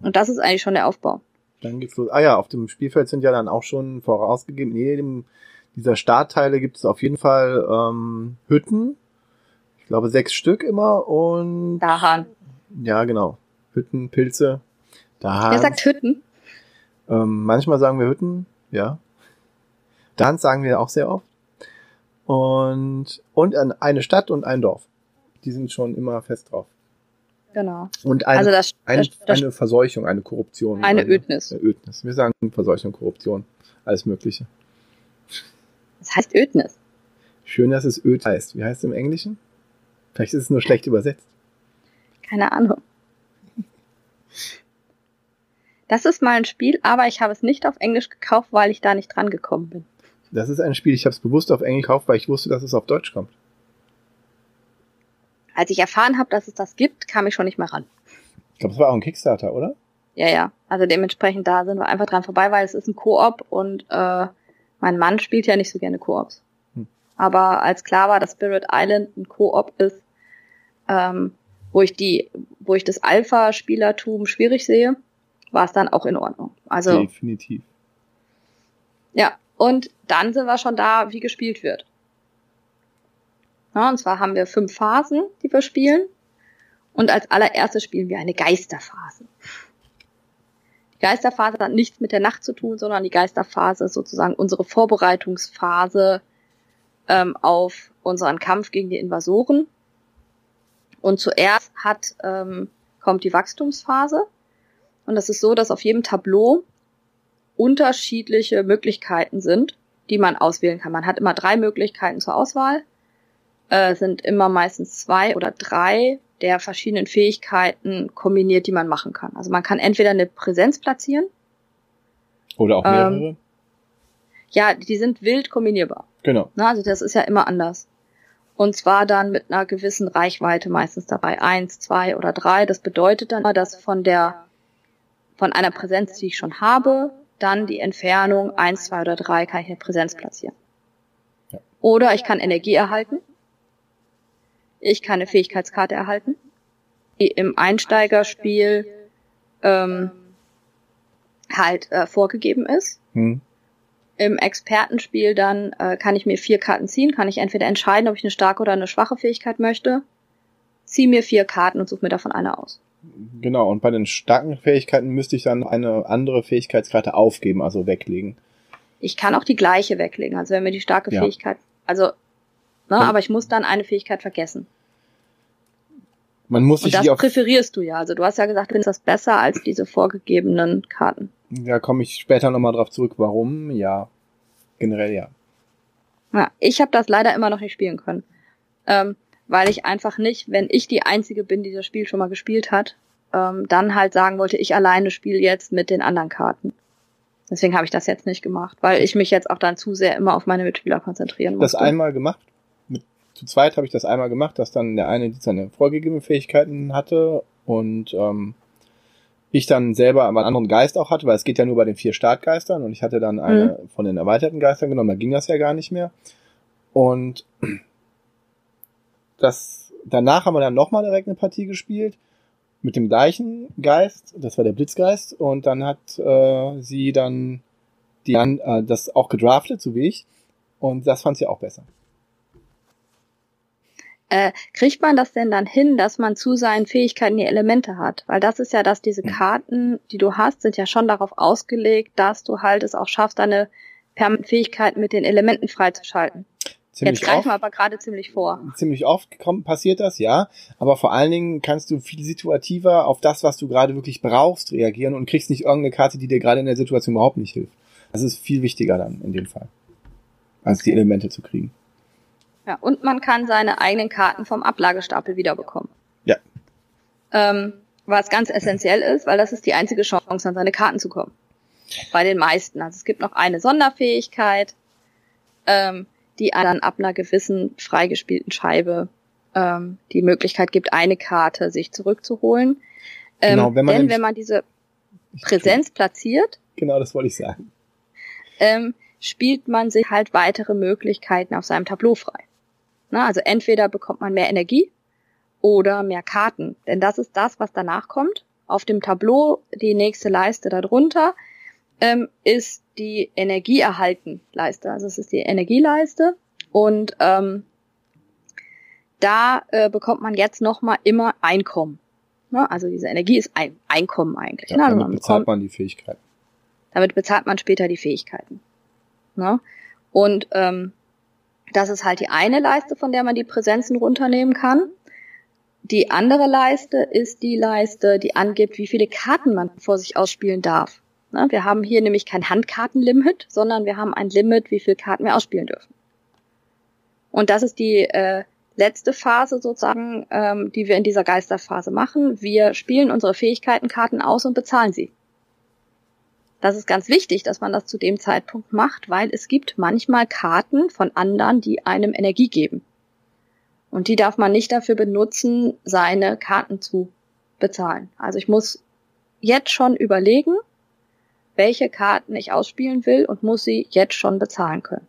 Und das ist eigentlich schon der Aufbau. Dann geht's los. Ah ja, auf dem Spielfeld sind ja dann auch schon vorausgegeben, in jedem dieser Startteile gibt es auf jeden Fall ähm, Hütten. Ich glaube sechs Stück immer und Dahan. ja genau. Hütten, Pilze. Da Wer sagt Hütten? Ähm, manchmal sagen wir Hütten, ja. Dann sagen wir auch sehr oft. Und, und eine Stadt und ein Dorf. Die sind schon immer fest drauf. Genau. Und eine, Also das, eine, das, das eine Verseuchung, eine Korruption. Eine Ödnis. Eine Ödnis. Wir sagen Verseuchung, Korruption. Alles Mögliche. das heißt Ödnis. Schön, dass es Öd heißt. Wie heißt es im Englischen? Vielleicht ist es nur schlecht übersetzt. Keine Ahnung. Das ist mal ein Spiel, aber ich habe es nicht auf Englisch gekauft, weil ich da nicht dran gekommen bin. Das ist ein Spiel, ich habe es bewusst auf Englisch gekauft, weil ich wusste, dass es auf Deutsch kommt. Als ich erfahren habe, dass es das gibt, kam ich schon nicht mehr ran. Ich glaube, es war auch ein Kickstarter, oder? Ja, ja. Also dementsprechend da sind wir einfach dran vorbei, weil es ist ein Koop und äh, mein Mann spielt ja nicht so gerne Koops. Hm. Aber als klar war, dass Spirit Island ein Koop ist, ähm, wo ich die, wo ich das Alpha-Spielertum schwierig sehe, war es dann auch in Ordnung. Also Definitiv. ja. Und dann sind wir schon da, wie gespielt wird. Ja, und zwar haben wir fünf Phasen, die wir spielen. Und als allererstes spielen wir eine Geisterphase. Die Geisterphase hat nichts mit der Nacht zu tun, sondern die Geisterphase ist sozusagen unsere Vorbereitungsphase ähm, auf unseren Kampf gegen die Invasoren. Und zuerst hat, ähm, kommt die Wachstumsphase. Und das ist so, dass auf jedem Tableau unterschiedliche Möglichkeiten sind, die man auswählen kann. Man hat immer drei Möglichkeiten zur Auswahl. Äh, sind immer meistens zwei oder drei der verschiedenen Fähigkeiten kombiniert, die man machen kann. Also man kann entweder eine Präsenz platzieren. Oder auch Ähm, mehrere. Ja, die sind wild kombinierbar. genau. Na, also das ist ja immer anders. Und zwar dann mit einer gewissen Reichweite meistens dabei. Eins, zwei oder drei. Das bedeutet dann, dass von der, von einer Präsenz, die ich schon habe, dann die Entfernung eins, zwei oder drei kann ich eine Präsenz platzieren. Ja. Oder ich kann Energie erhalten. Ich kann eine Fähigkeitskarte erhalten. im Einsteigerspiel ähm, halt äh, vorgegeben ist. Hm. Im Expertenspiel dann äh, kann ich mir vier Karten ziehen, kann ich entweder entscheiden, ob ich eine starke oder eine schwache Fähigkeit möchte, ziehe mir vier Karten und suche mir davon eine aus. Genau, und bei den starken Fähigkeiten müsste ich dann eine andere Fähigkeitskarte aufgeben, also weglegen. Ich kann auch die gleiche weglegen, also wenn mir die starke ja. Fähigkeit, also, ne, aber ich muss dann eine Fähigkeit vergessen. Man muss sich und das präferierst du ja. Also du hast ja gesagt, du findest das besser als diese vorgegebenen Karten. Ja, komme ich später nochmal drauf zurück. Warum? Ja, generell ja. Ja, ich habe das leider immer noch nicht spielen können. Ähm, weil ich einfach nicht, wenn ich die Einzige bin, die das Spiel schon mal gespielt hat, ähm, dann halt sagen wollte, ich alleine spiele jetzt mit den anderen Karten. Deswegen habe ich das jetzt nicht gemacht, weil ich mich jetzt auch dann zu sehr immer auf meine Mitspieler konzentrieren musste. Das einmal gemacht? Zu zweit habe ich das einmal gemacht, dass dann der eine seine vorgegebenen Fähigkeiten hatte und ähm, ich dann selber einen anderen Geist auch hatte, weil es geht ja nur bei den vier Startgeistern und ich hatte dann eine mhm. von den erweiterten Geistern genommen, da ging das ja gar nicht mehr. Und das, danach haben wir dann nochmal direkt eine Partie gespielt mit dem gleichen Geist, das war der Blitzgeist, und dann hat äh, sie dann die, äh, das auch gedraftet, so wie ich, und das fand sie auch besser. Äh, kriegt man das denn dann hin, dass man zu seinen Fähigkeiten die Elemente hat? Weil das ist ja, dass diese hm. Karten, die du hast, sind ja schon darauf ausgelegt, dass du halt es auch schaffst, deine Fähigkeiten mit den Elementen freizuschalten. Ziemlich Jetzt greifen wir aber gerade ziemlich vor. Ziemlich oft kommt, passiert das, ja. Aber vor allen Dingen kannst du viel situativer auf das, was du gerade wirklich brauchst, reagieren und kriegst nicht irgendeine Karte, die dir gerade in der Situation überhaupt nicht hilft. Das ist viel wichtiger dann in dem Fall, als die Elemente zu kriegen. Ja, und man kann seine eigenen Karten vom Ablagestapel wiederbekommen. Ja. Ähm, was ganz essentiell ist, weil das ist die einzige Chance, an seine Karten zu kommen. Bei den meisten. Also es gibt noch eine Sonderfähigkeit. Ähm, die dann ab einer gewissen freigespielten Scheibe ähm, die Möglichkeit gibt, eine Karte sich zurückzuholen. Ähm, genau, wenn man denn wenn man diese Präsenz platziert, genau das wollte ich sagen, ähm, spielt man sich halt weitere Möglichkeiten auf seinem Tableau frei. Na, also entweder bekommt man mehr Energie oder mehr Karten, denn das ist das, was danach kommt. Auf dem Tableau die nächste Leiste darunter ähm, ist die Energieerhalten-Leiste. Also es ist die Energieleiste und ähm, da äh, bekommt man jetzt nochmal immer Einkommen. Ne? Also diese Energie ist ein Einkommen eigentlich. Ja, ne? damit man bezahlt man die Fähigkeiten. Damit bezahlt man später die Fähigkeiten. Ne? Und ähm, das ist halt die eine Leiste, von der man die Präsenzen runternehmen kann. Die andere Leiste ist die Leiste, die angibt, wie viele Karten man vor sich ausspielen darf. Wir haben hier nämlich kein Handkartenlimit, sondern wir haben ein Limit, wie viele Karten wir ausspielen dürfen. Und das ist die äh, letzte Phase sozusagen, ähm, die wir in dieser Geisterphase machen. Wir spielen unsere Fähigkeitenkarten aus und bezahlen sie. Das ist ganz wichtig, dass man das zu dem Zeitpunkt macht, weil es gibt manchmal Karten von anderen, die einem Energie geben. Und die darf man nicht dafür benutzen, seine Karten zu bezahlen. Also ich muss jetzt schon überlegen, welche Karten ich ausspielen will und muss sie jetzt schon bezahlen können.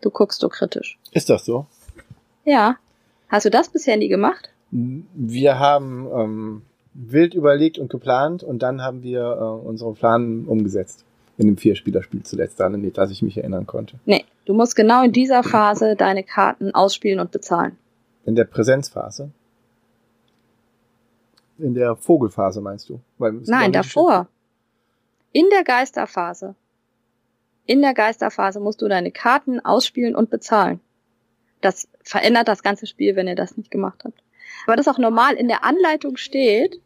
Du guckst so kritisch. Ist das so? Ja. Hast du das bisher nie gemacht? Wir haben ähm, wild überlegt und geplant und dann haben wir äh, unsere Plan umgesetzt. In dem Vierspielerspiel zuletzt, an das ich mich erinnern konnte. Nee, du musst genau in dieser Phase deine Karten ausspielen und bezahlen. In der Präsenzphase? In der Vogelphase meinst du? Nein, davor. In der Geisterphase. In der Geisterphase musst du deine Karten ausspielen und bezahlen. Das verändert das ganze Spiel, wenn ihr das nicht gemacht habt. Aber das auch normal in der Anleitung steht,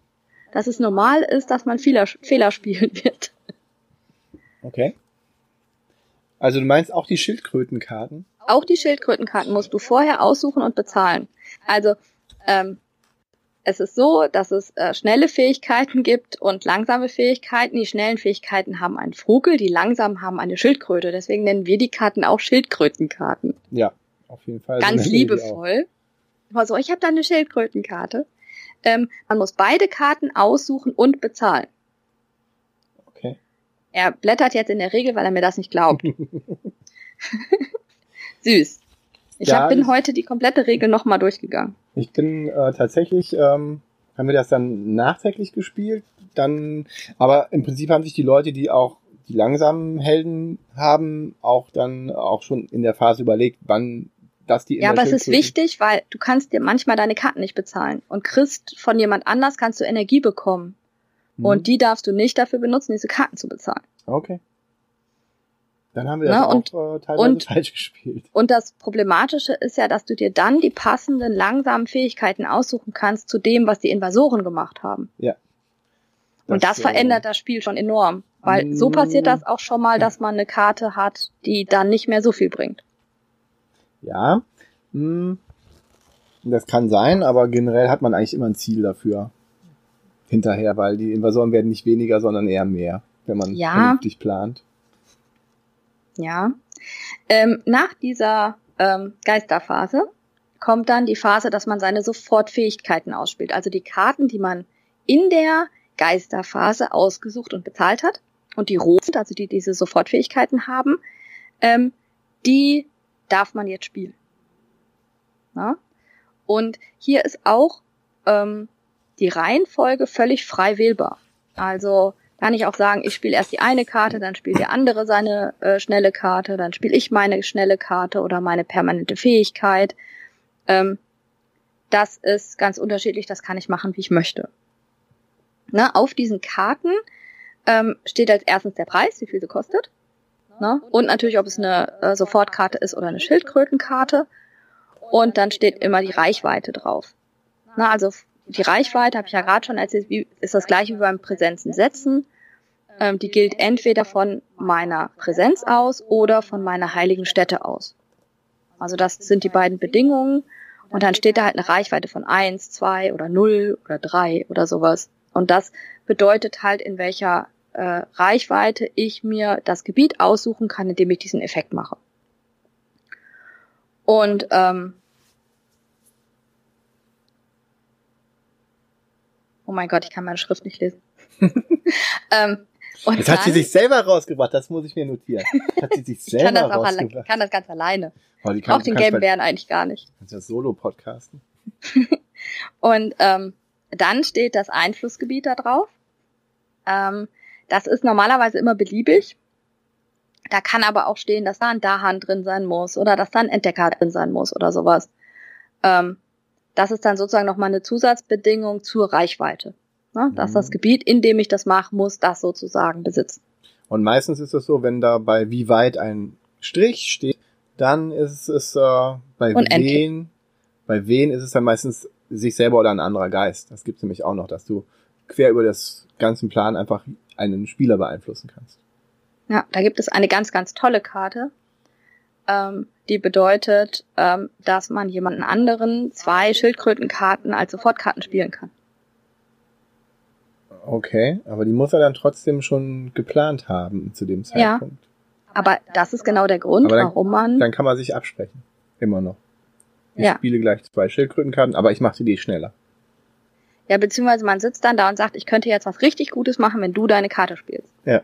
dass es normal ist, dass man Fehler, Fehler spielen wird. Okay. Also du meinst auch die Schildkrötenkarten? Auch die Schildkrötenkarten musst du vorher aussuchen und bezahlen. Also ähm, es ist so, dass es äh, schnelle Fähigkeiten gibt und langsame Fähigkeiten. Die schnellen Fähigkeiten haben einen Vogel, die langsamen haben eine Schildkröte. Deswegen nennen wir die Karten auch Schildkrötenkarten. Ja, auf jeden Fall. Ganz so liebevoll. Also ich habe da eine Schildkrötenkarte. Ähm, man muss beide Karten aussuchen und bezahlen. Okay. Er blättert jetzt in der Regel, weil er mir das nicht glaubt. Süß. Ich ja, hab, bin ich, heute die komplette Regel nochmal durchgegangen. Ich bin äh, tatsächlich, ähm, haben wir das dann nachträglich gespielt, dann, aber im Prinzip haben sich die Leute, die auch die langsamen Helden haben, auch dann auch schon in der Phase überlegt, wann das die Ja, aber es ist wichtig, weil du kannst dir manchmal deine Karten nicht bezahlen und kriegst von jemand anders kannst du Energie bekommen. Mhm. Und die darfst du nicht dafür benutzen, diese Karten zu bezahlen. Okay. Dann haben wir das und, auch äh, teilweise und, falsch gespielt. Und das Problematische ist ja, dass du dir dann die passenden langsamen Fähigkeiten aussuchen kannst zu dem, was die Invasoren gemacht haben. Ja. Das, und das verändert äh, das Spiel schon enorm. Weil so passiert das auch schon mal, dass man eine Karte hat, die dann nicht mehr so viel bringt. Ja, mh, das kann sein, aber generell hat man eigentlich immer ein Ziel dafür hinterher, weil die Invasoren werden nicht weniger, sondern eher mehr, wenn man ja. vernünftig plant. Ja. Ähm, nach dieser ähm, Geisterphase kommt dann die Phase, dass man seine Sofortfähigkeiten ausspielt. Also die Karten, die man in der Geisterphase ausgesucht und bezahlt hat. Und die roten, also die diese Sofortfähigkeiten haben, ähm, die darf man jetzt spielen. Na? Und hier ist auch ähm, die Reihenfolge völlig frei wählbar. Also kann ich auch sagen, ich spiele erst die eine Karte, dann spielt der andere seine äh, schnelle Karte, dann spiele ich meine schnelle Karte oder meine permanente Fähigkeit. Ähm, das ist ganz unterschiedlich, das kann ich machen, wie ich möchte. Na, auf diesen Karten ähm, steht als erstens der Preis, wie viel sie kostet. Na, und natürlich, ob es eine äh, Sofortkarte ist oder eine Schildkrötenkarte. Und dann steht immer die Reichweite drauf. Na, also die Reichweite, habe ich ja gerade schon erzählt, wie, ist das gleiche wie beim Präsenzen setzen. Ähm, die gilt entweder von meiner Präsenz aus oder von meiner heiligen Stätte aus. Also das sind die beiden Bedingungen. Und dann steht da halt eine Reichweite von eins, zwei oder null oder drei oder sowas. Und das bedeutet halt, in welcher äh, Reichweite ich mir das Gebiet aussuchen kann, indem ich diesen Effekt mache. Und ähm, Oh mein Gott, ich kann meine Schrift nicht lesen. ähm, und Jetzt hat sie sich selber rausgebracht, das muss ich mir notieren. Hat sie sich selber ich kann das auch rausgebracht. kann das ganz alleine. Oh, ich brauche den gelben Bären eigentlich gar nicht. Kannst ja solo podcasten. und ähm, dann steht das Einflussgebiet da drauf. Ähm, das ist normalerweise immer beliebig. Da kann aber auch stehen, dass da ein Dahan drin sein muss oder dass da ein Entdecker drin sein muss oder sowas. Ähm, das ist dann sozusagen nochmal eine Zusatzbedingung zur Reichweite. Ne? Dass mhm. das Gebiet, in dem ich das mache, muss das sozusagen besitzen. Und meistens ist es so, wenn da bei wie weit ein Strich steht, dann ist es äh, bei Unendlich. wen, bei wen ist es dann meistens sich selber oder ein anderer Geist. Das gibt es nämlich auch noch, dass du quer über das ganzen Plan einfach einen Spieler beeinflussen kannst. Ja, da gibt es eine ganz, ganz tolle Karte, ähm, die bedeutet, ähm, dass man jemanden anderen zwei Schildkrötenkarten als Sofortkarten spielen kann. Okay, aber die muss er dann trotzdem schon geplant haben zu dem Zeitpunkt. Ja, aber das ist genau der Grund, dann, warum man. Dann kann man sich absprechen. Immer noch. Ich ja. spiele gleich zwei Schildkrötenkarten, aber ich mache die schneller. Ja, beziehungsweise man sitzt dann da und sagt, ich könnte jetzt was richtig Gutes machen, wenn du deine Karte spielst. Ja.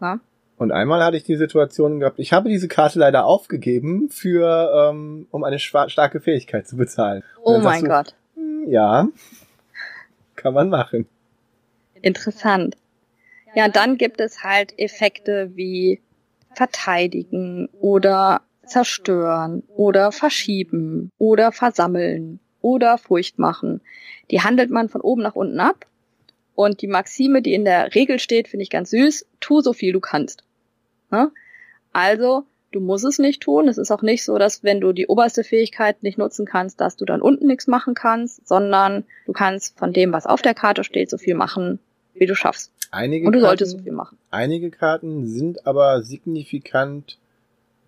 ja? Und einmal hatte ich die Situation gehabt, ich habe diese Karte leider aufgegeben, für um, ähm, um eine starke Fähigkeit zu bezahlen. Oh mein du, Gott. Hm, ja, kann man machen. Interessant. Ja, und dann gibt es halt Effekte wie verteidigen oder zerstören oder verschieben oder versammeln oder Furcht machen. Die handelt man von oben nach unten ab. Und die Maxime, die in der Regel steht, finde ich ganz süß. Tu so viel du kannst. Ne? Also, du musst es nicht tun. Es ist auch nicht so, dass wenn du die oberste Fähigkeit nicht nutzen kannst, dass du dann unten nichts machen kannst, sondern du kannst von dem, was auf der Karte steht, so viel machen, wie du schaffst. Einige Und du Karten, solltest so viel machen. Einige Karten sind aber signifikant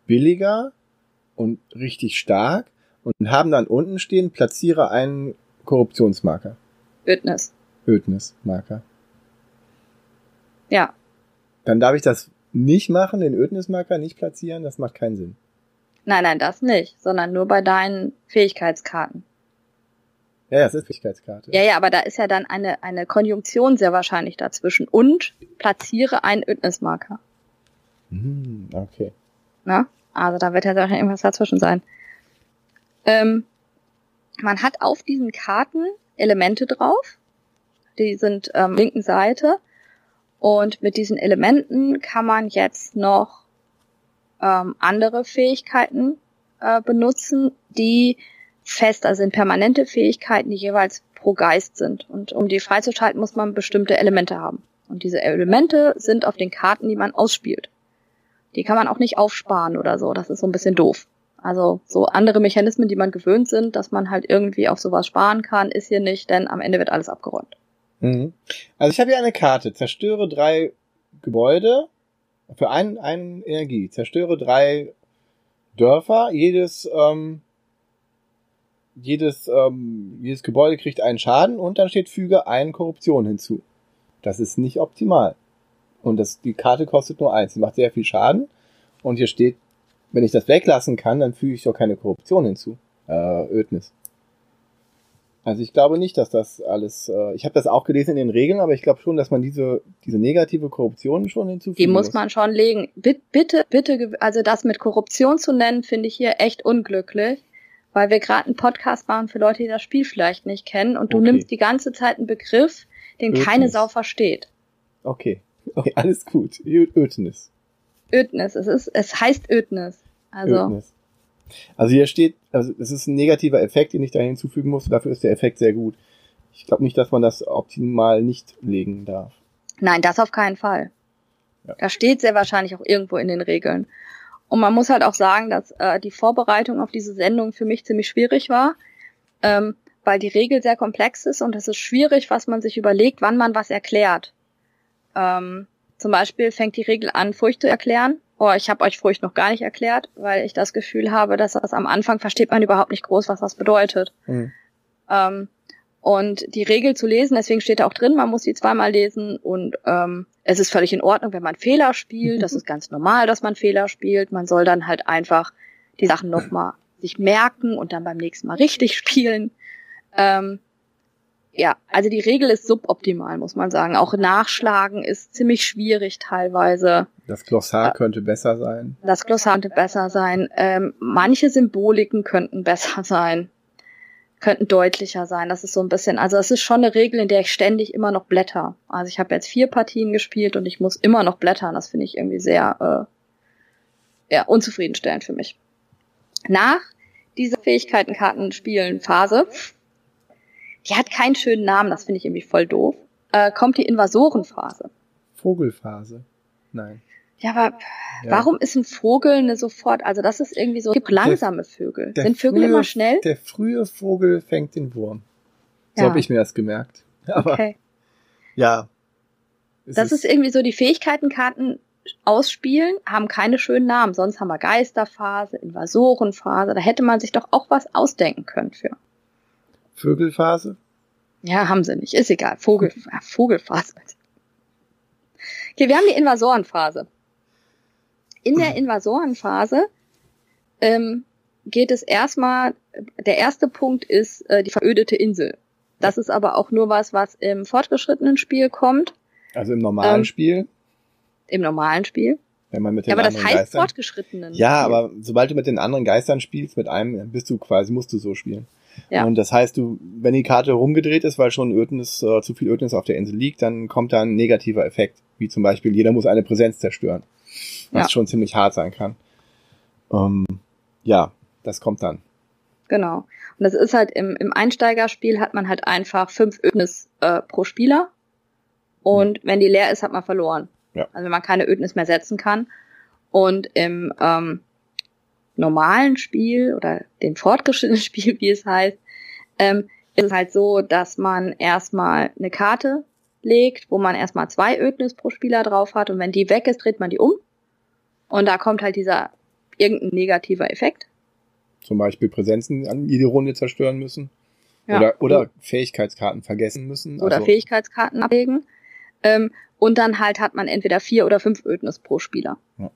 billiger und richtig stark und haben dann unten stehen, platziere einen Korruptionsmarker. Ödnis. Ödnis-Marker. Ja. Dann darf ich das nicht machen, den Ödnismarker nicht platzieren, das macht keinen Sinn. Nein, nein, das nicht, sondern nur bei deinen Fähigkeitskarten. Ja, ja, das ist Fähigkeitskarte. Ja, ja, aber da ist ja dann eine, eine Konjunktion sehr wahrscheinlich dazwischen und platziere einen Ödnismarker. Hm, okay. Na? Also da wird ja doch irgendwas dazwischen sein. Ähm, man hat auf diesen Karten Elemente drauf. Die sind ähm, linken Seite. Und mit diesen Elementen kann man jetzt noch ähm, andere Fähigkeiten äh, benutzen, die fester sind, permanente Fähigkeiten, die jeweils pro Geist sind. Und um die freizuschalten, muss man bestimmte Elemente haben. Und diese Elemente sind auf den Karten, die man ausspielt. Die kann man auch nicht aufsparen oder so. Das ist so ein bisschen doof. Also so andere Mechanismen, die man gewöhnt sind, dass man halt irgendwie auf sowas sparen kann, ist hier nicht, denn am Ende wird alles abgeräumt. Mhm. Also ich habe hier eine Karte. Zerstöre drei Gebäude für einen, einen Energie. Zerstöre drei Dörfer. Jedes, ähm, jedes, ähm, jedes Gebäude kriegt einen Schaden und dann steht füge einen Korruption hinzu. Das ist nicht optimal. Und das, die Karte kostet nur eins. Sie macht sehr viel Schaden. Und hier steht wenn ich das weglassen kann, dann füge ich doch keine Korruption hinzu. Äh, Ödnis. Also ich glaube nicht, dass das alles. Äh, ich habe das auch gelesen in den Regeln, aber ich glaube schon, dass man diese diese negative Korruption schon hinzufügen Die muss, muss. man schon legen. Bitte, bitte, bitte, also das mit Korruption zu nennen, finde ich hier echt unglücklich, weil wir gerade einen Podcast machen für Leute, die das Spiel vielleicht nicht kennen, und du okay. nimmst die ganze Zeit einen Begriff, den Ödnis. keine Sau versteht. Okay, okay, alles gut. Ödnis. Ödnis. Es ist, es heißt Ödnis. Also. Ödnis. Also hier steht, also es ist ein negativer Effekt, den ich da hinzufügen muss. Dafür ist der Effekt sehr gut. Ich glaube nicht, dass man das optimal nicht legen darf. Nein, das auf keinen Fall. Ja. Da steht sehr wahrscheinlich auch irgendwo in den Regeln. Und man muss halt auch sagen, dass äh, die Vorbereitung auf diese Sendung für mich ziemlich schwierig war, ähm, weil die Regel sehr komplex ist und es ist schwierig, was man sich überlegt, wann man was erklärt. Ähm, zum Beispiel fängt die Regel an, Furcht zu erklären. Oh, ich habe euch Furcht noch gar nicht erklärt, weil ich das Gefühl habe, dass das am Anfang versteht man überhaupt nicht groß, was das bedeutet. Mhm. Ähm, und die Regel zu lesen, deswegen steht da auch drin, man muss sie zweimal lesen und ähm, es ist völlig in Ordnung, wenn man Fehler spielt. Das ist ganz normal, dass man Fehler spielt. Man soll dann halt einfach die Sachen nochmal sich merken und dann beim nächsten Mal richtig spielen. Ähm, ja, also die Regel ist suboptimal, muss man sagen. Auch nachschlagen ist ziemlich schwierig teilweise. Das Glossar äh, könnte besser sein. Das Glossar könnte besser sein. Ähm, manche Symboliken könnten besser sein, könnten deutlicher sein. Das ist so ein bisschen, also es ist schon eine Regel, in der ich ständig immer noch blätter. Also ich habe jetzt vier Partien gespielt und ich muss immer noch blättern. Das finde ich irgendwie sehr äh, ja, unzufriedenstellend für mich. Nach dieser Fähigkeitenkartenspielen-Phase die hat keinen schönen Namen, das finde ich irgendwie voll doof. Äh, kommt die Invasorenphase. Vogelphase. Nein. Ja, aber ja. warum ist ein Vogel eine sofort, also das ist irgendwie so, es gibt langsame Vögel. Der Sind Vögel frühe, immer schnell? Der frühe Vogel fängt den Wurm. So ja. habe ich mir das gemerkt. Aber, okay. Ja. Das ist, ist irgendwie so, die Fähigkeitenkarten ausspielen, haben keine schönen Namen. Sonst haben wir Geisterphase, Invasorenphase. Da hätte man sich doch auch was ausdenken können für. Vögelphase? Ja, haben sie nicht. Ist egal. Vogel, Vogelphase. Okay, wir haben die Invasorenphase. In der Invasorenphase ähm, geht es erstmal, der erste Punkt ist äh, die verödete Insel. Das ist aber auch nur was, was im fortgeschrittenen Spiel kommt. Also im normalen ähm, Spiel? Im normalen Spiel. Wenn man mit den ja, aber das heißt Geistern, fortgeschrittenen. Ja, Spiel. aber sobald du mit den anderen Geistern spielst, mit einem, bist du quasi, musst du so spielen. Ja. Und das heißt, du, wenn die Karte rumgedreht ist, weil schon Ödnis, äh, zu viel Ödnis auf der Insel liegt, dann kommt da ein negativer Effekt. Wie zum Beispiel, jeder muss eine Präsenz zerstören. Was ja. schon ziemlich hart sein kann. Ähm, ja, das kommt dann. Genau. Und das ist halt im, im Einsteigerspiel hat man halt einfach fünf Ödnis äh, pro Spieler. Und wenn die leer ist, hat man verloren. Ja. Also wenn man keine Ödnis mehr setzen kann. Und im ähm, normalen Spiel oder dem fortgeschrittenen Spiel, wie es heißt, ähm, ist es halt so, dass man erstmal eine Karte legt, wo man erstmal zwei Ödnis pro Spieler drauf hat und wenn die weg ist, dreht man die um und da kommt halt dieser irgendein negativer Effekt. Zum Beispiel Präsenzen an jede Runde zerstören müssen. Ja. Oder, oder Fähigkeitskarten vergessen müssen. Oder also Fähigkeitskarten ablegen. Ähm, und dann halt hat man entweder vier oder fünf Ödnis pro Spieler. Ja.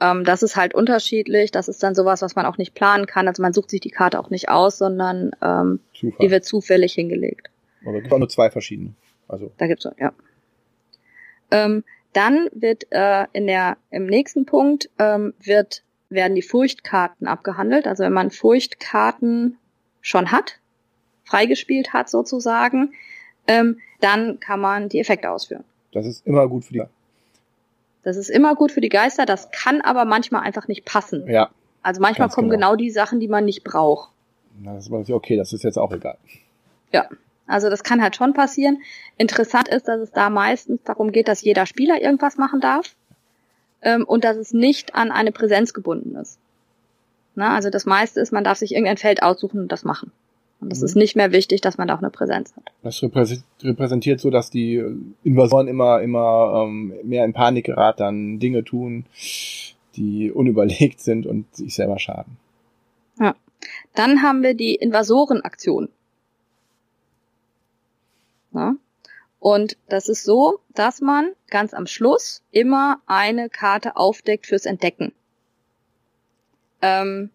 Ähm, das ist halt unterschiedlich. Das ist dann sowas, was man auch nicht planen kann. Also man sucht sich die Karte auch nicht aus, sondern ähm, die wird zufällig hingelegt. Aber es gibt auch nur zwei verschiedene. Also. Da gibt's ja. Ähm, dann wird äh, in der im nächsten Punkt ähm, wird werden die Furchtkarten abgehandelt. Also wenn man Furchtkarten schon hat, freigespielt hat sozusagen, ähm, dann kann man die Effekte ausführen. Das ist immer gut für die. Das ist immer gut für die Geister, das kann aber manchmal einfach nicht passen. Ja. Also manchmal kommen genau. genau. die Sachen, die man nicht braucht. Na, das ist okay, das ist jetzt auch egal. Ja. Also das kann halt schon passieren. Interessant ist, dass es da meistens darum geht, dass jeder Spieler irgendwas machen darf ähm, und dass es nicht an eine Präsenz gebunden ist. Na, also das meiste ist, man darf sich irgendein Feld aussuchen und das machen. Und es mhm. ist nicht mehr wichtig, dass man da auch eine Präsenz hat. Das repräsentiert so, dass die Invasoren immer, immer ähm, mehr in Panik geraten, dann Dinge tun, die unüberlegt sind und sich selber schaden. Ja. Dann haben wir die Invasorenaktion. Ja. Und das ist so, dass man ganz am Schluss immer eine Karte aufdeckt fürs Entdecken. Ähm,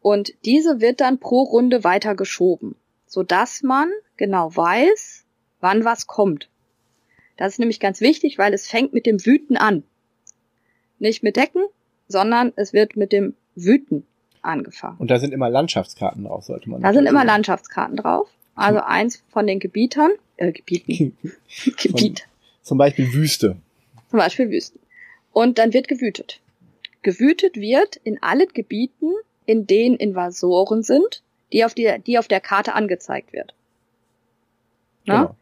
und diese wird dann pro Runde weitergeschoben, sodass man genau weiß, wann was kommt. Das ist nämlich ganz wichtig, weil es fängt mit dem Wüten an. Nicht mit Decken, sondern es wird mit dem Wüten angefangen. Und da sind immer Landschaftskarten drauf, sollte man. Da sind immer Landschaftskarten drauf. Also eins von den Gebietern, äh, Gebieten. Gebiet. Zum Beispiel Wüste. Zum Beispiel Wüsten. Und dann wird gewütet. Gewütet wird in allen Gebieten, in denen Invasoren sind, die auf, die, die auf der Karte angezeigt wird. Na? Genau.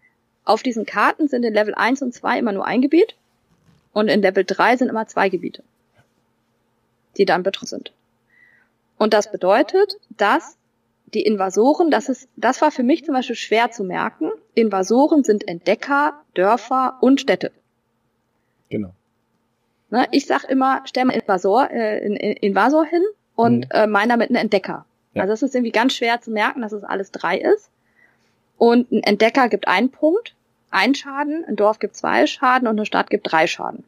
Auf diesen Karten sind in Level 1 und 2 immer nur ein Gebiet und in Level 3 sind immer zwei Gebiete, die dann betroffen sind. Und das bedeutet, dass die Invasoren, das ist, das war für mich zum Beispiel schwer zu merken. Invasoren sind Entdecker, Dörfer und Städte. Genau. Ne, ich sag immer, stell mal Invasor, äh, in, in, Invasor hin und mhm. äh, meiner mit einem Entdecker. Ja. Also es ist irgendwie ganz schwer zu merken, dass es alles drei ist. Und ein Entdecker gibt einen Punkt, einen Schaden, ein Dorf gibt zwei Schaden und eine Stadt gibt drei Schaden.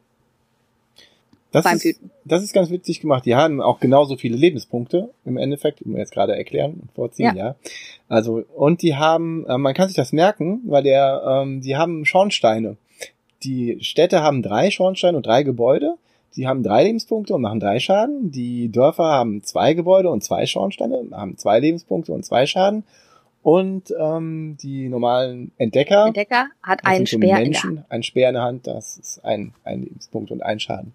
Das ist, das ist ganz witzig gemacht. Die haben auch genauso viele Lebenspunkte im Endeffekt, wie wir jetzt gerade erklären und vorziehen, ja. ja. Also, und die haben, äh, man kann sich das merken, weil der, ähm, die haben Schornsteine die Städte haben drei Schornsteine und drei Gebäude. Die haben drei Lebenspunkte und machen drei Schaden. Die Dörfer haben zwei Gebäude und zwei Schornsteine, haben zwei Lebenspunkte und zwei Schaden. Und ähm, die normalen Entdecker, Entdecker hat einen Speer Menschen, in der Hand. Ein Speer in der Hand, das ist ein, ein Lebenspunkt und ein Schaden.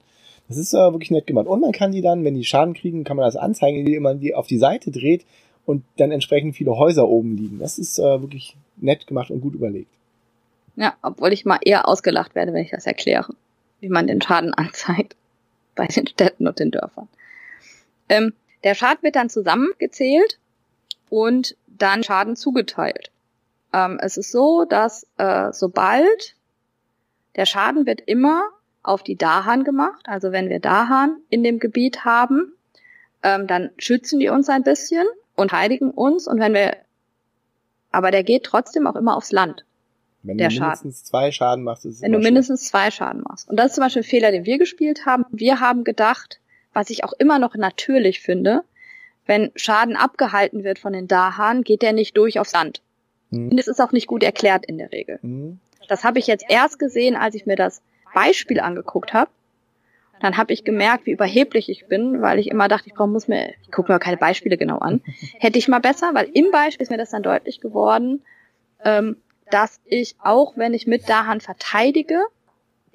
Das ist äh, wirklich nett gemacht. Und man kann die dann, wenn die Schaden kriegen, kann man das anzeigen, indem man die auf die Seite dreht und dann entsprechend viele Häuser oben liegen. Das ist äh, wirklich nett gemacht und gut überlegt. Ja, obwohl ich mal eher ausgelacht werde, wenn ich das erkläre, wie man den Schaden anzeigt bei den Städten und den Dörfern. Ähm, der Schaden wird dann zusammengezählt und dann Schaden zugeteilt. Ähm, es ist so, dass äh, sobald der Schaden wird immer auf die Dahan gemacht, also wenn wir Dahan in dem Gebiet haben, ähm, dann schützen die uns ein bisschen und heiligen uns und wenn wir, aber der geht trotzdem auch immer aufs Land. Wenn der du mindestens Schaden. zwei Schaden machst, ist es Wenn du mindestens zwei Schaden machst. Und das ist zum Beispiel ein Fehler, den wir gespielt haben. Wir haben gedacht, was ich auch immer noch natürlich finde, wenn Schaden abgehalten wird von den Dahan, geht der nicht durch aufs Land. Mhm. Und es ist auch nicht gut erklärt in der Regel. Mhm. Das habe ich jetzt erst gesehen, als ich mir das Beispiel angeguckt habe. Dann habe ich gemerkt, wie überheblich ich bin, weil ich immer dachte, ich brauche, muss mir, ich gucke mir keine Beispiele genau an. Hätte ich mal besser, weil im Beispiel ist mir das dann deutlich geworden, ähm, dass ich auch, wenn ich mit Dahan verteidige,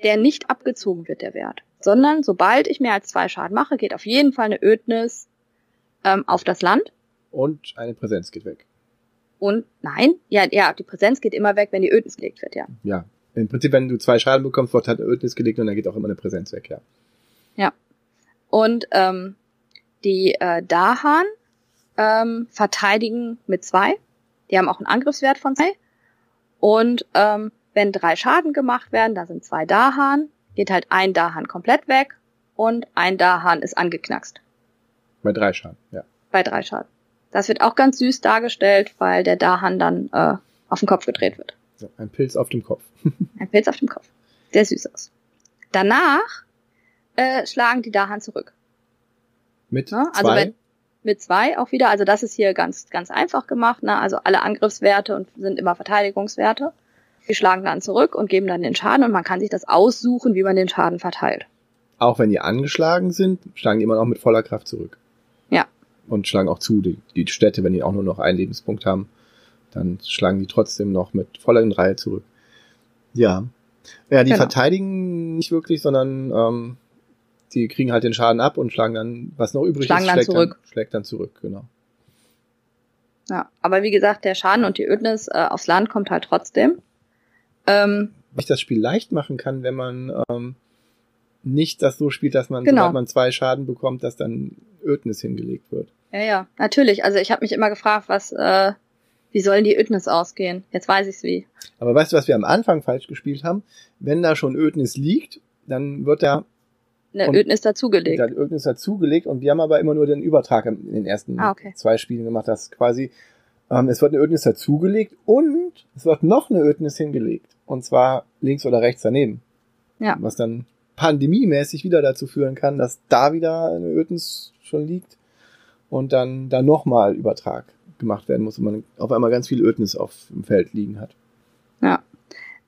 der nicht abgezogen wird, der Wert. Sondern sobald ich mehr als zwei Schaden mache, geht auf jeden Fall eine Ödnis ähm, auf das Land. Und eine Präsenz geht weg. Und nein, ja, ja, die Präsenz geht immer weg, wenn die Ödnis gelegt wird, ja. Ja. Im Prinzip, wenn du zwei Schaden bekommst, wird halt eine Ödnis gelegt und dann geht auch immer eine Präsenz weg, ja. Ja. Und ähm, die äh, Dahan ähm, verteidigen mit zwei. Die haben auch einen Angriffswert von zwei. Und ähm, wenn drei Schaden gemacht werden, da sind zwei Dahan, geht halt ein Dahan komplett weg und ein Dahan ist angeknackst. Bei drei Schaden, ja. Bei drei Schaden. Das wird auch ganz süß dargestellt, weil der Dahan dann äh, auf den Kopf gedreht wird. Ja, ein Pilz auf dem Kopf. ein Pilz auf dem Kopf. Sehr süß aus. Danach äh, schlagen die Dahan zurück. Mit ja, also zwei? Wenn, mit zwei auch wieder. Also das ist hier ganz, ganz einfach gemacht. Ne? Also alle Angriffswerte und sind immer Verteidigungswerte. Die schlagen dann zurück und geben dann den Schaden und man kann sich das aussuchen, wie man den Schaden verteilt. auch wenn die angeschlagen sind, schlagen die immer noch mit voller Kraft zurück. Ja. Und schlagen auch zu, die, die Städte, wenn die auch nur noch einen Lebenspunkt haben, dann schlagen die trotzdem noch mit voller Reihe zurück. Ja. Ja, die Genau. verteidigen nicht wirklich, sondern ähm, die kriegen halt den Schaden ab und schlagen dann, was noch übrig Schlagen ist, dann schlägt, zurück. Dann, schlägt dann zurück, genau. Ja, aber wie gesagt, der Schaden und die Ödnis äh, aufs Land kommt halt trotzdem. Ähm, ich das Spiel leicht machen kann, wenn man ähm, nicht das so spielt, dass man, Genau. sobald man zwei Schaden bekommt, dass dann Ödnis hingelegt wird. ja, ja, natürlich. Also ich habe mich immer gefragt, was, äh, wie sollen die Ödnis ausgehen? Jetzt weiß ich's wie. Aber weißt du, was wir am Anfang falsch gespielt haben? Wenn da schon Ödnis liegt, dann wird da Eine Und- Ödnis dazugelegt. da Ödnis dazugelegt und wir haben aber immer nur den Übertrag in den ersten Ah, okay. zwei Spielen gemacht, dass quasi ähm, es wird eine Ödnis dazugelegt und es wird noch eine Ödnis hingelegt. Und zwar links oder rechts daneben. Ja. Was dann pandemiemäßig wieder dazu führen kann, dass da wieder eine Ödnis schon liegt und dann da nochmal Übertrag gemacht werden muss und man auf einmal ganz viel Ödnis auf dem Feld liegen hat.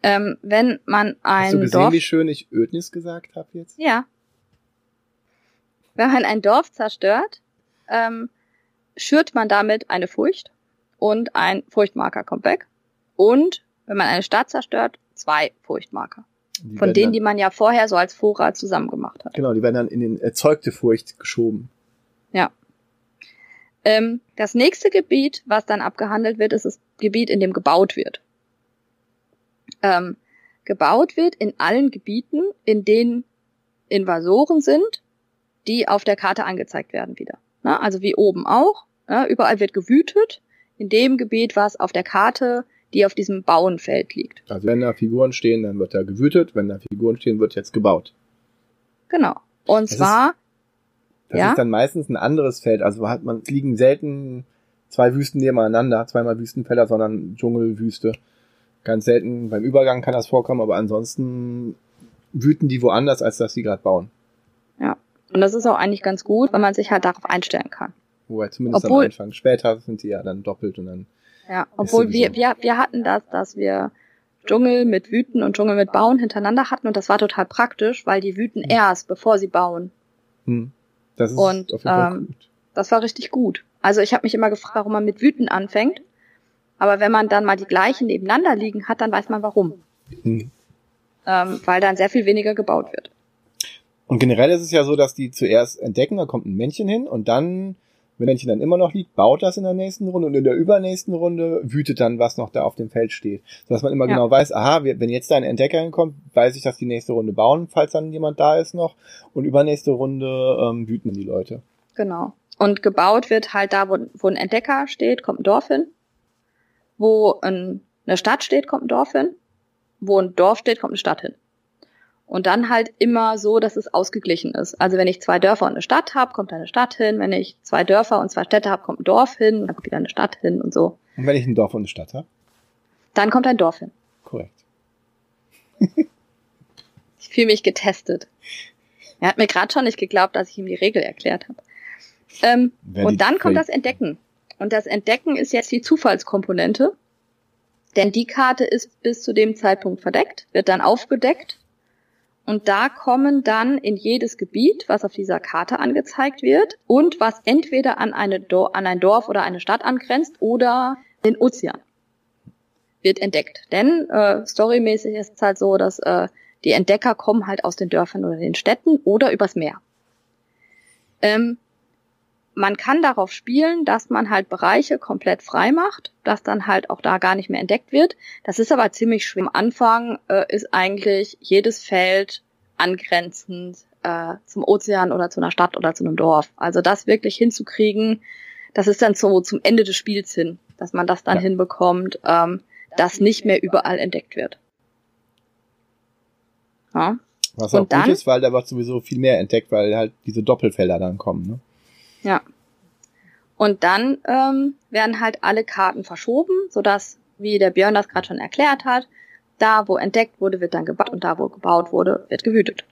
Ähm, wenn man ein Hast du gesehen, Dorf wie schön ich Ödnis gesagt habe jetzt? Ja. Wenn man ein Dorf zerstört, ähm, schürt man damit eine Furcht und ein Furchtmarker kommt weg. Und wenn man eine Stadt zerstört, zwei Furchtmarker. Die Von denen, dann, die man ja vorher so als Vorrat zusammen gemacht hat. Genau, die werden dann in den erzeugte Furcht geschoben. Ähm, das nächste Gebiet, was dann abgehandelt wird, ist das Gebiet, in dem gebaut wird. Ähm, gebaut wird in allen Gebieten, in denen Invasoren sind, die auf der Karte angezeigt werden wieder. Na, also wie oben auch. Ja, überall wird gewütet. In dem Gebiet, was auf der Karte, die auf diesem Bauenfeld liegt. Also wenn da Figuren stehen, dann wird da gewütet. Wenn da Figuren stehen, wird jetzt gebaut. Genau. Und ist- zwar, Das Ja. ist dann meistens ein anderes Feld. Also hat man, es liegen selten zwei Wüsten nebeneinander, zweimal Wüstenfelder, sondern Dschungel, Wüste. Ganz selten. Beim Übergang kann das vorkommen, aber ansonsten wüten die woanders, als dass sie gerade bauen. Und das ist auch eigentlich ganz gut, weil man sich halt darauf einstellen kann. Wobei zumindest Obwohl- am Anfang. Später sind sie ja dann doppelt und dann. Ja, obwohl wir, wir, wir hatten das, dass wir Dschungel mit Wüten und Dschungel mit Bauen hintereinander hatten und das war total praktisch, weil die wüten Hm. erst, bevor sie bauen. Hm, das ist Und, auf jeden Fall ähm, gut. Das war richtig gut. Also ich habe mich immer gefragt, warum man mit Wüten anfängt. Aber wenn man dann mal die gleichen nebeneinander liegen hat, dann weiß man warum. Hm. Ähm, weil dann sehr viel weniger gebaut wird. Und generell ist es ja so, dass die zuerst entdecken, da kommt ein Männchen hin und dann, wenn Männchen dann immer noch liegt, baut das in der nächsten Runde und in der übernächsten Runde wütet dann, was noch da auf dem Feld steht. Sodass man immer Ja. genau weiß, aha, wenn jetzt da ein Entdecker hinkommt, weiß ich, dass die nächste Runde bauen, falls dann jemand da ist noch. Und übernächste Runde ähm, wüten die Leute. Genau. Und gebaut wird halt da, wo, wo ein Entdecker steht, kommt ein Dorf hin. Wo ein, eine Stadt steht, kommt ein Dorf hin. Wo ein Dorf steht, kommt eine Stadt hin. Und dann halt immer so, dass es ausgeglichen ist. Also wenn ich zwei Dörfer und eine Stadt habe, kommt da eine Stadt hin. Wenn ich zwei Dörfer und zwei Städte habe, kommt ein Dorf hin. Und dann kommt wieder eine Stadt hin und so. Und wenn ich ein Dorf und eine Stadt habe, Dann kommt ein Dorf hin. korrekt. Ich fühle mich getestet. Er hat mir gerade schon nicht geglaubt, dass ich ihm die Regel erklärt habe. Ähm, und dann kommt das Entdecken. Und das Entdecken ist jetzt die Zufallskomponente. Denn die Karte ist bis zu dem Zeitpunkt verdeckt, wird dann aufgedeckt. Und da kommen dann in jedes Gebiet, was auf dieser Karte angezeigt wird und was entweder an, eine an ein Dorf oder eine Stadt angrenzt oder den Ozean, wird entdeckt. Denn äh, storymäßig ist es halt so, dass äh, die Entdecker kommen halt aus den Dörfern oder den Städten oder übers Meer. Ähm, man kann darauf spielen, dass man halt Bereiche komplett frei macht, dass dann halt auch da gar nicht mehr entdeckt wird. Das ist aber ziemlich schwer. Am Anfang äh, ist eigentlich jedes Feld angrenzend äh, zum Ozean oder zu einer Stadt oder zu einem Dorf. Also das wirklich hinzukriegen, das ist dann so zum Ende des Spiels hin, dass man das dann Ja. hinbekommt, ähm, dass nicht mehr überall entdeckt wird. Ja. Was Und auch dann- gut ist, weil da wird sowieso viel mehr entdeckt, weil halt diese Doppelfelder dann kommen. Ne? Ja. Und dann ähm, werden halt alle Karten verschoben, sodass, wie der Björn das gerade schon erklärt hat, da wo entdeckt wurde, wird dann gebaut und da wo gebaut wurde, wird gewütet.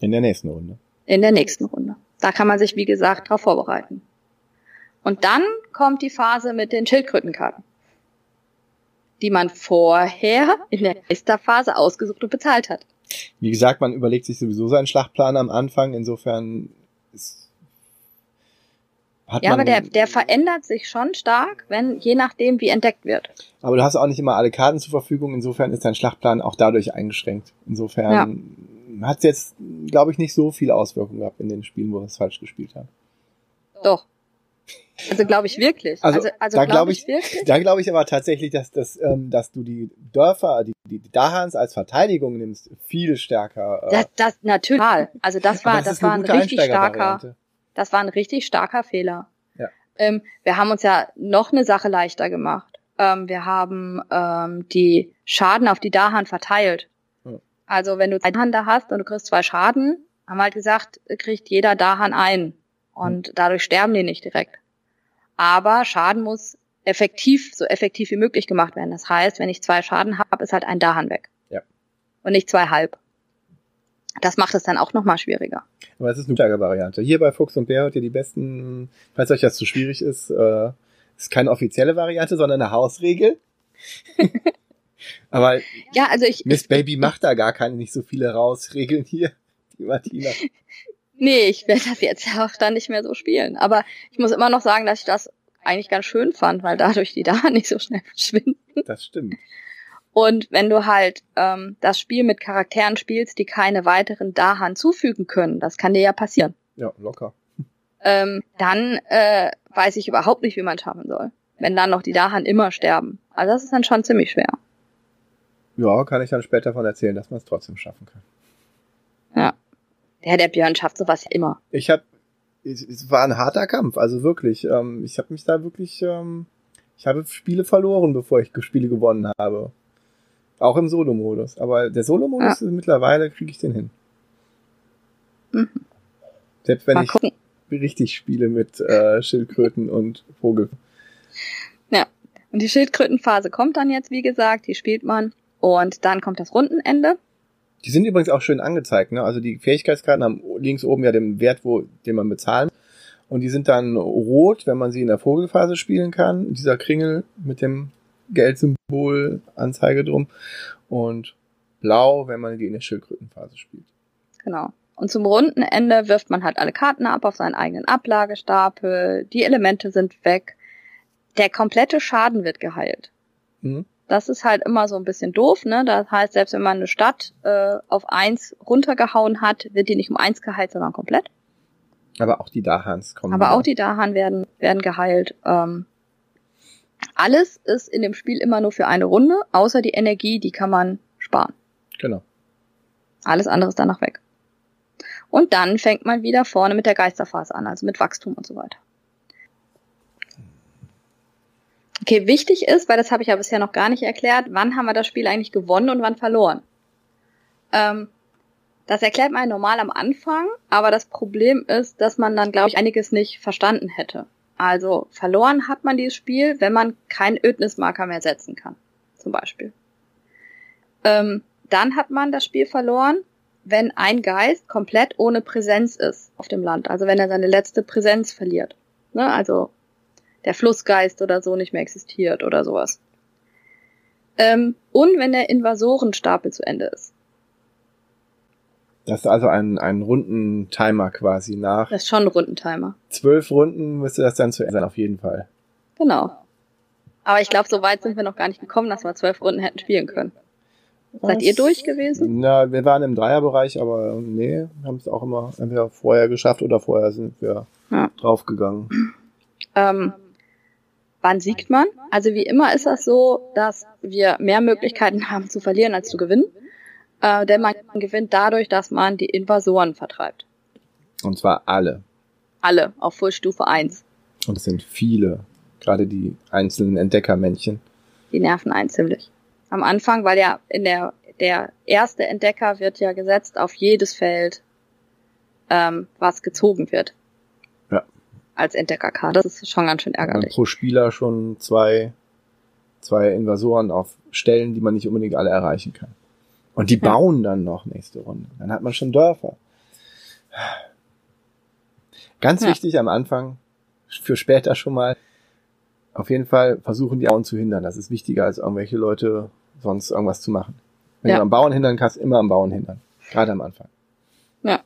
In der nächsten Runde. In der nächsten Runde. Da kann man sich, wie gesagt, darauf vorbereiten. Und dann kommt die Phase mit den Schildkrötenkarten, die man vorher in der Geisterphase ausgesucht und bezahlt hat. Wie gesagt, man überlegt sich sowieso seinen Schlachtplan am Anfang, insofern ist, hat ja, aber der, der verändert sich schon stark, wenn, je nachdem, wie entdeckt wird. Aber du hast auch nicht immer alle Karten zur Verfügung, insofern ist dein Schlachtplan auch dadurch eingeschränkt. Insofern ja. hat es jetzt, glaube ich, nicht so viele Auswirkungen gehabt in den Spielen, wo wir es falsch gespielt haben. Doch. Also glaube ich wirklich. Also, also, also da glaube ich, wirklich. Da glaube ich aber tatsächlich, dass, dass, ähm, dass du die Dörfer, die, die Dahans als Verteidigung nimmst, viel stärker. Äh, das, das natürlich. Also das war, das, das war ein richtig starker, das war ein richtig starker Fehler. Ja. Ähm, wir haben uns ja noch eine Sache leichter gemacht. Ähm, wir haben ähm, die Schaden auf die Dahan verteilt. Hm. Also wenn du zwei Dahan da hast und du kriegst zwei Schaden, haben wir halt gesagt, kriegt jeder Dahan einen. Und hm. dadurch sterben die nicht direkt. Aber Schaden muss effektiv, so effektiv wie möglich gemacht werden. Das heißt, wenn ich zwei Schaden habe, ist halt ein Dahan weg. Ja. Und nicht zwei halb. Das macht es dann auch nochmal schwieriger. Aber es ist eine klare Variante. Hier bei Fuchs und Bär hört ihr die besten, falls euch das zu schwierig ist, äh, ist keine offizielle Variante, sondern eine Hausregel. Aber ja, also ich, Miss Baby macht da gar keine, nicht so viele Rausregeln hier, die Martina. Nee, ich werde das jetzt auch dann nicht mehr so spielen. Aber ich muss immer noch sagen, dass ich das eigentlich ganz schön fand, weil dadurch die da nicht so schnell verschwinden. Das stimmt. Und wenn du halt ähm, das Spiel mit Charakteren spielst, die keine weiteren Dahan zufügen können, das kann dir ja passieren. Ja, locker. Ähm, dann äh, weiß ich überhaupt nicht, wie man schaffen soll. Wenn dann noch die Dahan immer sterben. Also das ist dann schon ziemlich schwer. Ja, kann ich dann später davon erzählen, dass man es trotzdem schaffen kann. Ja. Der, der Björn schafft sowas ja immer. Ich habe, es war ein harter Kampf, also wirklich. Ähm, ich habe mich da wirklich, ähm, ich habe Spiele verloren, bevor ich Spiele gewonnen habe. Auch im Solo-Modus. Aber der Solo-Modus ja. mittlerweile kriege ich den hin. Mhm. Selbst wenn Mal ich gucken. richtig spiele mit äh, Schildkröten und Vogel. Ja. Und die Schildkrötenphase kommt dann jetzt, wie gesagt, die spielt man. Und dann kommt das Rundenende. Die sind übrigens auch schön angezeigt, ne? Also die Fähigkeitskarten haben links oben ja den Wert, wo, den man bezahlen. Und die sind dann rot, wenn man sie in der Vogelphase spielen kann. Dieser Kringel mit dem Geldsymbol, Anzeige drum. Und blau, wenn man die in der Schildkrötenphase spielt. Genau. Und zum runden Ende wirft man halt alle Karten ab auf seinen eigenen Ablagestapel. Die Elemente sind weg. Der komplette Schaden wird geheilt. Mhm. Das ist halt immer so ein bisschen doof, ne? Das heißt, selbst wenn man eine Stadt äh, auf eins runtergehauen hat, wird die nicht um eins geheilt, sondern komplett. Aber auch die Dahans kommen. Aber wieder. auch die Dahan werden, werden geheilt. Ähm, alles ist in dem Spiel immer nur für eine Runde, außer die Energie, die kann man sparen. Genau. Alles andere ist danach weg. Und dann fängt man wieder vorne mit der Geisterphase an, also mit Wachstum und so weiter. Okay, wichtig ist, weil das habe ich ja bisher noch gar nicht erklärt, wann haben wir das Spiel eigentlich gewonnen und wann verloren. Ähm, das erklärt man normal am Anfang, aber das Problem ist, dass man dann, glaube ich, einiges nicht verstanden hätte. Also verloren hat man dieses Spiel, wenn man keinen Ödnismarker mehr setzen kann, zum Beispiel. Ähm, dann hat man das Spiel verloren, wenn ein Geist komplett ohne Präsenz ist auf dem Land. Also wenn er seine letzte Präsenz verliert. Ne? Also der Flussgeist oder so nicht mehr existiert oder sowas. Ähm, und wenn der Invasorenstapel zu Ende ist. Das ist also ein, ein runden Timer quasi nach. Das ist schon ein runden Timer. Zwölf Runden müsste das dann zu Ende sein, auf jeden Fall. Genau. Aber ich glaube, so weit sind wir noch gar nicht gekommen, dass wir zwölf Runden hätten spielen können. Was? Seid ihr durch gewesen? Na, wir waren im Dreierbereich, aber nee, haben es auch immer entweder vorher geschafft oder vorher sind wir ja. draufgegangen. Ähm, Wann siegt man? Also wie immer ist das so, dass wir mehr Möglichkeiten haben zu verlieren als zu gewinnen. Äh, denn man gewinnt dadurch, dass man die Invasoren vertreibt. Und zwar alle. Alle, auf Fullstufe 1. Und es sind viele, gerade die einzelnen Entdeckermännchen. Die nerven einen ziemlich. Am Anfang, weil ja in der, der erste Entdecker wird ja gesetzt auf jedes Feld, ähm, was gezogen wird als Entdeckerkarte. Das ist schon ganz schön ärgerlich. pro Spieler schon zwei, zwei Invasoren auf Stellen, die man nicht unbedingt alle erreichen kann. Und die bauen dann noch nächste Runde. Dann hat man schon Dörfer. Ganz ja. wichtig am Anfang, für später schon mal, auf jeden Fall versuchen die Augen zu hindern. Das ist wichtiger, als irgendwelche Leute sonst irgendwas zu machen. Wenn Ja. du am Bauern hindern kannst, immer am Bauern hindern. Gerade am Anfang. Ja.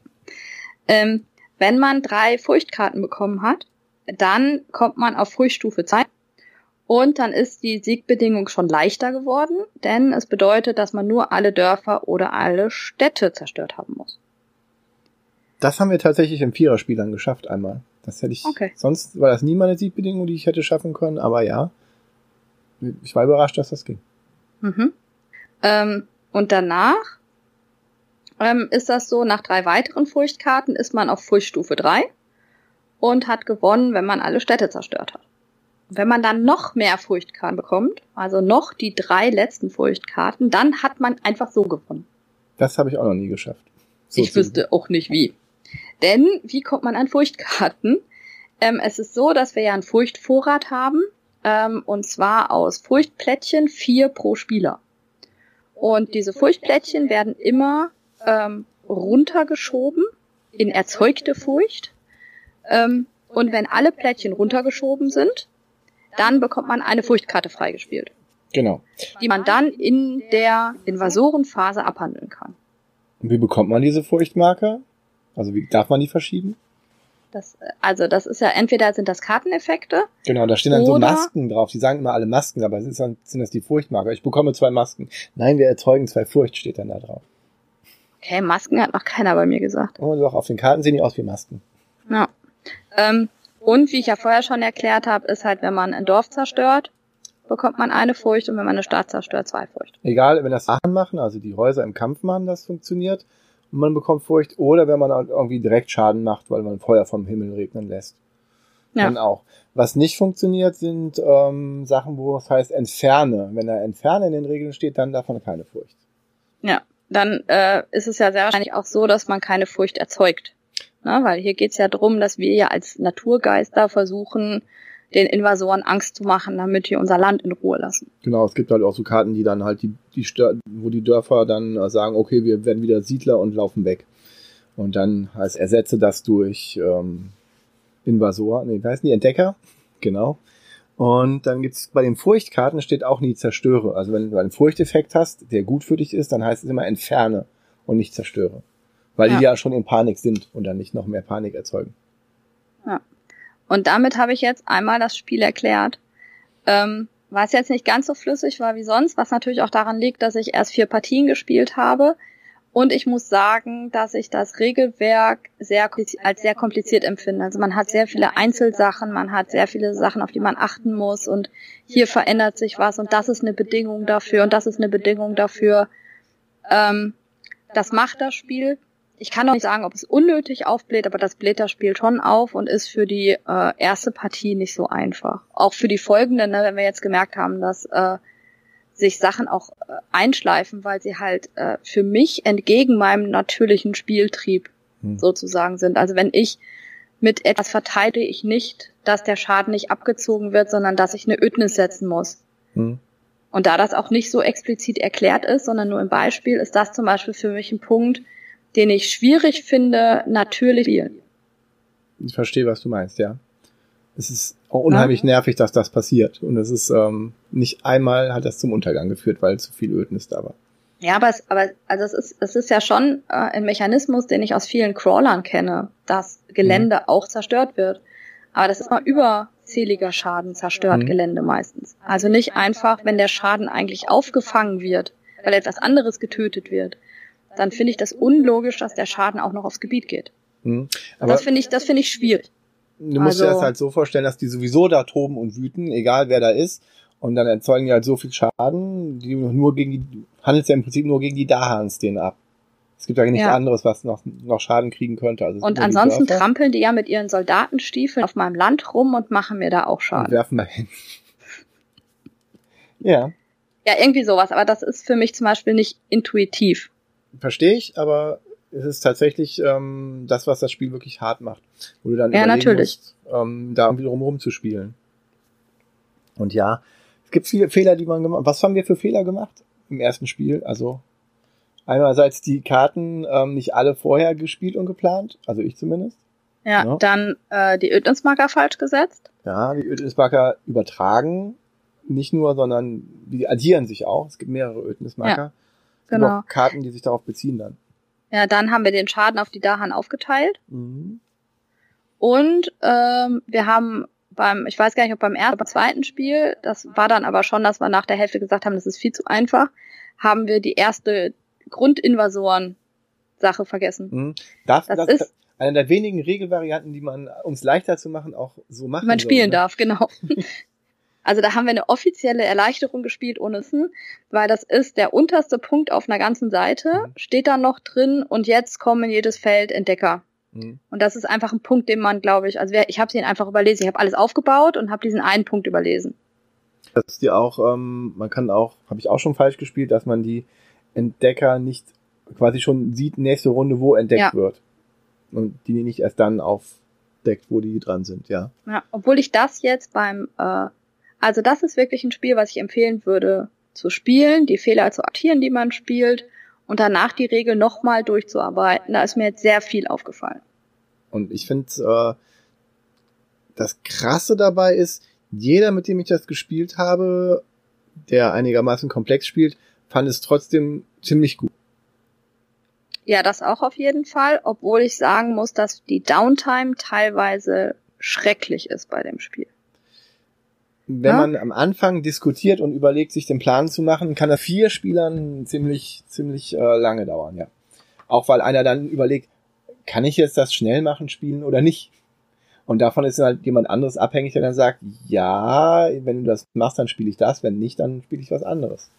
Ähm, wenn man drei Furchtkarten bekommen hat, dann kommt man auf Furchtstufe 2 und dann ist die Siegbedingung schon leichter geworden, denn es bedeutet, dass man nur alle Dörfer oder alle Städte zerstört haben muss. Das haben wir tatsächlich im Viererspielern geschafft einmal. Das hätte ich, Okay. sonst war das nie meine Siegbedingung, die ich hätte schaffen können, aber ja. Ich war überrascht, dass das ging. Mhm. Ähm, und danach ähm, ist das so, nach drei weiteren Furchtkarten ist man auf Furchtstufe 3 und hat gewonnen, wenn man alle Städte zerstört hat. Wenn man dann noch mehr Furchtkarten bekommt, also noch die drei letzten Furchtkarten, dann hat man einfach so gewonnen. Das habe ich auch noch nie geschafft. So ich wüsste auch nicht wie. Denn wie kommt man an Furchtkarten? Ähm, es ist so, dass wir ja einen Furchtvorrat haben, ähm, und zwar aus Furchtplättchen, vier pro Spieler. Und diese Furchtplättchen werden immer ähm, runtergeschoben in erzeugte Furcht. Ähm, und wenn alle Plättchen runtergeschoben sind, dann bekommt man eine Furchtkarte freigespielt, Genau. die man dann in der Invasorenphase abhandeln kann. Und wie bekommt man diese Furchtmarker? Also wie darf man die verschieben? Das, also das ist ja entweder sind das Karteneffekte, Genau, da stehen dann so Masken drauf. Die sagen immer alle Masken, aber es ist dann, sind das die Furchtmarker. Ich bekomme zwei Masken. Nein, wir erzeugen zwei Furcht, steht dann da drauf. okay, Masken hat noch keiner bei mir gesagt. Und doch, auf den Karten sehen die aus wie Masken. Ja. Ähm, und wie ich ja vorher schon erklärt habe, ist halt, wenn man ein Dorf zerstört, bekommt man eine Furcht und wenn man eine Stadt zerstört, zwei Furcht. Egal, wenn das Sachen machen, also die Häuser im Kampf machen, das funktioniert. Und man bekommt Furcht. Oder wenn man halt irgendwie direkt Schaden macht, weil man Feuer vom Himmel regnen lässt. Ja. Dann auch. Was nicht funktioniert, sind ähm, Sachen, wo es heißt entferne. Wenn da entferne in den Regeln steht, dann davon keine Furcht. Ja. Dann äh, ist es ja sehr wahrscheinlich auch so, dass man keine Furcht erzeugt. Ne? Weil hier geht's ja drum, dass wir ja als Naturgeister versuchen, den Invasoren Angst zu machen, damit wir unser Land in Ruhe lassen. Genau, es gibt halt auch so Karten, die dann halt die, die wo die Dörfer dann äh, sagen, okay, wir werden wieder Siedler und laufen weg. Und dann heißt ersetze das durch ähm, Invasor, nee, heißen die Entdecker? Genau. Und dann gibt's bei den Furchtkarten steht auch nie zerstöre. Also wenn du einen Furchteffekt hast, der gut für dich ist, dann heißt es immer entferne und nicht zerstöre. Weil Ja. die ja schon in Panik sind und dann nicht noch mehr Panik erzeugen. Und damit habe ich jetzt einmal das Spiel erklärt. Ähm, was jetzt nicht ganz so flüssig war wie sonst, was natürlich auch daran liegt, dass ich erst vier Partien gespielt habe. Und ich muss sagen, dass ich das Regelwerk sehr als sehr kompliziert empfinde. Also man hat sehr viele Einzelsachen, man hat sehr viele Sachen, auf die man achten muss. Und hier verändert sich was und das ist eine Bedingung dafür und das ist eine Bedingung dafür. Ähm, das macht das Spiel ich kann auch nicht sagen, ob es unnötig aufbläht, aber das bläht das Spiel schon auf und ist für die äh, erste Partie nicht so einfach. Auch für die folgende, ne, wenn wir jetzt gemerkt haben, dass äh, sich Sachen auch äh, einschleifen, weil sie halt äh, für mich entgegen meinem natürlichen Spieltrieb Hm. sozusagen sind. Also wenn ich mit etwas verteidige ich nicht, dass der Schaden nicht abgezogen wird, sondern dass ich eine Ödnis setzen muss. Hm. Und da das auch nicht so explizit erklärt ist, sondern nur im Beispiel, ist das zum Beispiel für mich ein Punkt, den ich schwierig finde, natürlich spielen. Ich verstehe, was du meinst, ja. Es ist auch unheimlich nervig, dass das passiert. Und es ist ähm, nicht einmal hat das zum Untergang geführt, weil zu viel Ödnis da war. Ja, aber es, aber also es ist, es ist ja schon äh, ein Mechanismus, den ich aus vielen Crawlern kenne, dass Gelände auch zerstört wird. Aber das ist mal überzähliger Schaden zerstört Mhm. Gelände meistens. Also nicht einfach, wenn der Schaden eigentlich aufgefangen wird, weil etwas anderes getötet wird, dann finde ich das unlogisch, dass der Schaden auch noch aufs Gebiet geht. Hm. Das finde ich, das finde ich schwierig. du musst dir also- das halt so vorstellen, dass die sowieso da toben und wüten, egal wer da ist. Und dann erzeugen die halt so viel Schaden, die nur gegen die, du handelst ja im Prinzip nur gegen die Dahans den ab. Es gibt ja nichts Ja. anderes, was noch, noch Schaden kriegen könnte. Also es Und die ansonsten Dörfer trampeln die ja mit ihren Soldatenstiefeln auf meinem Land rum und machen mir da auch und Schaden. werfen mal hin. ja, Ja, irgendwie sowas, aber das ist für mich zum Beispiel nicht intuitiv. Verstehe ich, aber es ist tatsächlich ähm, das, was das Spiel wirklich hart macht. Wo du dann Ja, natürlich. musst, ähm, da irgendwie drum zu spielen. Und ja, es gibt viele Fehler, die man gemacht Was haben wir für Fehler gemacht im ersten Spiel? Also einerseits die Karten ähm, nicht alle vorher gespielt und geplant, also ich zumindest. Ja, Ja. dann äh, die Ödnismarker falsch gesetzt. Ja, die Ödnismarker übertragen nicht nur, sondern die addieren sich auch. Es gibt mehrere Ödnismarker. Genau. Karten, die sich darauf beziehen dann. Ja, dann haben wir den Schaden auf die Dahan aufgeteilt. Mhm. Und ähm, wir haben beim, ich weiß gar nicht, ob beim ersten oder zweiten Spiel, das war dann aber schon, dass wir nach der Hälfte gesagt haben, das ist viel zu einfach, haben wir die erste Grundinvasoren-Sache vergessen. Mhm. Darf, Das das, ist- eine der wenigen Regelvarianten, die man uns leichter zu machen, auch so machen man soll, spielen ne? darf, genau. Also da haben wir eine offizielle Erleichterung gespielt ohne Wissen, weil das ist der unterste Punkt auf einer ganzen Seite, Mhm. steht dann noch drin und jetzt kommen in jedes Feld Entdecker. Mhm. Und das ist einfach ein Punkt, den man, glaube ich, also ich habe ihn einfach überlesen. Ich habe alles aufgebaut und habe diesen einen Punkt überlesen. Dass die auch, ähm, man kann auch, habe ich auch schon falsch gespielt, dass man die Entdecker nicht quasi schon sieht, nächste Runde, wo entdeckt Ja. wird. Und die nicht erst dann aufdeckt, wo die dran sind, ja. Ja, obwohl ich das jetzt beim, äh, also das ist wirklich ein Spiel, was ich empfehlen würde zu spielen, die Fehler zu aktieren, die man spielt und danach die Regel nochmal durchzuarbeiten. Da ist mir jetzt sehr viel aufgefallen. Und ich finde, äh, das Krasse dabei ist, jeder, mit dem ich das gespielt habe, der einigermaßen komplex spielt, fand es trotzdem ziemlich gut. Ja, das auch auf jeden Fall, obwohl ich sagen muss, dass die Downtime teilweise schrecklich ist bei dem Spiel. Wenn Ja. man am Anfang diskutiert und überlegt, sich den Plan zu machen, kann das vier Spielern ziemlich, ziemlich äh, lange dauern, ja. Auch weil einer dann überlegt, kann ich jetzt das schnell machen, spielen oder nicht? Und davon ist halt jemand anderes abhängig, der dann sagt, ja, wenn du das machst, dann spiele ich das, wenn nicht, dann spiele ich was anderes.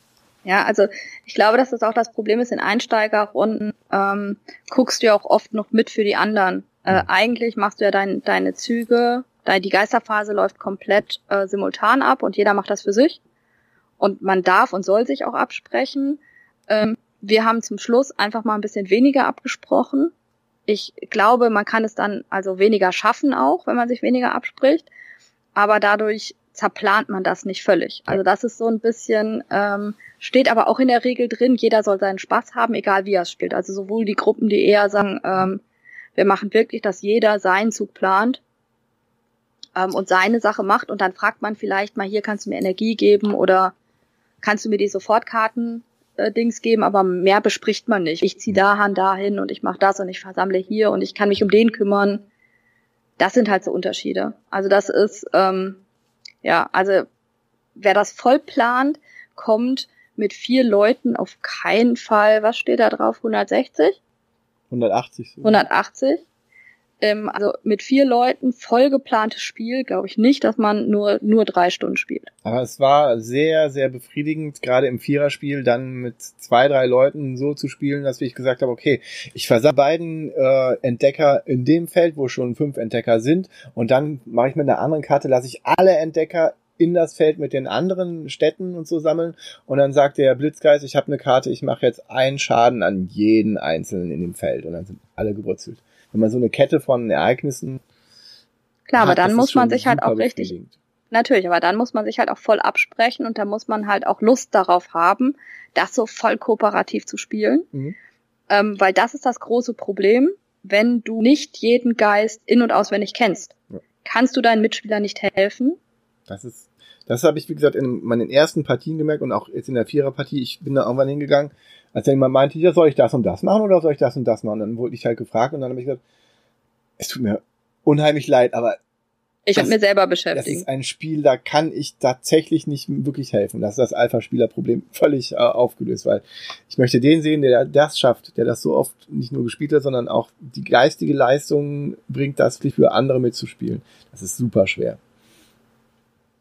Ja, also ich glaube, dass das auch das Problem ist in Einsteigerrunden. Ähm, guckst du ja auch oft noch mit für die anderen. Äh, Mhm. eigentlich machst du ja dein, deine Züge, die Geisterphase läuft komplett äh, simultan ab und jeder macht das für sich. Und man darf und soll sich auch absprechen. Ähm, wir haben zum Schluss einfach mal ein bisschen weniger abgesprochen. Ich glaube, man kann es dann also weniger schaffen auch, wenn man sich weniger abspricht. Aber dadurch zerplant man das nicht völlig. Also das ist so ein bisschen, ähm, steht aber auch in der Regel drin, jeder soll seinen Spaß haben, egal wie er es spielt. Also sowohl die Gruppen, die eher sagen, ähm, wir machen wirklich, dass jeder seinen Zug plant ähm, und seine Sache macht und dann fragt man vielleicht mal, hier kannst du mir Energie geben oder kannst du mir die Sofortkarten äh, Dings geben, aber mehr bespricht man nicht. Ich ziehe dahin, dahin und ich mache das und ich versammle hier und ich kann mich um den kümmern. Das sind halt so Unterschiede. Also das ist, ähm, ja, also wer das voll plant, kommt mit vier Leuten auf keinen Fall, was steht da drauf, 160? 180. so. 180. Ähm, also mit vier Leuten voll geplantes Spiel, glaube ich nicht, dass man nur, nur drei Stunden spielt. Aber es war sehr, sehr befriedigend, gerade im Viererspiel dann mit zwei, drei Leuten so zu spielen, dass ich gesagt habe, okay, ich versammle beiden äh, Entdecker in dem Feld, wo schon fünf Entdecker sind, und dann mache ich mit einer anderen Karte, lasse ich alle Entdecker in das Feld mit den anderen Städten und so sammeln und dann sagt der Blitzgeist, ich habe eine Karte, ich mache jetzt einen Schaden an jeden Einzelnen in dem Feld und dann sind alle gewurzelt. Wenn man so eine Kette von Ereignissen Klar, aber hat, dann das muss man sich halt auch richtig, befriedigend. natürlich, aber dann muss man sich halt auch voll absprechen und da muss man halt auch Lust darauf haben, das so voll kooperativ zu spielen. Mhm. Ähm, weil das ist das große Problem, wenn du nicht jeden Geist in- und auswendig kennst. Ja. Kannst du deinen Mitspielern nicht helfen? Das ist, das habe ich, wie gesagt, in meinen ersten Partien gemerkt und auch jetzt in der Viererpartie. Ich bin da irgendwann hingegangen, als dann jemand meinte, ja, soll ich das und das machen oder soll ich das und das machen? Und dann wurde ich halt gefragt und dann habe ich gesagt, es tut mir unheimlich leid, aber Ich Das- werde mir selber das beschäftigen. ist ein Spiel, da kann ich tatsächlich nicht wirklich helfen. Das ist das Alpha-Spieler-Problem völlig äh, aufgelöst, weil ich möchte den sehen, der das schafft, der das so oft nicht nur gespielt hat, sondern auch die geistige Leistung bringt, das für andere mitzuspielen. Das ist super schwer.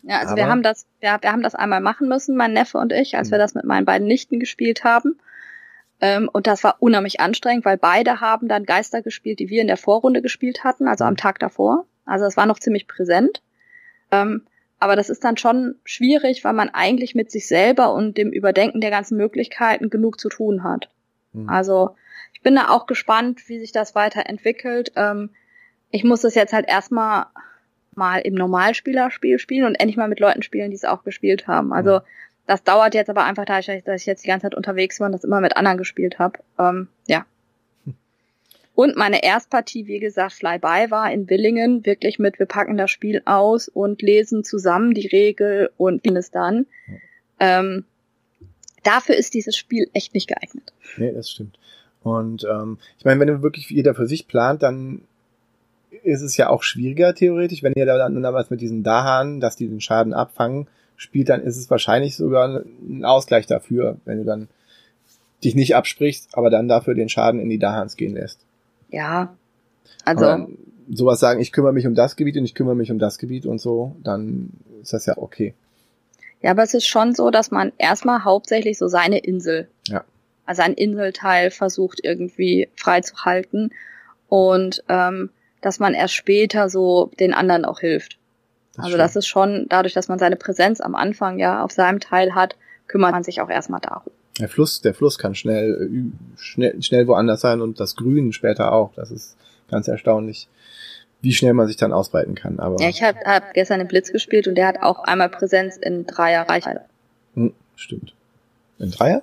Ja, also wir haben das, wir, wir haben das einmal machen müssen, mein Neffe und ich, als Mhm. wir das mit meinen beiden Nichten gespielt haben. Ähm, und das war unheimlich anstrengend, weil beide haben dann Geister gespielt, die wir in der Vorrunde gespielt hatten, also am Tag davor. Also es war noch ziemlich präsent. Ähm, aber das ist dann schon schwierig, weil man eigentlich mit sich selber und dem Überdenken der ganzen Möglichkeiten genug zu tun hat. Mhm. Also ich bin da auch gespannt, wie sich das weiterentwickelt. Ähm, ich muss das jetzt halt erstmal mal im Normalspielerspiel spielen und endlich mal mit Leuten spielen, die es auch gespielt haben. Also das dauert jetzt aber einfach dadurch, dass ich jetzt die ganze Zeit unterwegs war und das immer mit anderen gespielt habe. Ähm, ja. Und meine Erstpartie, wie gesagt, Flyby war in Billingen wirklich mit, wir packen das Spiel aus und lesen zusammen die Regel und finden es dann. Ähm, dafür ist dieses Spiel echt nicht geeignet. Nee, das stimmt. Und ähm, ich meine, wenn du wirklich jeder für sich plant, dann ist es ja auch schwieriger theoretisch, wenn ihr da dann was mit diesen Dahan, dass die den Schaden abfangen, spielt, dann ist es wahrscheinlich sogar ein Ausgleich dafür, wenn du dann dich nicht absprichst, aber dann dafür den Schaden in die Dahans gehen lässt. Ja. Also. Sowas sagen, ich kümmere mich um das Gebiet und ich kümmere mich um das Gebiet und so, dann ist das ja okay. Ja, aber es ist schon so, dass man erstmal hauptsächlich so seine Insel, Ja. also ein Inselteil versucht irgendwie freizuhalten und ähm, dass man erst später so den anderen auch hilft. Das also das ist schon, dadurch, dass man seine Präsenz am Anfang ja auf seinem Teil hat, kümmert man sich auch erstmal darum. Der Fluss, der Fluss kann schnell, äh, schnell, schnell woanders sein und das Grün später auch. Das ist ganz erstaunlich, wie schnell man sich dann ausbreiten kann. Aber Ja, ich habe hab gestern den Blitz gespielt und der hat auch einmal Präsenz in Dreier Reichweite. hm, stimmt. Ein Dreier?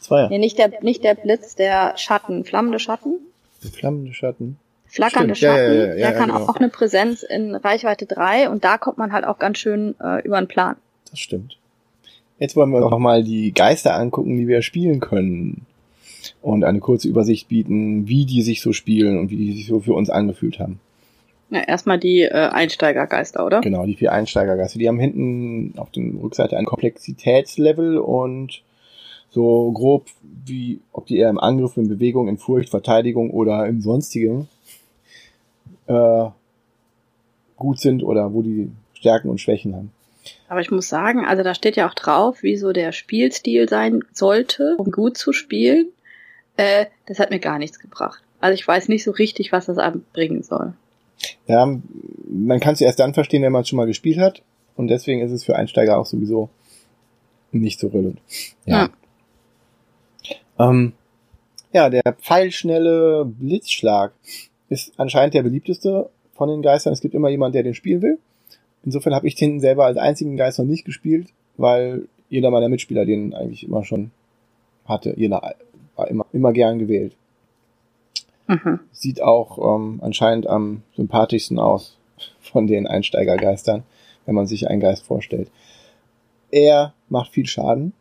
Zweier. Nee, nicht der, nicht der Blitz, der Schatten, flammende Schatten, Flammende Schatten. Flackernde Stimmt, ja, ja, Schatten, ja, ja, der kann genau. auch eine Präsenz in Reichweite 3 und da kommt man halt auch ganz schön äh, über den Plan. Das stimmt. Jetzt wollen wir noch mal die Geister angucken, die wir spielen können. Und eine kurze Übersicht bieten, wie die sich so spielen und wie die sich so für uns angefühlt haben. Ja, erstmal die äh, Einsteigergeister, oder? Genau, die vier Einsteigergeister. Die haben hinten auf der Rückseite ein Komplexitätslevel und so grob wie, ob die eher im Angriff, in Bewegung, in Furcht, Verteidigung oder im Sonstigen äh, gut sind oder wo die Stärken und Schwächen haben. Aber ich muss sagen, also da steht ja auch drauf, wie so der Spielstil sein sollte, um gut zu spielen. Äh, das hat mir gar nichts gebracht. Also ich weiß nicht so richtig, was das bringen soll. Ja, man kann es erst dann verstehen, wenn man es schon mal gespielt hat. Und deswegen ist es für Einsteiger auch sowieso nicht so relevant. Ja. Ähm, ja, der pfeilschnelle Blitzschlag ist anscheinend der beliebteste von den Geistern. Es gibt immer jemanden, der den spielen will. Insofern habe ich den selber als einzigen Geist noch nicht gespielt, weil jeder meiner Mitspieler den eigentlich immer schon hatte. Jeder war immer, immer gern gewählt. Mhm. Sieht auch ähm, anscheinend am sympathischsten aus von den Einsteigergeistern, wenn man sich einen Geist vorstellt. Er macht viel Schaden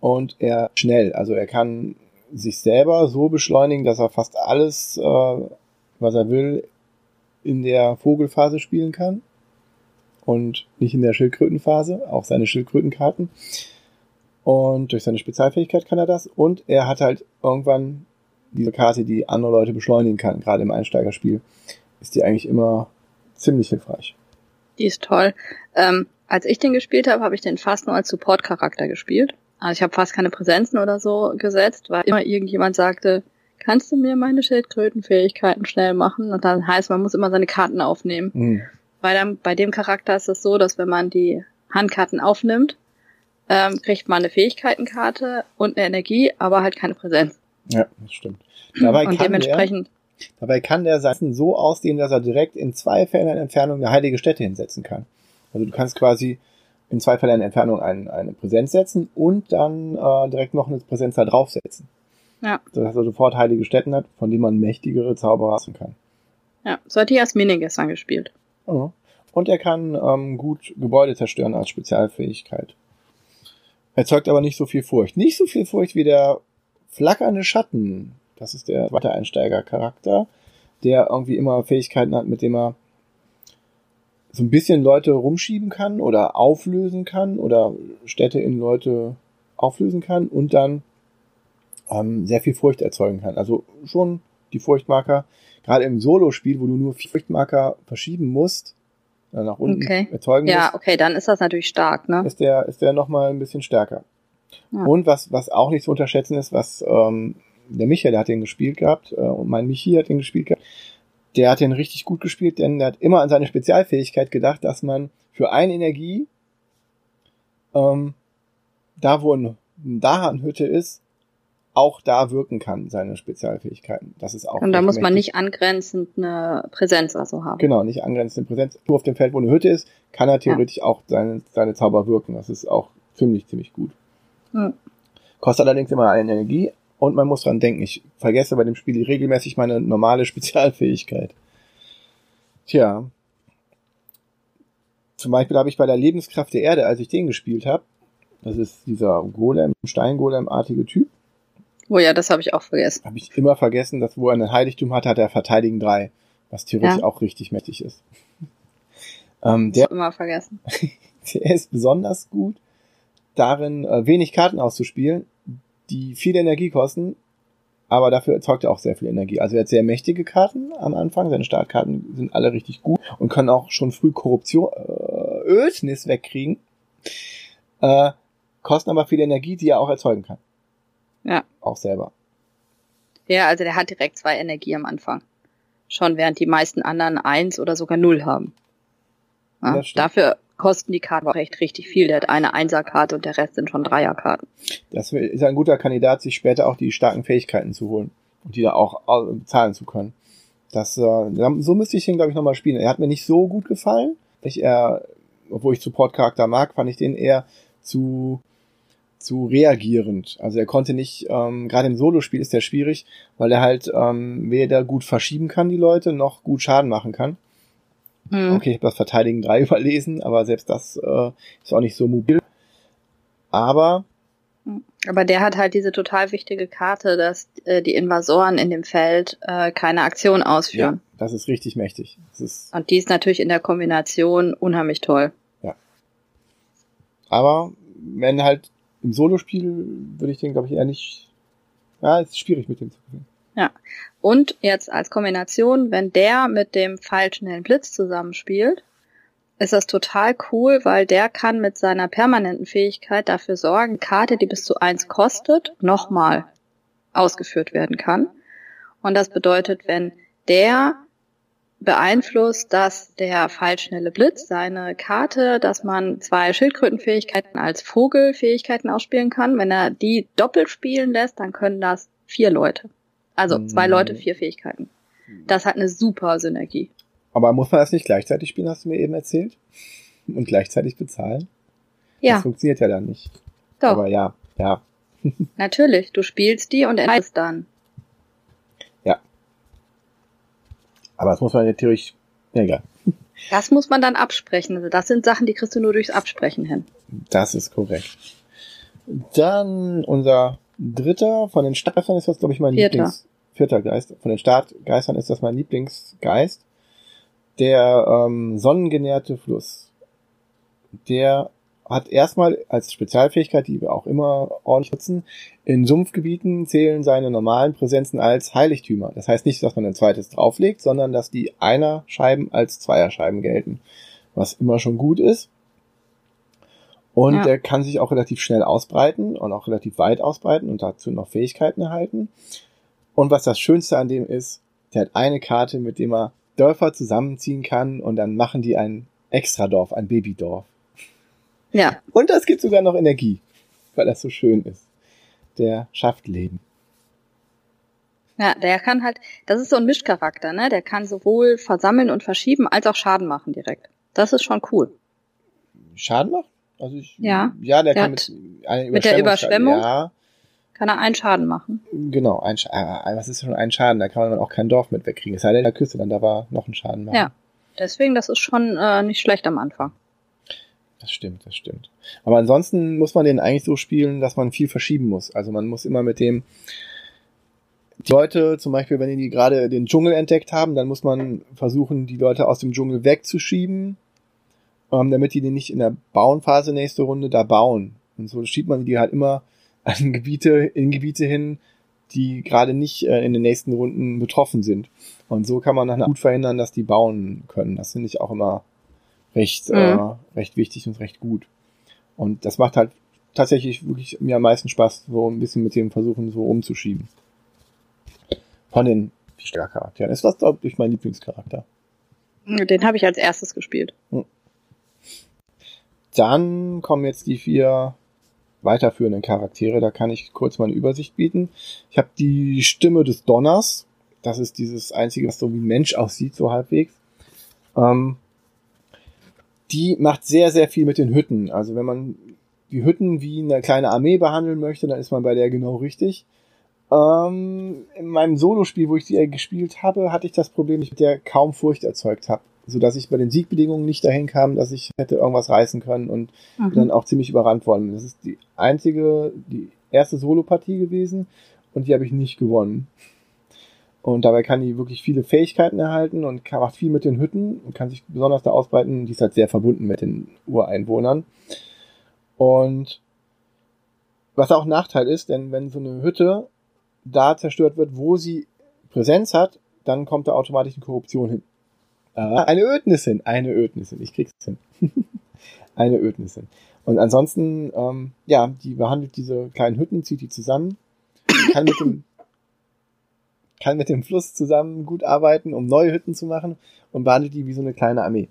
und er schnell, also er kann sich selber so beschleunigen, dass er fast alles, äh, was er will, in der Vogelphase spielen kann und nicht in der Schildkrötenphase, auch seine Schildkrötenkarten. Und durch seine Spezialfähigkeit kann er das. Und er hat halt irgendwann diese Karte, die andere Leute beschleunigen kann, gerade im Einsteigerspiel, ist die eigentlich immer ziemlich hilfreich. Die ist toll. Ähm, als ich den gespielt habe, habe ich den fast nur als Support-Charakter gespielt. Also ich habe fast keine Präsenzen oder so gesetzt, weil immer irgendjemand sagte, kannst du mir meine Schildkrötenfähigkeiten schnell machen? Und dann heißt, man muss immer seine Karten aufnehmen. Mhm. Bei dem, bei dem Charakter ist es so, dass wenn man die Handkarten aufnimmt, ähm, kriegt man eine Fähigkeitenkarte und eine Energie, aber halt keine Präsenz. Ja, das stimmt. Dabei und kann, der, dementsprechend, dabei kann der Seiten so ausdehnen, dass er direkt in zwei Feldern Entfernung eine heilige Stätte hinsetzen kann. Also du kannst quasi in zwei Feldern Entfernung ein, eine Präsenz setzen und dann äh, direkt noch eine Präsenz da draufsetzen. Ja, Sodass er sofort heilige Stätten hat, von denen man mächtigere Zauberer lassen kann. ja. So hat die Jasmine gestern gespielt. Ja. Und er kann ähm, gut Gebäude zerstören als Spezialfähigkeit. Erzeugt aber nicht so viel Furcht. Nicht so viel Furcht wie der flackernde Schatten. Das ist der zweite Einsteiger-Charakter, der irgendwie immer Fähigkeiten hat, mit dem er so ein bisschen Leute rumschieben kann oder auflösen kann oder Städte in Leute auflösen kann und dann ähm, sehr viel Furcht erzeugen kann. Also schon die Furchtmarker, gerade im Solo-Spiel, wo du nur Furchtmarker verschieben musst, äh, nach unten Okay. erzeugen Ja, musst, okay, dann ist das natürlich stark, ne? ist der, ist der nochmal ein bisschen stärker. Ja. Und was, was auch nicht zu unterschätzen ist, was ähm, der Michael, der hat den gespielt gehabt, äh, und mein Michi hat den gespielt gehabt, der hat den richtig gut gespielt, denn der hat immer an seine Spezialfähigkeit gedacht, dass man für eine Energie, ähm, da wo eine Dahan-Hütte ist, auch da wirken kann, seine Spezialfähigkeiten. Das ist auch Und da muss man mächtig. nicht angrenzend eine Präsenz also haben. Genau, nicht angrenzende Präsenz. Nur auf dem Feld, wo eine Hütte ist, kann er theoretisch auch seine, seine Zauber wirken. Das ist auch ziemlich, ziemlich gut. Hm. Kostet allerdings immer eine Energie und man muss dran denken. Ich vergesse bei dem Spiel regelmäßig meine normale Spezialfähigkeit. Tja. Zum Beispiel habe ich bei der Lebenskraft der Erde, als ich den gespielt habe, Das ist dieser Golem, Steingolem-artige Typ. Oh ja, das habe ich auch vergessen. Habe ich immer vergessen, dass wo er ein Heiligtum hat, hat er Verteidigen 3, was theoretisch ja. auch richtig mächtig ist. ähm, der, immer vergessen. der ist besonders gut darin, äh, wenig Karten auszuspielen, die viel Energie kosten, aber dafür erzeugt er auch sehr viel Energie. Also er hat sehr mächtige Karten am Anfang, seine Startkarten sind alle richtig gut und können auch schon früh Korruption, äh, Ödnis wegkriegen, äh, kosten aber viel Energie, die er auch erzeugen kann. Auch selber. Ja, also der hat direkt zwei Energie am Anfang. Schon während die meisten anderen eins oder sogar null haben. Ja, dafür kosten die Karten auch echt richtig viel. Der hat eine Einserkarte und der Rest sind schon Dreierkarten. Das ist ein guter Kandidat, sich später auch die starken Fähigkeiten zu holen und die da auch zahlen zu können. Das, äh, so müsste ich ihn, glaube ich, nochmal spielen. Er hat mir nicht so gut gefallen. Ich eher, obwohl ich Support-Charakter mag, fand ich den eher zu zu reagierend. Also er konnte nicht, ähm, gerade im Solospiel ist der schwierig, weil er halt ähm, weder gut verschieben kann, die Leute, noch gut Schaden machen kann. Mhm. Okay, ich habe das Verteidigen 3 überlesen, aber selbst das äh, ist auch nicht so mobil. Aber aber der hat halt diese total wichtige Karte, dass äh, die Invasoren in dem Feld äh, keine Aktion ausführen. Ja, das ist richtig mächtig. Das ist Und die ist natürlich in der Kombination unheimlich toll. Ja. Aber wenn halt im Solospiel würde ich den, glaube ich, eher nicht. Ja, es ist schwierig mit dem zu gewinnen. Ja. Und jetzt als Kombination, wenn der mit dem pfeilschnellen Blitz zusammenspielt, ist das total cool, weil der kann mit seiner permanenten Fähigkeit dafür sorgen, Karte, die bis zu eins kostet, nochmal ausgeführt werden kann. Und das bedeutet, wenn der beeinflusst, dass der fallschnelle Blitz seine Karte, dass man zwei Schildkrötenfähigkeiten als Vogelfähigkeiten ausspielen kann. Wenn er die doppelt spielen lässt, dann können das vier Leute. Also zwei mhm. Leute, vier Fähigkeiten. Das hat eine super Synergie. Aber muss man das nicht gleichzeitig spielen, hast du mir eben erzählt? Und gleichzeitig bezahlen? Ja. Das funktioniert ja dann nicht. Doch. Aber ja, ja. Natürlich, du spielst die und entscheidest dann. Aber das muss man natürlich, ja, egal. Das muss man dann absprechen. Also das sind Sachen, die kriegst du nur durchs Absprechen hin. Das ist korrekt. Dann unser dritter von den Startgeistern ist das, glaube ich, mein Vierter. Lieblings... Vierter Geist. Von den Startgeistern ist das mein Lieblingsgeist. Der ähm, sonnengenährte Fluss. Der hat erstmal als Spezialfähigkeit, die wir auch immer ordentlich nutzen, in Sumpfgebieten zählen seine normalen Präsenzen als Heiligtümer. Das heißt nicht, dass man ein zweites drauflegt, sondern dass die Einer-Scheiben als Zweierscheiben gelten. Was immer schon gut ist. Und ja. der kann sich auch relativ schnell ausbreiten und auch relativ weit ausbreiten und dazu noch Fähigkeiten erhalten. Und was das Schönste an dem ist, der hat eine Karte, mit dem er Dörfer zusammenziehen kann und dann machen die ein Extradorf, ein Babydorf. Ja. Und das gibt sogar noch Energie, weil das so schön ist. Der schafft Leben. Ja, der kann halt, das ist so ein Mischcharakter, ne? Der kann sowohl versammeln und verschieben als auch Schaden machen direkt. Das ist schon cool. Schaden machen? Also ich, ja, ja, der, der kann mit, mit der Überschwemmung ja. kann er einen Schaden machen. Genau, ein, äh, was ist schon ein Schaden? Da kann man auch kein Dorf mit wegkriegen. Es sei denn, der Küste dann da war noch ein Schaden machen. Ja, deswegen, das ist schon äh, nicht schlecht am Anfang. Das stimmt, das stimmt. Aber ansonsten muss man den eigentlich so spielen, dass man viel verschieben muss. Also man muss immer mit dem die Leute, zum Beispiel, wenn die gerade den Dschungel entdeckt haben, dann muss man versuchen, die Leute aus dem Dschungel wegzuschieben, ähm, damit die nicht in der Bauenphase nächste Runde da bauen. Und so schiebt man die halt immer an Gebiete, in Gebiete hin, die gerade nicht äh, in den nächsten Runden betroffen sind. Und so kann man dann gut verhindern, dass die bauen können. Das finde ich auch immer recht, mhm. äh, recht wichtig und recht gut. Und das macht halt tatsächlich wirklich mir am meisten Spaß, so ein bisschen mit dem Versuchen so umzuschieben. Von den Charakteren. Ist das, glaube ich, mein Lieblingscharakter. Den habe ich als erstes gespielt. Hm. Dann kommen jetzt die vier weiterführenden Charaktere. Da kann ich kurz mal eine Übersicht bieten. Ich habe die Stimme des Donners. Das ist dieses einzige, was so wie Mensch aussieht, so halbwegs. Ähm, die macht sehr, sehr viel mit den Hütten. Also wenn man die Hütten wie eine kleine Armee behandeln möchte, dann ist man bei der genau richtig. Ähm, in meinem Solospiel, wo ich sie gespielt habe, hatte ich das Problem, dass ich mit der kaum Furcht erzeugt habe. so dass ich bei den Siegbedingungen nicht dahin kam, dass ich hätte irgendwas reißen können und mhm. dann auch ziemlich überrannt worden. Das ist die einzige, die erste Solo-Partie gewesen und die habe ich nicht gewonnen. Und dabei kann die wirklich viele Fähigkeiten erhalten und kann, macht viel mit den Hütten und kann sich besonders da ausbreiten. Die ist halt sehr verbunden mit den Ureinwohnern. Und was auch Nachteil ist, denn wenn so eine Hütte da zerstört wird, wo sie Präsenz hat, dann kommt da automatisch eine Korruption hin. Ah, eine Ödnis hin, eine Ödnis hin. Ich krieg's hin. eine Ödnis hin. Und ansonsten, ähm, ja, die behandelt diese kleinen Hütten, zieht die zusammen, kann mit dem kann mit dem Fluss zusammen gut arbeiten, um neue Hütten zu machen und behandelt die wie so eine kleine Armee.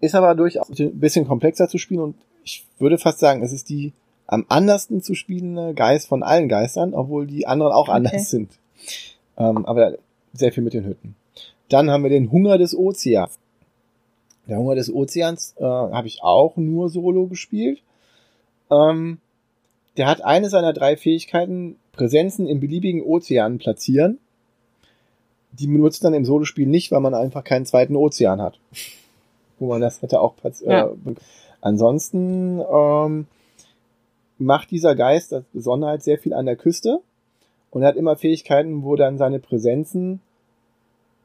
Ist aber durchaus ein bisschen komplexer zu spielen und ich würde fast sagen, es ist die am andersten zu spielende Geist von allen Geistern, obwohl die anderen auch okay. anders sind. Ähm, aber sehr viel mit den Hütten. Dann haben wir den Hunger des Ozeans. Der Hunger des Ozeans äh, habe ich auch nur solo gespielt. Ähm, der hat eine seiner drei Fähigkeiten, Präsenzen in beliebigen Ozeanen platzieren. Die benutzt dann im Solospiel nicht, weil man einfach keinen zweiten Ozean hat. Wo man das hätte auch äh, ja. Ansonsten ähm, macht dieser Geist das Besonderheit sehr viel an der Küste und er hat immer Fähigkeiten, wo dann seine Präsenzen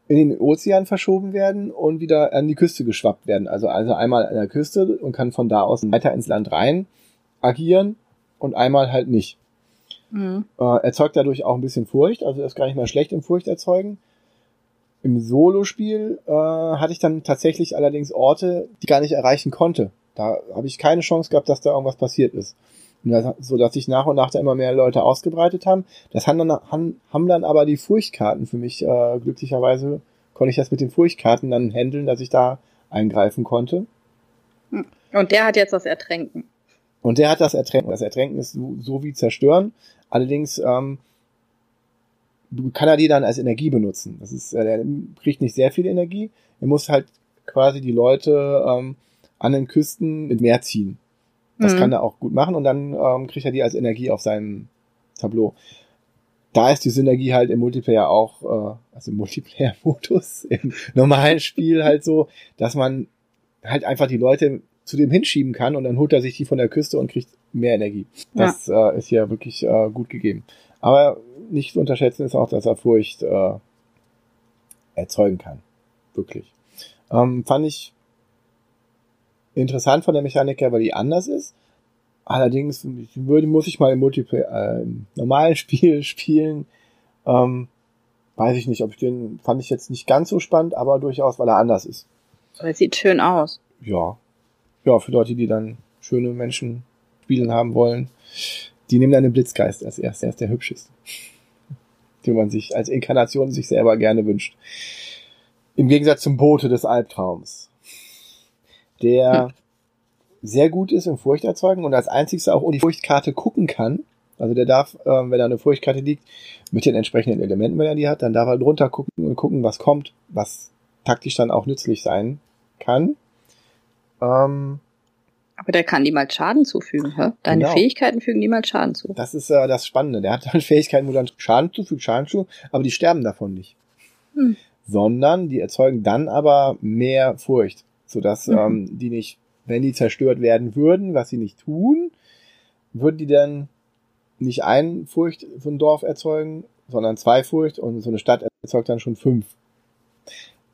in den Ozean verschoben werden und wieder an die Küste geschwappt werden. Also, also einmal an der Küste und kann von da aus weiter ins Land rein agieren und einmal halt nicht. Mhm. Äh, erzeugt dadurch auch ein bisschen Furcht, also ist gar nicht mal schlecht im Furcht erzeugen. Im Solo-Spiel äh, hatte ich dann tatsächlich allerdings Orte, die gar nicht erreichen konnte. Da habe ich keine Chance gehabt, dass da irgendwas passiert ist. Das, so dass sich nach und nach da immer mehr Leute ausgebreitet haben. Das haben dann, haben, haben dann aber die Furchtkarten für mich, äh, glücklicherweise konnte ich das mit den Furchtkarten dann handeln, dass ich da eingreifen konnte. Und der hat jetzt das Ertränken. Und der hat das Ertränken. Das Ertränken ist so, so wie Zerstören. Allerdings ähm, kann er die dann als Energie benutzen. Das ist, äh, der kriegt nicht sehr viel Energie. Er muss halt quasi die Leute ähm, an den Küsten mit Meer ziehen. Das mhm. kann er auch gut machen und dann ähm, kriegt er die als Energie auf seinem Tableau. Da ist die Synergie halt im Multiplayer auch, äh, also im Multiplayer-Modus, im normalen Spiel halt so, dass man halt einfach die Leute zu dem hinschieben kann und dann holt er sich die von der Küste und kriegt mehr Energie. Das ja. äh, ist hier wirklich äh, gut gegeben. Aber nicht zu unterschätzen ist auch, dass er Furcht äh, erzeugen kann. Wirklich. Ähm, fand ich interessant von der Mechanik her, weil die anders ist. Allerdings würde, muss ich mal im Multiplayer, äh, im normalen Spiel spielen. Ähm, weiß ich nicht, ob ich den fand ich jetzt nicht ganz so spannend, aber durchaus, weil er anders ist. Aber es sieht schön aus. Ja. Ja, für Leute, die dann schöne Menschen spielen haben wollen, die nehmen dann den Blitzgeist als erstes. Er ist der hübscheste. Den man sich als Inkarnation sich selber gerne wünscht. Im Gegensatz zum Bote des Albtraums der hm. sehr gut ist im Furcht erzeugen und als einzigster auch um die Furchtkarte gucken kann. Also der darf, ähm, wenn da eine Furchtkarte liegt, mit den entsprechenden Elementen, wenn er die hat, dann darf er drunter gucken und gucken, was kommt, was taktisch dann auch nützlich sein kann. Ähm, aber der kann niemals Schaden zufügen, hä? Deine genau. Fähigkeiten fügen niemals Schaden zu. Das ist äh, das Spannende. Der hat halt Fähigkeiten, wo dann Schaden zufügt, Schaden zu, aber die sterben davon nicht. Hm. Sondern die erzeugen dann aber mehr Furcht sodass mhm. ähm, die nicht, wenn die zerstört werden würden, was sie nicht tun, würden die dann nicht ein Furcht ein Dorf erzeugen, sondern zwei Furcht und so eine Stadt erzeugt dann schon fünf.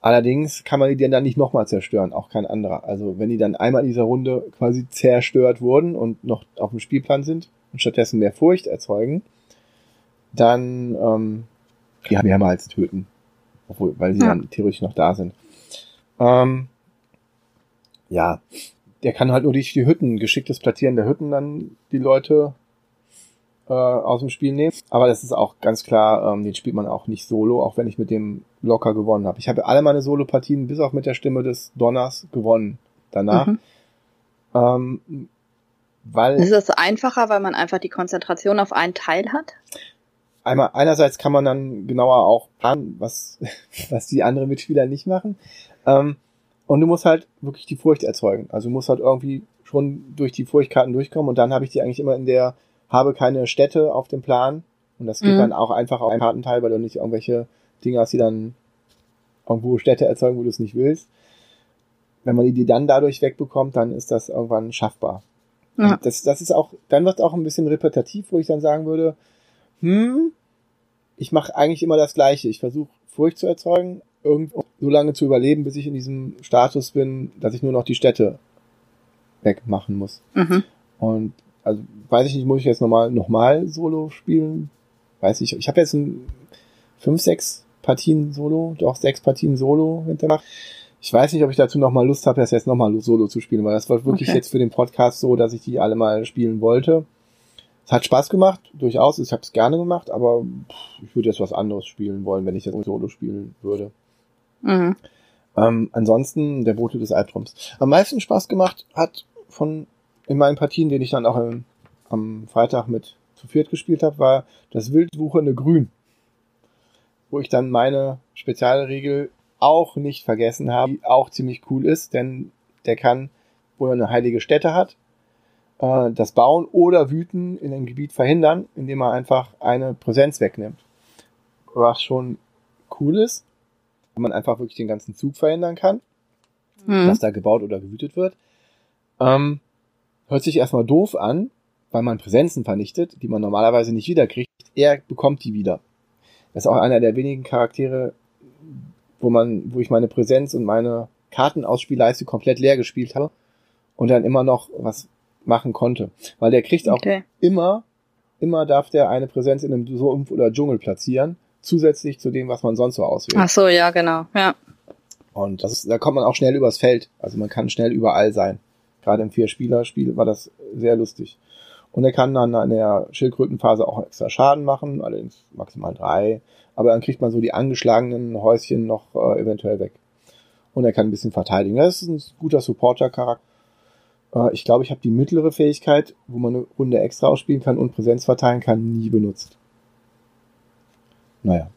Allerdings kann man die dann nicht nochmal zerstören, auch kein anderer. Also wenn die dann einmal in dieser Runde quasi zerstört wurden und noch auf dem Spielplan sind und stattdessen mehr Furcht erzeugen, dann ähm, die mehrmals töten. Obwohl, weil sie ja. dann theoretisch noch da sind. Ähm, ja, der kann halt nur durch die Hütten, geschicktes Platzieren der Hütten dann die Leute äh, aus dem Spiel nehmen. Aber das ist auch ganz klar, ähm, den spielt man auch nicht solo, auch wenn ich mit dem locker gewonnen habe. Ich habe alle meine Solo-Partien bis auch mit der Stimme des Donners gewonnen danach. Mhm. Ähm, weil ist es einfacher, weil man einfach die Konzentration auf einen Teil hat? Einmal, einerseits kann man dann genauer auch planen, was, was die anderen Mitspieler nicht machen. Ähm, und du musst halt wirklich die Furcht erzeugen. Also du musst halt irgendwie schon durch die Furchtkarten durchkommen und dann habe ich die eigentlich immer in der habe keine Städte auf dem Plan und das geht mhm. dann auch einfach auf einen Kartenteil, weil du nicht irgendwelche Dinge hast, die dann irgendwo Städte erzeugen, wo du es nicht willst. Wenn man die dann dadurch wegbekommt, dann ist das irgendwann schaffbar. Ja. Das, das ist auch, dann wird es auch ein bisschen repetitiv, wo ich dann sagen würde, hm, ich mache eigentlich immer das Gleiche. Ich versuche Furcht zu erzeugen, irgendwo so lange zu überleben, bis ich in diesem Status bin, dass ich nur noch die Städte wegmachen muss. Mhm. Und also weiß ich nicht, muss ich jetzt nochmal nochmal Solo spielen? Weiß ich. Ich habe jetzt ein fünf, sechs Partien Solo, doch sechs Partien Solo hintermacht. Ich weiß nicht, ob ich dazu nochmal Lust habe, das jetzt nochmal Solo zu spielen, weil das war wirklich okay. jetzt für den Podcast so, dass ich die alle mal spielen wollte. Es hat Spaß gemacht, durchaus. Ich habe es gerne gemacht, aber ich würde jetzt was anderes spielen wollen, wenn ich jetzt Solo spielen würde. Mhm. Ähm, ansonsten der Bote des Albtraums. Am meisten Spaß gemacht hat von in meinen Partien, den ich dann auch im, am Freitag mit zu viert gespielt habe, war das wildwuchernde Grün. Wo ich dann meine Spezialregel auch nicht vergessen habe, die auch ziemlich cool ist, denn der kann, wo er eine heilige Stätte hat, äh, das Bauen oder Wüten in einem Gebiet verhindern, indem er einfach eine Präsenz wegnimmt. Was schon cool ist, wenn man einfach wirklich den ganzen Zug verhindern kann, mhm. dass da gebaut oder gewütet wird. Ähm, hört sich erstmal doof an, weil man Präsenzen vernichtet, die man normalerweise nicht wiederkriegt. Er bekommt die wieder. Das ist auch einer der wenigen Charaktere, wo man, wo ich meine Präsenz und meine Kartenausspielleiste komplett leer gespielt habe und dann immer noch was machen konnte. Weil der kriegt auch okay. immer, immer darf der eine Präsenz in einem Sumpf oder Dschungel platzieren, zusätzlich zu dem, was man sonst so auswählt. Ach so, ja, genau, ja. Und das ist, da kommt man auch schnell übers Feld. Also man kann schnell überall sein. Gerade im Vier-Spieler-Spiel war das sehr lustig. Und er kann dann in der Schildkrötenphase auch extra Schaden machen, allerdings maximal drei. Aber dann kriegt man so die angeschlagenen Häuschen noch äh, eventuell weg. Und er kann ein bisschen verteidigen. Das ist ein guter Supporter-Charakter. Äh, ich glaube, ich habe die mittlere Fähigkeit, wo man eine Runde extra ausspielen kann und Präsenz verteilen kann, nie benutzt. Naja.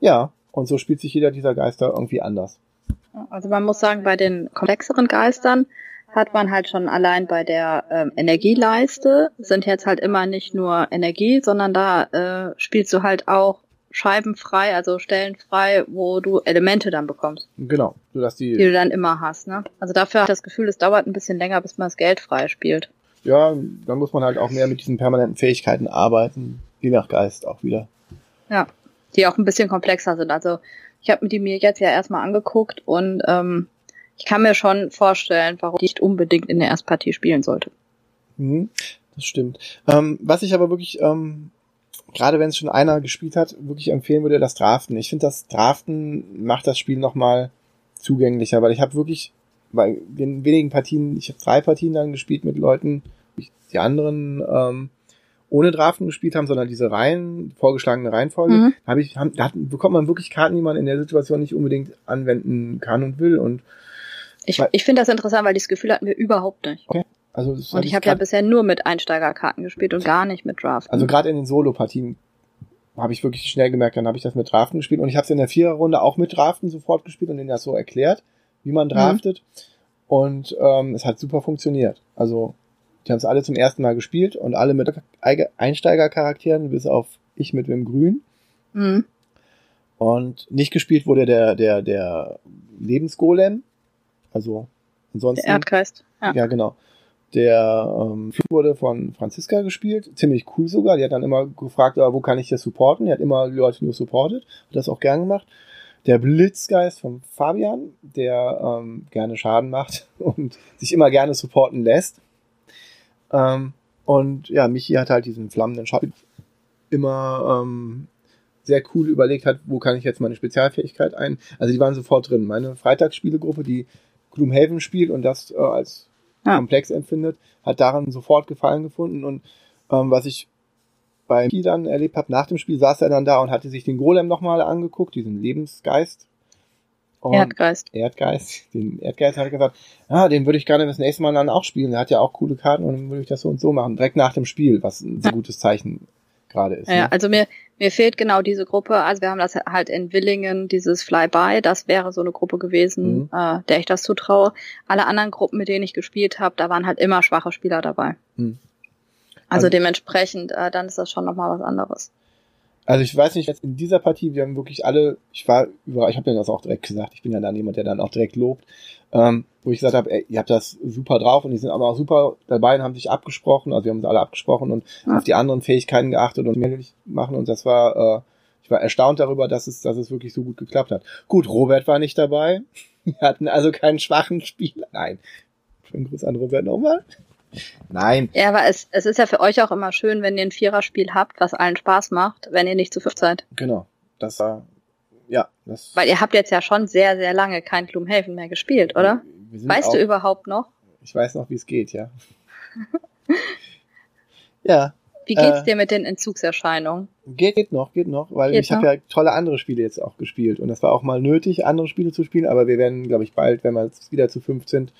Ja, und so spielt sich jeder dieser Geister irgendwie anders. Also man muss sagen, bei den komplexeren Geistern hat man halt schon allein bei der ähm, Energieleiste sind jetzt halt immer nicht nur Energie, sondern da äh, spielst du halt auch Scheiben frei, also Stellen frei, wo du Elemente dann bekommst. Genau, so dass die, die du dann immer hast, ne? Also dafür habe ich das Gefühl, es dauert ein bisschen länger, bis man das Geld frei spielt. Ja, dann muss man halt auch mehr mit diesen permanenten Fähigkeiten arbeiten, je nach Geist auch wieder. Ja, die auch ein bisschen komplexer sind. Also ich habe mir die mir jetzt ja erstmal angeguckt und ähm, ich kann mir schon vorstellen, warum ich nicht unbedingt in der Erstpartie spielen sollte. Mhm, das stimmt. Ähm, was ich aber wirklich ähm, gerade wenn es schon einer gespielt hat, wirklich empfehlen würde, das Draften. Ich finde, das Draften macht das Spiel nochmal zugänglicher, weil ich habe wirklich bei den wenigen Partien, ich habe drei Partien dann gespielt mit Leuten, die anderen ähm, ohne Draften gespielt haben, sondern diese Reihen, vorgeschlagene Reihenfolge, mhm. habe ich, hab, da bekommt man wirklich Karten, die man in der Situation nicht unbedingt anwenden kann und will. Und ich, ich finde das interessant, weil dieses Gefühl hatten wir überhaupt nicht. Okay. Also und ich habe ja bisher nur mit Einsteigerkarten gespielt und gar nicht mit Draften. Also gerade in den Solo-Partien habe ich wirklich schnell gemerkt, dann habe ich das mit Draften gespielt und ich habe es in der Viererrunde auch mit Draften sofort gespielt und denen das so erklärt, wie man mhm. draftet. Mhm. Und ähm, es hat super funktioniert. Also die haben es alle zum ersten Mal gespielt und alle mit Einsteigercharakteren, bis auf ich mit dem Grün. Mhm. Und nicht gespielt wurde der, der, der Lebensgolem. Also ansonsten. Der Erdgeist. Ja, ja genau. Der ähm, wurde von Franziska gespielt, ziemlich cool sogar. Die hat dann immer gefragt, ah, wo kann ich das supporten? Die hat immer Leute nur supportet, hat das auch gern gemacht. Der Blitzgeist von Fabian, der ähm, gerne Schaden macht und sich immer gerne supporten lässt. Ähm, und ja, Michi hat halt diesen flammenden Schaden immer ähm, sehr cool überlegt hat, wo kann ich jetzt meine Spezialfähigkeit ein. Also die waren sofort drin. Meine Freitagsspielegruppe, die Gloomhaven spielt und das äh, als ja. komplex empfindet, hat daran sofort Gefallen gefunden. Und ähm, was ich beim Spiel dann erlebt habe, nach dem Spiel saß er dann da und hatte sich den Golem nochmal angeguckt, diesen Lebensgeist. Und Erdgeist. Erdgeist. Den Erdgeist hat er gesagt, ah, den würde ich gerne das nächste Mal dann auch spielen. Der hat ja auch coole Karten und dann würde ich das so und so machen. Direkt nach dem Spiel, was ein sehr gutes Zeichen gerade ist. Ja, ne? also mir, mir fehlt genau diese Gruppe. Also wir haben das halt in Willingen, dieses Flyby, das wäre so eine Gruppe gewesen, mhm. äh, der ich das zutraue. Alle anderen Gruppen, mit denen ich gespielt habe, da waren halt immer schwache Spieler dabei. Mhm. Also, also, dementsprechend, äh, dann ist das schon nochmal was anderes. Also ich weiß nicht, jetzt in dieser Partie, wir haben wirklich alle, ich war über, ich habe ja das auch direkt gesagt, ich bin ja dann jemand, der dann auch direkt lobt, ähm, wo ich gesagt habe, ey, ihr habt das super drauf und die sind aber auch super dabei und haben sich abgesprochen, also wir haben uns alle abgesprochen und ja. auf die anderen Fähigkeiten geachtet und mehr machen und das war, äh, ich war erstaunt darüber, dass es, dass es wirklich so gut geklappt hat. Gut, Robert war nicht dabei, wir hatten also keinen schwachen Spieler, nein. Schönen Gruß an Robert nochmal. Nein. Ja, aber es, es ist ja für euch auch immer schön, wenn ihr ein Viererspiel habt, was allen Spaß macht, wenn ihr nicht zu fünf seid. Genau. Das war, ja. Das Weil ihr habt jetzt ja schon sehr, sehr lange kein Gloomhaven mehr gespielt, oder? Weißt auch, du überhaupt noch? Ich weiß noch, wie es geht, ja. ja. Wie geht's äh, dir mit den Entzugserscheinungen? Geht, geht noch, geht noch, weil geht ich habe ja tolle andere Spiele jetzt auch gespielt und das war auch mal nötig, andere Spiele zu spielen, aber wir werden, glaube ich, bald, wenn wir jetzt wieder zu fünf sind,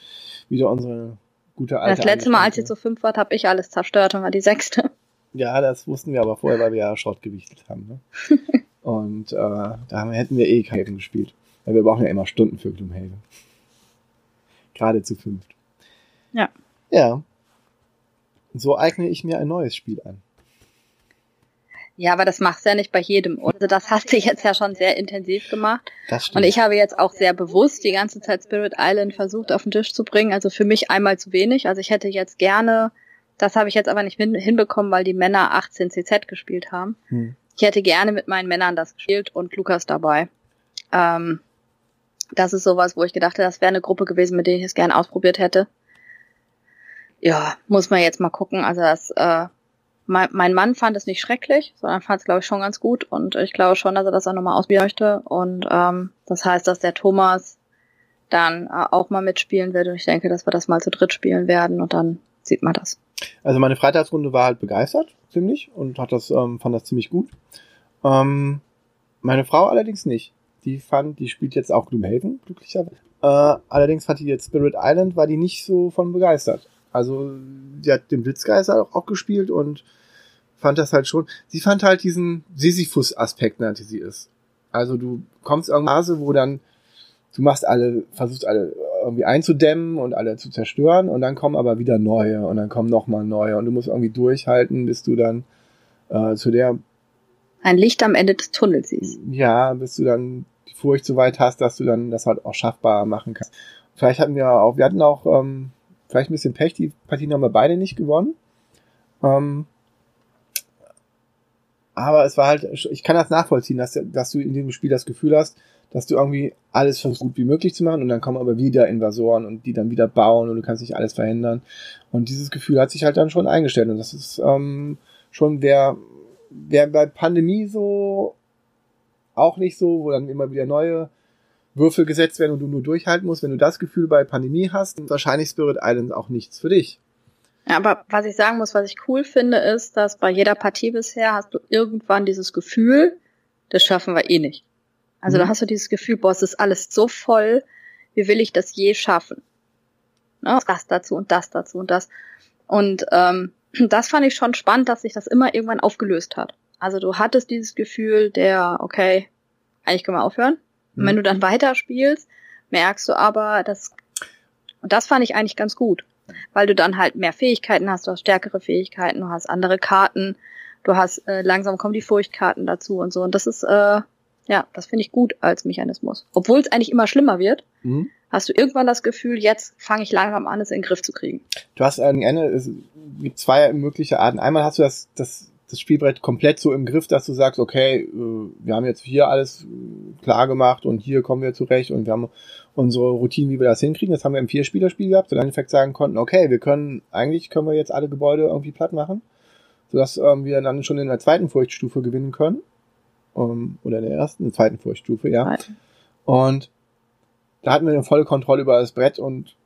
wieder unsere gute alte. Das letzte Mal, als ihr zu fünf wart, habe ich alles zerstört und war die sechste. Ja, das wussten wir aber vorher, weil wir ja Short gewichtet haben. Ne? und äh, da hätten wir eh Haven gespielt. Weil wir brauchen ja immer Stunden für Gloomhaven. Gerade zu fünft. Ja. Ja. So eigne ich mir ein neues Spiel an. Ja, aber das machst du ja nicht bei jedem. Also das hast du jetzt ja schon sehr intensiv gemacht. Das stimmt. Und ich habe jetzt auch sehr bewusst die ganze Zeit Spirit Island versucht auf den Tisch zu bringen. Also für mich einmal zu wenig. Also ich hätte jetzt gerne, das habe ich jetzt aber nicht hin, hinbekommen, weil die Männer 18 CZ gespielt haben. Hm. Ich hätte gerne mit meinen Männern das gespielt und Lukas dabei. Ähm, das ist sowas, wo ich gedacht hätte, das wäre eine Gruppe gewesen, mit der ich es gerne ausprobiert hätte. Ja, muss man jetzt mal gucken. Also das äh, mein, mein Mann fand es nicht schrecklich, sondern fand es, glaube ich, schon ganz gut. Und ich glaube schon, dass er das auch nochmal ausprobieren möchte. Und ähm, das heißt, dass der Thomas dann äh, auch mal mitspielen wird. Und ich denke, dass wir das mal zu dritt spielen werden. Und dann sieht man das. Also meine Freitagsrunde war halt begeistert, ziemlich, und hat das, ähm, fand das ziemlich gut. Ähm, meine Frau allerdings nicht. Die fand, die spielt jetzt auch Gloomhaven, glücklicherweise. Äh, allerdings fand die jetzt Spirit Island, war die nicht so von begeistert. Also, die hat den Blitzgeist auch, auch gespielt und fand das halt schon. Sie fand halt diesen Sisyphus-Aspekt, nannte sie es. Also du kommst irgendwann, wo dann du machst alle, versuchst alle irgendwie einzudämmen und alle zu zerstören und dann kommen aber wieder neue und dann kommen nochmal neue und du musst irgendwie durchhalten, bis du dann äh, zu der ein Licht am Ende des Tunnels siehst. Ja, bis du dann die Furcht so weit hast, dass du dann das halt auch schaffbar machen kannst. Vielleicht hatten wir auch, wir hatten auch ähm, vielleicht ein bisschen Pech, die Partien haben wir beide nicht gewonnen. Ähm, aber es war halt, ich kann das nachvollziehen, dass, dass du in diesem Spiel das Gefühl hast, dass du irgendwie alles so gut wie möglich zu machen und dann kommen aber wieder Invasoren und die dann wieder bauen und du kannst nicht alles verhindern. Und dieses Gefühl hat sich halt dann schon eingestellt und das ist ähm, schon wer, wer bei Pandemie so auch nicht so, wo dann immer wieder neue Würfel gesetzt werden und du nur durchhalten musst, wenn du das Gefühl bei Pandemie hast, dann wahrscheinlich Spirit Island auch nichts für dich. Ja, aber was ich sagen muss, was ich cool finde, ist, dass bei jeder Partie bisher hast du irgendwann dieses Gefühl, das schaffen wir eh nicht. Also mhm. da hast du dieses Gefühl, boah, es ist alles so voll, wie will ich das je schaffen? Ne? Das dazu und das dazu und das. Und ähm, das fand ich schon spannend, dass sich das immer irgendwann aufgelöst hat. Also du hattest dieses Gefühl der, okay, eigentlich können wir aufhören. Und wenn mhm. du dann weiterspielst, merkst du aber, dass, und das fand ich eigentlich ganz gut weil du dann halt mehr Fähigkeiten hast, du hast stärkere Fähigkeiten, du hast andere Karten, du hast äh, langsam kommen die Furchtkarten dazu und so. Und das ist, äh, ja, das finde ich gut als Mechanismus. Obwohl es eigentlich immer schlimmer wird, mhm. hast du irgendwann das Gefühl, jetzt fange ich langsam an, es in den Griff zu kriegen. Du hast am Ende, es gibt zwei mögliche Arten. Einmal hast du das, das das Spielbrett komplett so im Griff, dass du sagst, okay, äh, wir haben jetzt hier alles äh, klar gemacht und hier kommen wir zurecht und wir haben unsere Routine, wie wir das hinkriegen. Das haben wir im Vierspielerspiel gehabt, so dann Endeffekt sagen konnten, okay, wir können, eigentlich können wir jetzt alle Gebäude irgendwie platt machen, sodass ähm, wir dann schon in der zweiten Furchtstufe gewinnen können. Um, oder in der ersten, in der zweiten Furchtstufe, ja. Und da hatten wir eine volle Kontrolle über das Brett und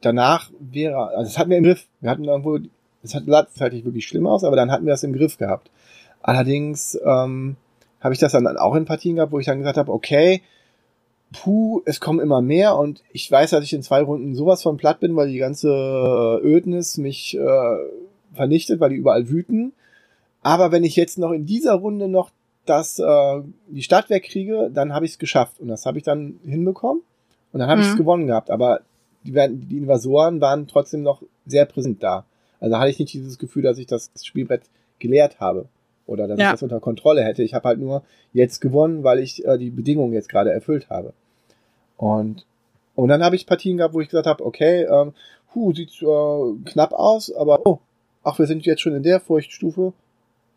danach wäre, also das hatten wir im Griff. Wir hatten irgendwo es hat gleichzeitig wirklich schlimm aus, aber dann hatten wir das im Griff gehabt. Allerdings ähm, habe ich das dann auch in Partien gehabt, wo ich dann gesagt habe, okay, puh, es kommen immer mehr und ich weiß, dass ich in zwei Runden sowas von platt bin, weil die ganze äh, Ödnis mich äh, vernichtet, weil die überall wüten. Aber wenn ich jetzt noch in dieser Runde noch das, äh, die Stadt wegkriege, dann habe ich es geschafft. Und das habe ich dann hinbekommen und dann habe mhm. ich es gewonnen gehabt. Aber die, die Invasoren waren trotzdem noch sehr präsent da. Also hatte ich nicht dieses Gefühl, dass ich das Spielbrett geleert habe. oder dass Ja. ich das unter Kontrolle hätte. Ich habe halt nur jetzt gewonnen, weil ich äh, die Bedingungen jetzt gerade erfüllt habe. Und und dann habe ich Partien gehabt, wo ich gesagt habe, okay, ähm, hu, sieht äh, knapp aus, aber oh, ach, wir sind jetzt schon in der Furchtstufe.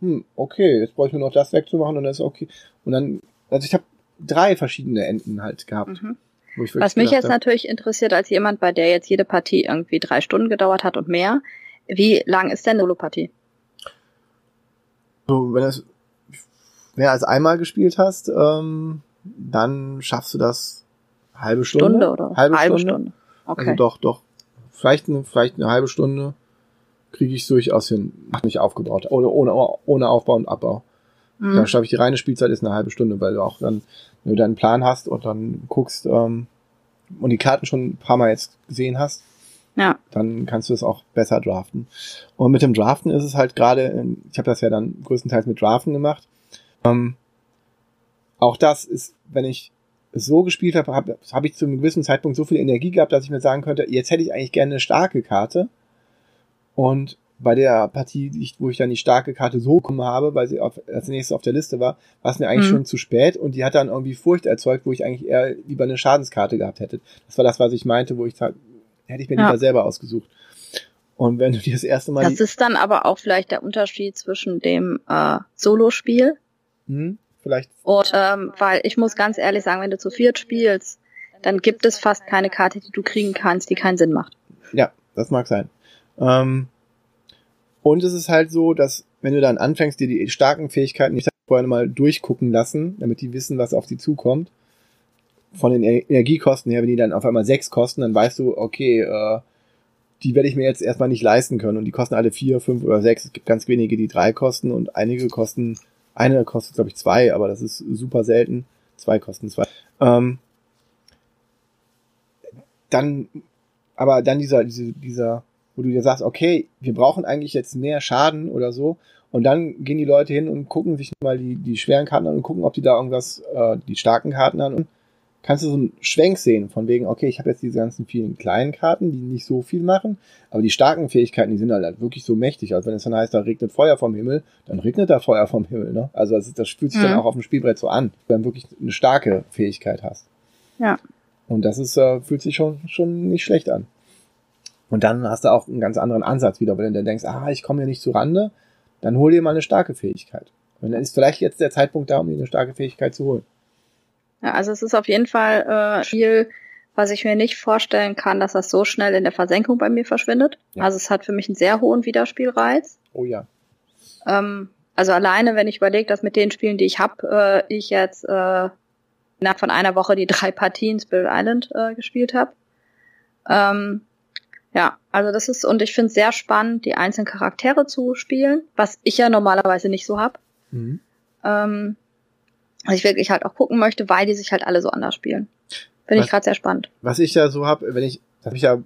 Hm, okay, jetzt brauche ich nur noch das wegzumachen und dann ist okay. Und dann, also ich habe drei verschiedene Enden halt gehabt. Mhm. Wo ich wirklich Was mich jetzt hab, natürlich interessiert, als jemand, bei der jetzt jede Partie irgendwie drei Stunden gedauert hat und mehr, wie lang ist denn eine Solo-Partie? So, wenn du es mehr als einmal gespielt hast, ähm, dann schaffst du das halbe Stunde. Stunde oder Halbe, Stunde. Okay. Also doch, doch. Vielleicht eine, vielleicht eine halbe Stunde kriege ich durchaus hin. Macht nicht aufgebaut. Ohne, ohne, ohne Aufbau und Abbau. Mhm. Dann schaffe ich die reine Spielzeit ist eine halbe Stunde, weil du auch dann, wenn du deinen Plan hast und dann guckst ähm, und die Karten schon ein paar Mal jetzt gesehen hast, Ja. dann kannst du es auch besser draften. Und mit dem Draften ist es halt gerade, ähm, ich habe das ja dann größtenteils mit Draften gemacht. Ähm, auch das ist, wenn ich es so gespielt habe, habe hab ich zu einem gewissen Zeitpunkt so viel Energie gehabt, dass ich mir sagen könnte, jetzt hätte ich eigentlich gerne eine starke Karte. Und bei der Partie, wo ich dann die starke Karte so bekommen habe, weil sie auf, als nächstes auf der Liste war, war es mir eigentlich Mhm. schon zu spät und die hat dann irgendwie Furcht erzeugt, wo ich eigentlich eher lieber eine Schadenskarte gehabt hätte. Das war das, was ich meinte, wo ich hätte ich mir Ja. lieber selber ausgesucht. Und wenn du dir das erste Mal Das ist dann aber auch vielleicht der Unterschied zwischen dem äh, Solo-Spiel hm, vielleicht und ähm, weil ich muss ganz ehrlich sagen, wenn du zu viert spielst, dann gibt es fast keine Karte, die du kriegen kannst, die keinen Sinn macht. Ja, das mag sein. Ähm, und es ist halt so, dass wenn du dann anfängst, dir die starken Fähigkeiten nicht vorher mal durchgucken lassen, damit die wissen, was auf die zukommt, von den Energiekosten her, wenn die dann auf einmal sechs kosten, dann weißt du, okay, äh, die werde ich mir jetzt erstmal nicht leisten können und die kosten alle vier, fünf oder sechs. Es gibt ganz wenige, die drei kosten und einige kosten, eine kostet glaube ich zwei, aber das ist super selten. Zwei kosten zwei. Ähm, dann, aber dann dieser, diese, dieser, wo du dir sagst, okay, wir brauchen eigentlich jetzt mehr Schaden oder so. Und dann gehen die Leute hin und gucken sich mal die, die schweren Karten an und gucken, ob die da irgendwas, äh, die starken Karten an. Und kannst du so einen Schwenk sehen, von wegen, okay, ich habe jetzt diese ganzen vielen kleinen Karten, die nicht so viel machen, aber die starken Fähigkeiten, die sind halt, halt wirklich so mächtig. Also wenn es dann heißt, da regnet Feuer vom Himmel, dann regnet da Feuer vom Himmel. Ne? Also das, das fühlt sich dann Mhm. auch auf dem Spielbrett so an, wenn du dann wirklich eine starke Fähigkeit hast. Ja. Und das ist, äh, fühlt sich schon, schon nicht schlecht an. Und dann hast du auch einen ganz anderen Ansatz wieder, wenn du dann denkst, ah, ich komme hier nicht zu Rande, dann hol dir mal eine starke Fähigkeit. Und dann ist vielleicht jetzt der Zeitpunkt da, um dir eine starke Fähigkeit zu holen. Ja, also es ist auf jeden Fall äh, ein Spiel, was ich mir nicht vorstellen kann, dass das so schnell in der Versenkung bei mir verschwindet. Ja. Also es hat für mich einen sehr hohen Wiederspielreiz. Oh ja. Ähm, also alleine, wenn ich überlege, dass mit den Spielen, die ich habe, äh, ich jetzt äh, innerhalb von einer Woche die drei Partien Spirit Island äh, gespielt habe. Ähm, ja, also das ist, und ich finde es sehr spannend, die einzelnen Charaktere zu spielen, was ich ja normalerweise nicht so hab. Mhm. Ähm, was ich wirklich halt auch gucken möchte, weil die sich halt alle so anders spielen. Finde ich gerade sehr spannend. Was ich ja so habe, wenn ich, habe ich ja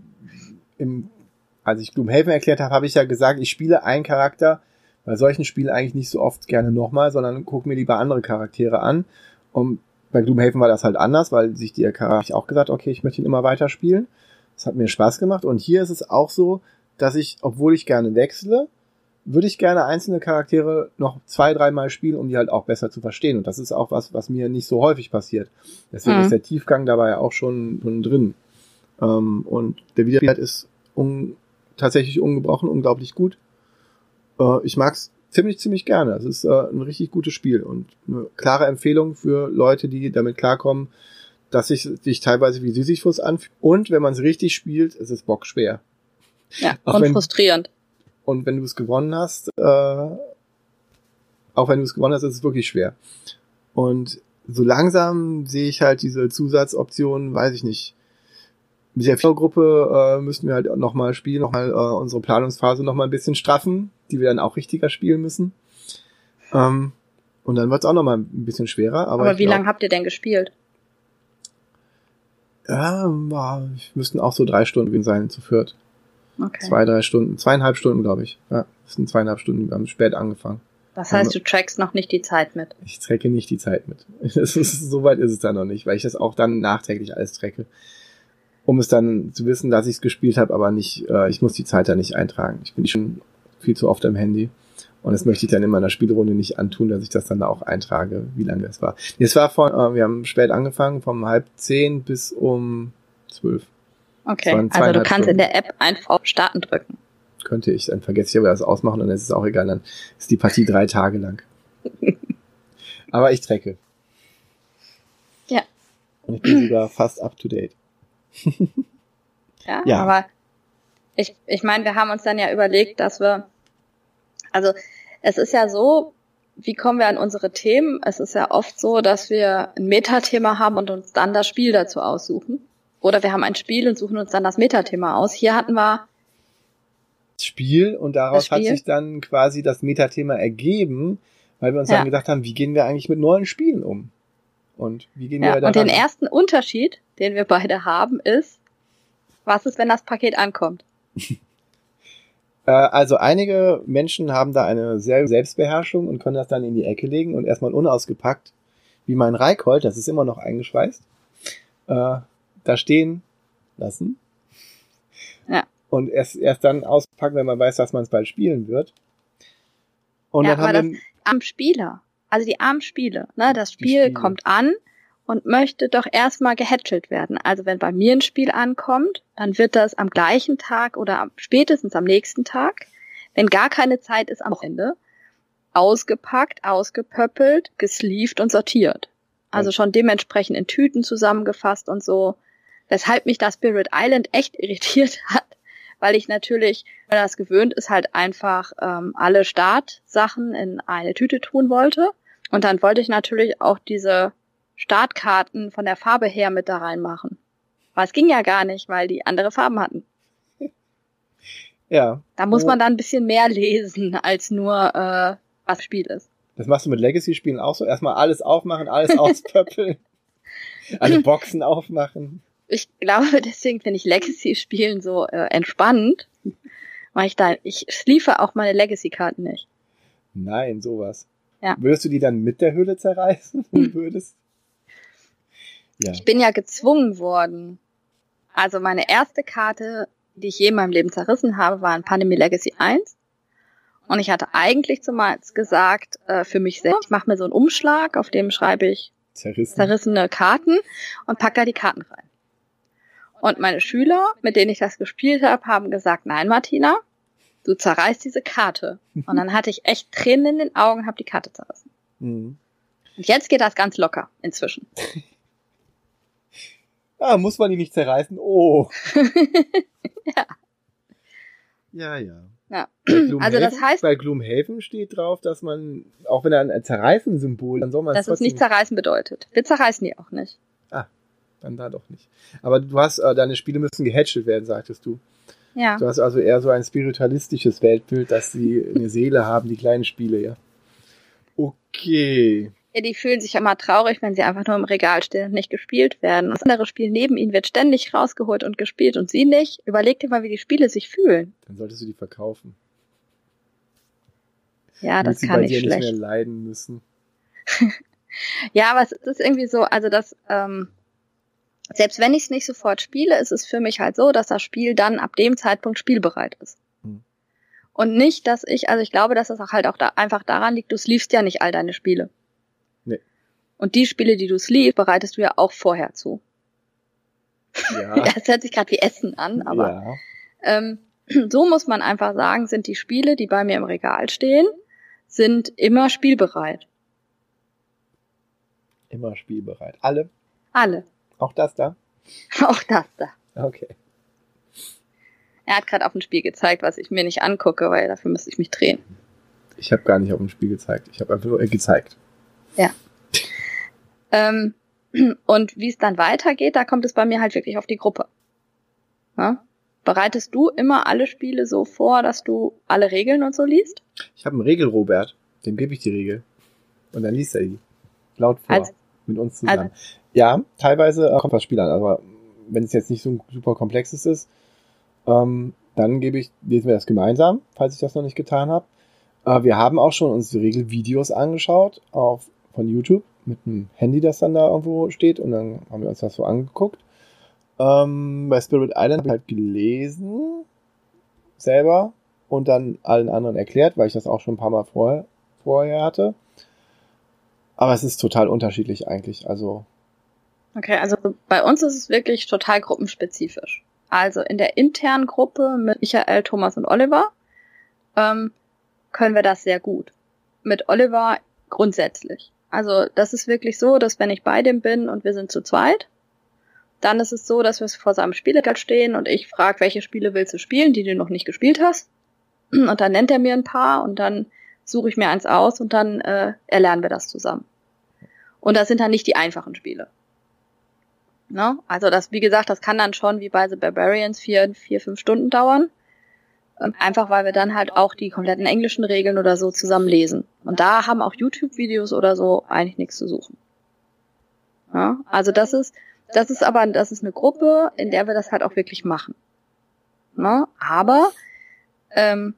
im, als ich Gloomhaven erklärt habe, habe ich ja gesagt, ich spiele einen Charakter bei solchen Spielen eigentlich nicht so oft gerne nochmal, sondern gucke mir lieber andere Charaktere an. Und bei Gloomhaven war das halt anders, weil sich die Charakter auch gesagt, okay, ich möchte ihn immer weiter spielen. Das hat mir Spaß gemacht. Und hier ist es auch so, dass ich, obwohl ich gerne wechsle, würde ich gerne einzelne Charaktere noch zwei, dreimal spielen, um die halt auch besser zu verstehen. Und das ist auch was, was mir nicht so häufig passiert. Deswegen Mhm. ist der Tiefgang dabei auch schon, schon drin. Ähm, und der Wiederspielwert ist un tatsächlich ungebrochen, unglaublich gut. Äh, ich mag's ziemlich, ziemlich gerne. Es ist äh, ein richtig gutes Spiel und eine klare Empfehlung für Leute, die damit klarkommen, dass sich sich teilweise wie Sisyphus anfühlt. Und wenn man es richtig spielt, ist es bockschwer. Ja, Auch und wenn- frustrierend. Und wenn du es gewonnen hast, äh, auch wenn du es gewonnen hast, ist es wirklich schwer. Und so langsam sehe ich halt diese Zusatzoptionen, weiß ich nicht. Mit der Vierergruppe äh, müssten wir halt nochmal spielen, nochmal äh, unsere Planungsphase nochmal ein bisschen straffen, die wir dann auch richtiger spielen müssen. Ähm, und dann wird es auch nochmal ein bisschen schwerer. Aber, Aber, wie lange habt ihr denn gespielt? Ja, war- müssten auch so drei Stunden sein zu viert. Okay. Zwei, drei Stunden, zweieinhalb Stunden, glaube ich. Ja, das sind zweieinhalb Stunden, wir haben spät angefangen. Das heißt, du trackst noch nicht die Zeit mit. Ich trecke nicht die Zeit mit. Ist, so weit ist es dann noch nicht, weil ich das auch dann nachträglich alles trecke. Um es dann zu wissen, dass ich es gespielt habe, aber nicht, äh, ich muss die Zeit da nicht eintragen. Ich bin schon viel zu oft am Handy. Und das möchte ich dann in meiner Spielrunde nicht antun, dass ich das dann da auch eintrage, wie lange das war. Es war von, äh, wir haben spät angefangen, vom halb zehn bis um zwölf. Okay, also du kannst Stunden. in der App einfach auf Starten drücken. Könnte ich, dann vergesse ich aber das ausmachen und dann ist es auch egal, dann ist die Partie drei Tage lang. aber ich trecke. Ja. Und ich bin sogar fast up to date. ja, ja, aber ich, ich meine, wir haben uns dann ja überlegt, dass wir, also es ist ja so, wie kommen wir an unsere Themen? Es ist ja oft so, dass wir ein Metathema haben und uns dann das Spiel dazu aussuchen. Oder wir haben ein Spiel und suchen uns dann das Metathema aus. Hier hatten wir Spiel und daraus Spiel. hat sich dann quasi das Metathema ergeben, weil wir uns ja. dann gedacht haben, wie gehen wir eigentlich mit neuen Spielen um? Und wie gehen ja, wir da Und den ersten Unterschied, den wir beide haben, ist, was ist, wenn das Paket ankommt? Äh, also einige Menschen haben da eine sehr Selbstbeherrschung und können das dann in die Ecke legen und erstmal unausgepackt, wie mein Reikhold, das ist immer noch eingeschweißt, äh, da stehen lassen. Ja. Und erst, erst dann auspacken, wenn man weiß, dass man es bald spielen wird. Und ja, dann haben aber wir, das am Spieler. Also die armen Spiele. Ne? Das Spiel kommt an und möchte doch erstmal gehätschelt werden. Also wenn bei mir ein Spiel ankommt, dann wird das am gleichen Tag oder spätestens am nächsten Tag, wenn gar keine Zeit ist am Ende, ausgepackt, ausgepöppelt, gesleeved und sortiert. Also schon dementsprechend in Tüten zusammengefasst und so. Weshalb mich das Spirit Island echt irritiert hat, weil ich natürlich, wenn das gewöhnt ist, halt einfach ähm, alle Startsachen in eine Tüte tun wollte. Und dann wollte ich natürlich auch diese Startkarten von der Farbe her mit da reinmachen. Aber es ging ja gar nicht, weil die andere Farben hatten. Ja. Da muss man dann ein bisschen mehr lesen, als nur äh, was Spiel ist. Das machst du mit Legacy-Spielen auch so? Erstmal alles aufmachen, alles auspöppeln, alle Boxen aufmachen ich glaube, deswegen finde ich Legacy-Spielen so äh, entspannend, weil ich da, ich schliefe auch meine Legacy-Karten nicht. Nein, sowas. Ja. Würdest du die dann mit der Hülle zerreißen? Würdest? Ja. Ich bin ja gezwungen worden. Also meine erste Karte, die ich je in meinem Leben zerrissen habe, war ein Pandemie Legacy 1. Und ich hatte eigentlich zumeist gesagt, äh, für mich selbst, ich mache mir so einen Umschlag, auf dem schreibe ich Zerrissen. zerrissene Karten und pack da die Karten rein. Und meine Schüler, mit denen ich das gespielt habe, haben gesagt, nein, Martina, du zerreißt diese Karte. Und dann hatte ich echt Tränen in den Augen, habe die Karte zerrissen. Mhm. Und jetzt geht das ganz locker inzwischen. ah, muss man die nicht zerreißen? Oh. ja. Ja, ja. Ja. Also das heißt, bei Gloomhaven steht drauf, dass man, auch wenn da ein Zerreißen-Symbol, dann soll man es Dass es nicht zerreißen bedeutet. Wir zerreißen die auch nicht. Ah, dann da doch nicht. Aber du hast, äh, deine Spiele müssen gehätschelt werden, sagtest du. Ja. Du hast also eher so ein spiritualistisches Weltbild, dass sie eine Seele haben, die kleinen Spiele, ja. Okay. Ja, die fühlen sich immer traurig, wenn sie einfach nur im Regal stehen und nicht gespielt werden. Und das andere Spiel neben ihnen wird ständig rausgeholt und gespielt und sie nicht. Überleg dir mal, wie die Spiele sich fühlen. Dann solltest du die verkaufen. Ja, das kann ich schlecht. nicht mehr leiden müssen. ja, aber es ist irgendwie so, also das, ähm, selbst wenn ich es nicht sofort spiele, ist es für mich halt so, dass das Spiel dann ab dem Zeitpunkt spielbereit ist. Mhm. Und nicht, dass ich, also ich glaube, dass das auch halt auch da einfach daran liegt, du sleevest ja nicht all deine Spiele. Nee. Und die Spiele, die du sleevest, bereitest du ja auch vorher zu. Ja. das hört sich gerade wie Essen an, aber ja. ähm, so muss man einfach sagen, sind die Spiele, die bei mir im Regal stehen, sind immer spielbereit. Immer spielbereit. Alle? Alle. Auch das da? Auch das da. Okay. Er hat gerade auf ein Spiel gezeigt, was ich mir nicht angucke, weil dafür müsste ich mich drehen. Ich habe gar nicht auf ein Spiel gezeigt. Ich habe einfach nur gezeigt. Ja. ähm, und wie es dann weitergeht, da kommt es bei mir halt wirklich auf die Gruppe. Ja? Bereitest du immer alle Spiele so vor, dass du alle Regeln und so liest? Ich habe einen Regel-Robert, dem gebe ich die Regel. Und dann liest er die. Laut vor. Als, mit uns zusammen. Also, ja, teilweise äh, kommt das Spiel an, aber wenn es jetzt nicht so ein super komplexes ist, ähm, dann gebe ich, lesen wir das gemeinsam, falls ich das noch nicht getan habe. Äh, wir haben auch schon uns die Regelvideos angeschaut auf, von YouTube mit einem Handy, das dann da irgendwo steht und dann haben wir uns das so angeguckt. Ähm, bei Spirit Island habe ich halt gelesen selber und dann allen anderen erklärt, weil ich das auch schon ein paar Mal vorher, vorher hatte. Aber es ist total unterschiedlich eigentlich. Also. Okay, also bei uns ist es wirklich total gruppenspezifisch. Also in der internen Gruppe mit Michael, Thomas und Oliver ähm, können wir das sehr gut. Mit Oliver grundsätzlich. Also das ist wirklich so, dass wenn ich bei dem bin und wir sind zu zweit, dann ist es so, dass wir vor seinem Spieleregal stehen und ich frage, welche Spiele willst du spielen, die du noch nicht gespielt hast. Und dann nennt er mir ein paar und dann suche ich mir eins aus und dann äh, erlernen wir das zusammen. Und das sind dann nicht die einfachen Spiele. Ne? Also das, wie gesagt, das kann dann schon wie bei The Barbarians vier, vier, fünf Stunden dauern. Ähm, einfach weil wir dann halt auch die kompletten englischen Regeln oder so zusammen lesen. Und da haben auch YouTube-Videos oder so eigentlich nichts zu suchen. Ja? Also das ist, das ist aber, das ist eine Gruppe, in der wir das halt auch wirklich machen. Ne? Aber ähm,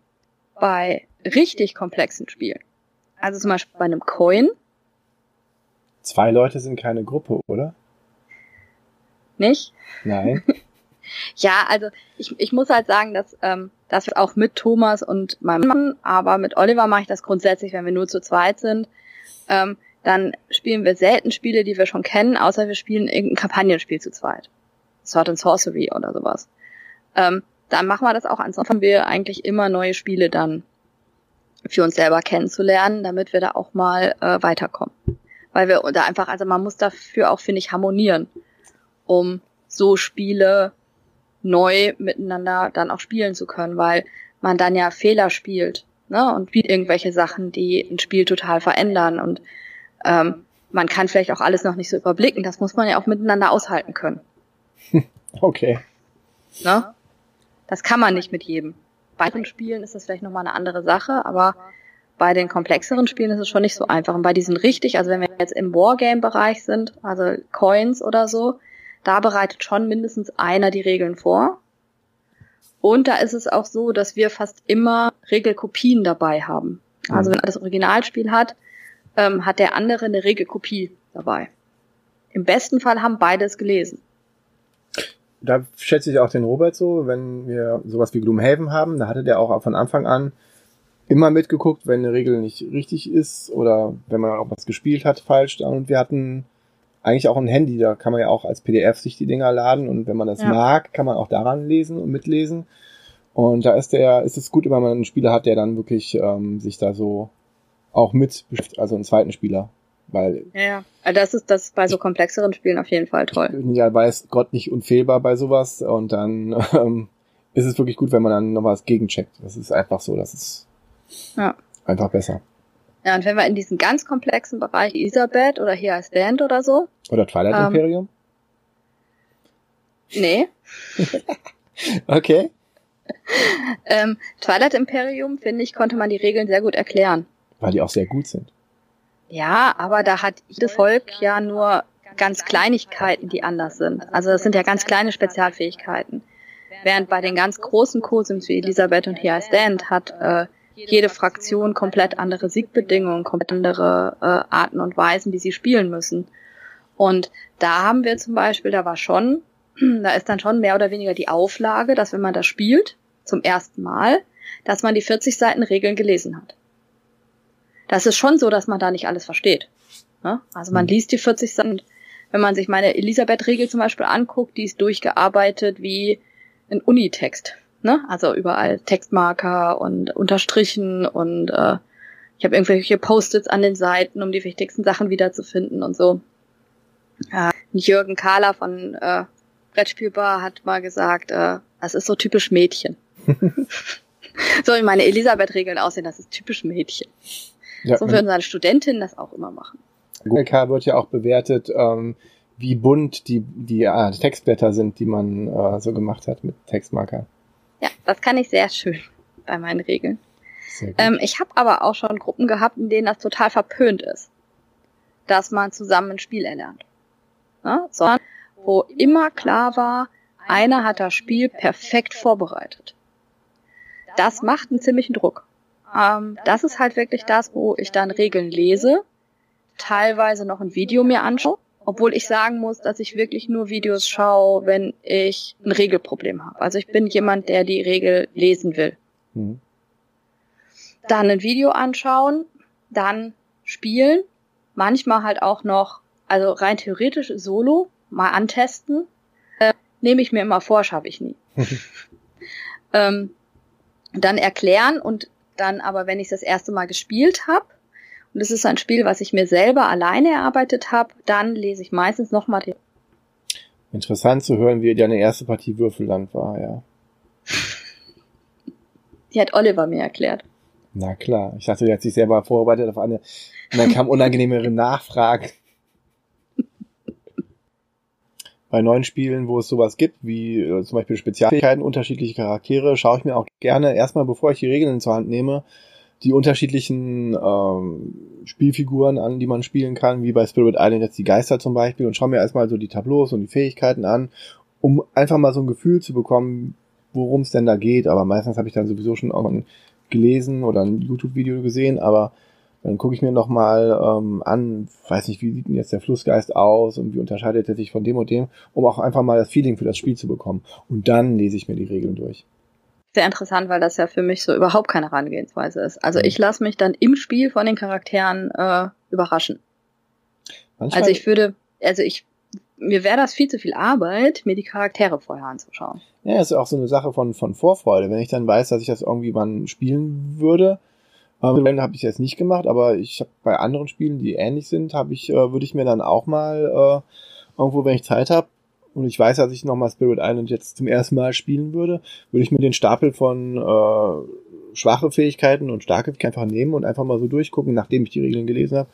bei richtig komplexen Spielen, also zum Beispiel bei einem Coin. Zwei Leute sind keine Gruppe, oder? Nicht? Nein. ja, also ich, ich muss halt sagen, dass ähm, das auch mit Thomas und meinem Mann, aber mit Oliver mache ich das grundsätzlich, wenn wir nur zu zweit sind. Ähm, dann spielen wir selten Spiele, die wir schon kennen, außer wir spielen irgendein Kampagnenspiel zu zweit. Sword and Sorcery oder sowas. Ähm, dann machen wir das auch. Ansonsten haben wir eigentlich immer neue Spiele dann für uns selber kennenzulernen, damit wir da auch mal äh, weiterkommen. Weil wir da einfach, also man muss dafür auch, finde ich, harmonieren, um so Spiele neu miteinander dann auch spielen zu können, weil man dann ja Fehler spielt, ne? Und spielt irgendwelche Sachen, die ein Spiel total verändern und ähm, man kann vielleicht auch alles noch nicht so überblicken. Das muss man ja auch miteinander aushalten können. Okay. Ne? Das kann man nicht mit jedem. Bei den Spielen ist das vielleicht nochmal eine andere Sache, aber bei den komplexeren Spielen ist es schon nicht so einfach. Und bei diesen richtig, also wenn wir jetzt im Wargame-Bereich sind, also Coins oder so, da bereitet schon mindestens einer die Regeln vor. Und da ist es auch so, dass wir fast immer Regelkopien dabei haben. Also mhm. wenn er das Originalspiel hat, ähm, hat der andere eine Regelkopie dabei. Im besten Fall haben beide es gelesen. Da schätze ich auch den Robert so, wenn wir sowas wie Gloomhaven haben, da hatte der auch von Anfang an immer mitgeguckt, wenn eine Regel nicht richtig ist oder wenn man auch was gespielt hat falsch. Und wir hatten eigentlich auch ein Handy, da kann man ja auch als PDF sich die Dinger laden und wenn man das ja. mag, kann man auch daran lesen und mitlesen. Und da ist der, ist es gut, wenn man einen Spieler hat, der dann wirklich ähm, sich da so auch mit, also einen zweiten Spieler. Weil ja, ja. Also das ist das bei so komplexeren Spielen auf jeden Fall toll. Ja weiß Gott nicht unfehlbar bei sowas und dann ähm, ist es wirklich gut, wenn man dann noch was gegencheckt. Das ist einfach so, das ist ja. einfach besser. Ja, und wenn wir in diesen ganz komplexen Bereich Elisabeth oder Here I Stand oder so. Oder Twilight ähm, Imperium? Nee. okay. ähm, Twilight Imperium, finde ich, konnte man die Regeln sehr gut erklären. Weil die auch sehr gut sind. Ja, aber da hat jedes Volk ja nur ganz Kleinigkeiten, die anders sind. Also das sind ja ganz kleine Spezialfähigkeiten. Während bei den ganz großen Cosims wie Elisabeth und Here I Stand hat äh, jede Fraktion komplett andere Siegbedingungen, komplett andere äh, Arten und Weisen, die sie spielen müssen. Und da haben wir zum Beispiel, da war schon, da ist dann schon mehr oder weniger die Auflage, dass wenn man das spielt, zum ersten Mal, dass man die 40 Seiten Regeln gelesen hat. Das ist schon so, dass man da nicht alles versteht. Ne? Also man mhm. liest die 40 Seiten. Wenn man sich meine Elisabeth-Regel zum Beispiel anguckt, die ist durchgearbeitet wie ein Unitext. Ne? Also überall Textmarker und Unterstrichen und äh, ich habe irgendwelche Post-its an den Seiten, um die wichtigsten Sachen wiederzufinden und so. Äh, Jürgen Kahler von äh, Brettspielbar hat mal gesagt, äh, das ist so typisch Mädchen. so wie meine Elisabeth-Regeln aussehen, das ist typisch Mädchen. Ja, so würden seine Studentinnen das auch immer machen. Google wird ja auch bewertet, ähm, wie bunt die, die äh, Textblätter sind, die man äh, so gemacht hat mit Textmarker. Ja, das kann ich sehr schön bei meinen Regeln. Ähm, ich habe aber auch schon Gruppen gehabt, in denen das total verpönt ist, dass man zusammen ein Spiel erlernt. Ja, sondern wo immer klar war, einer hat das Spiel perfekt vorbereitet. Das macht einen ziemlichen Druck. Ähm, das ist halt wirklich das, wo ich dann Regeln lese, teilweise noch ein Video mir anschaue obwohl ich sagen muss, dass ich wirklich nur Videos schaue, wenn ich ein Regelproblem habe. Also ich bin jemand, der die Regel lesen will. Mhm. dann ein Video anschauen, dann spielen, manchmal halt auch noch, also rein theoretisch solo, mal antesten. Äh, Nehme ich mir immer vor, schaffe ich nie. ähm, dann erklären und dann aber, wenn ich das erste Mal gespielt habe, und es ist ein Spiel, was ich mir selber alleine erarbeitet habe, dann lese ich meistens nochmal den. Interessant zu hören, wie deine erste Partie Würfelland war, ja. Die hat Oliver mir erklärt. Na klar, ich dachte, er hat sich selber vorbereitet auf eine, und dann kam unangenehmere Nachfragen. Bei neuen Spielen, wo es sowas gibt, wie äh, zum Beispiel Spezialfähigkeiten, unterschiedliche Charaktere, schaue ich mir auch gerne erstmal, bevor ich die Regeln zur Hand nehme, die unterschiedlichen ähm, Spielfiguren an, die man spielen kann, wie bei Spirit Island jetzt die Geister zum Beispiel, und schaue mir erstmal so die Tableaus und die Fähigkeiten an, um einfach mal so ein Gefühl zu bekommen, worum es denn da geht. Aber meistens habe ich dann sowieso schon auch gelesen oder ein YouTube-Video gesehen, aber dann gucke ich mir nochmal ähm, an, weiß nicht, wie sieht denn jetzt der Flussgeist aus und wie unterscheidet er sich von dem und dem, um auch einfach mal das Feeling für das Spiel zu bekommen. Und dann lese ich mir die Regeln durch. Sehr interessant, weil das ja für mich so überhaupt keine Herangehensweise ist. Also ich lasse mich dann im Spiel von den Charakteren äh, überraschen. Manchmal also ich würde, also ich, mir wäre das viel zu viel Arbeit, mir die Charaktere vorher anzuschauen. Ja, ist auch so eine Sache von, von Vorfreude. Wenn ich dann weiß, dass ich das irgendwie mal spielen würde, ähm, habe ich jetzt nicht gemacht, aber ich habe bei anderen Spielen, die ähnlich sind, habe ich, äh, würde ich mir dann auch mal äh, irgendwo, wenn ich Zeit habe und ich weiß, dass ich nochmal Spirit Island jetzt zum ersten Mal spielen würde, würde ich mir den Stapel von äh, schwache Fähigkeiten und starke Fähigkeiten einfach nehmen und einfach mal so durchgucken, nachdem ich die Regeln gelesen habe,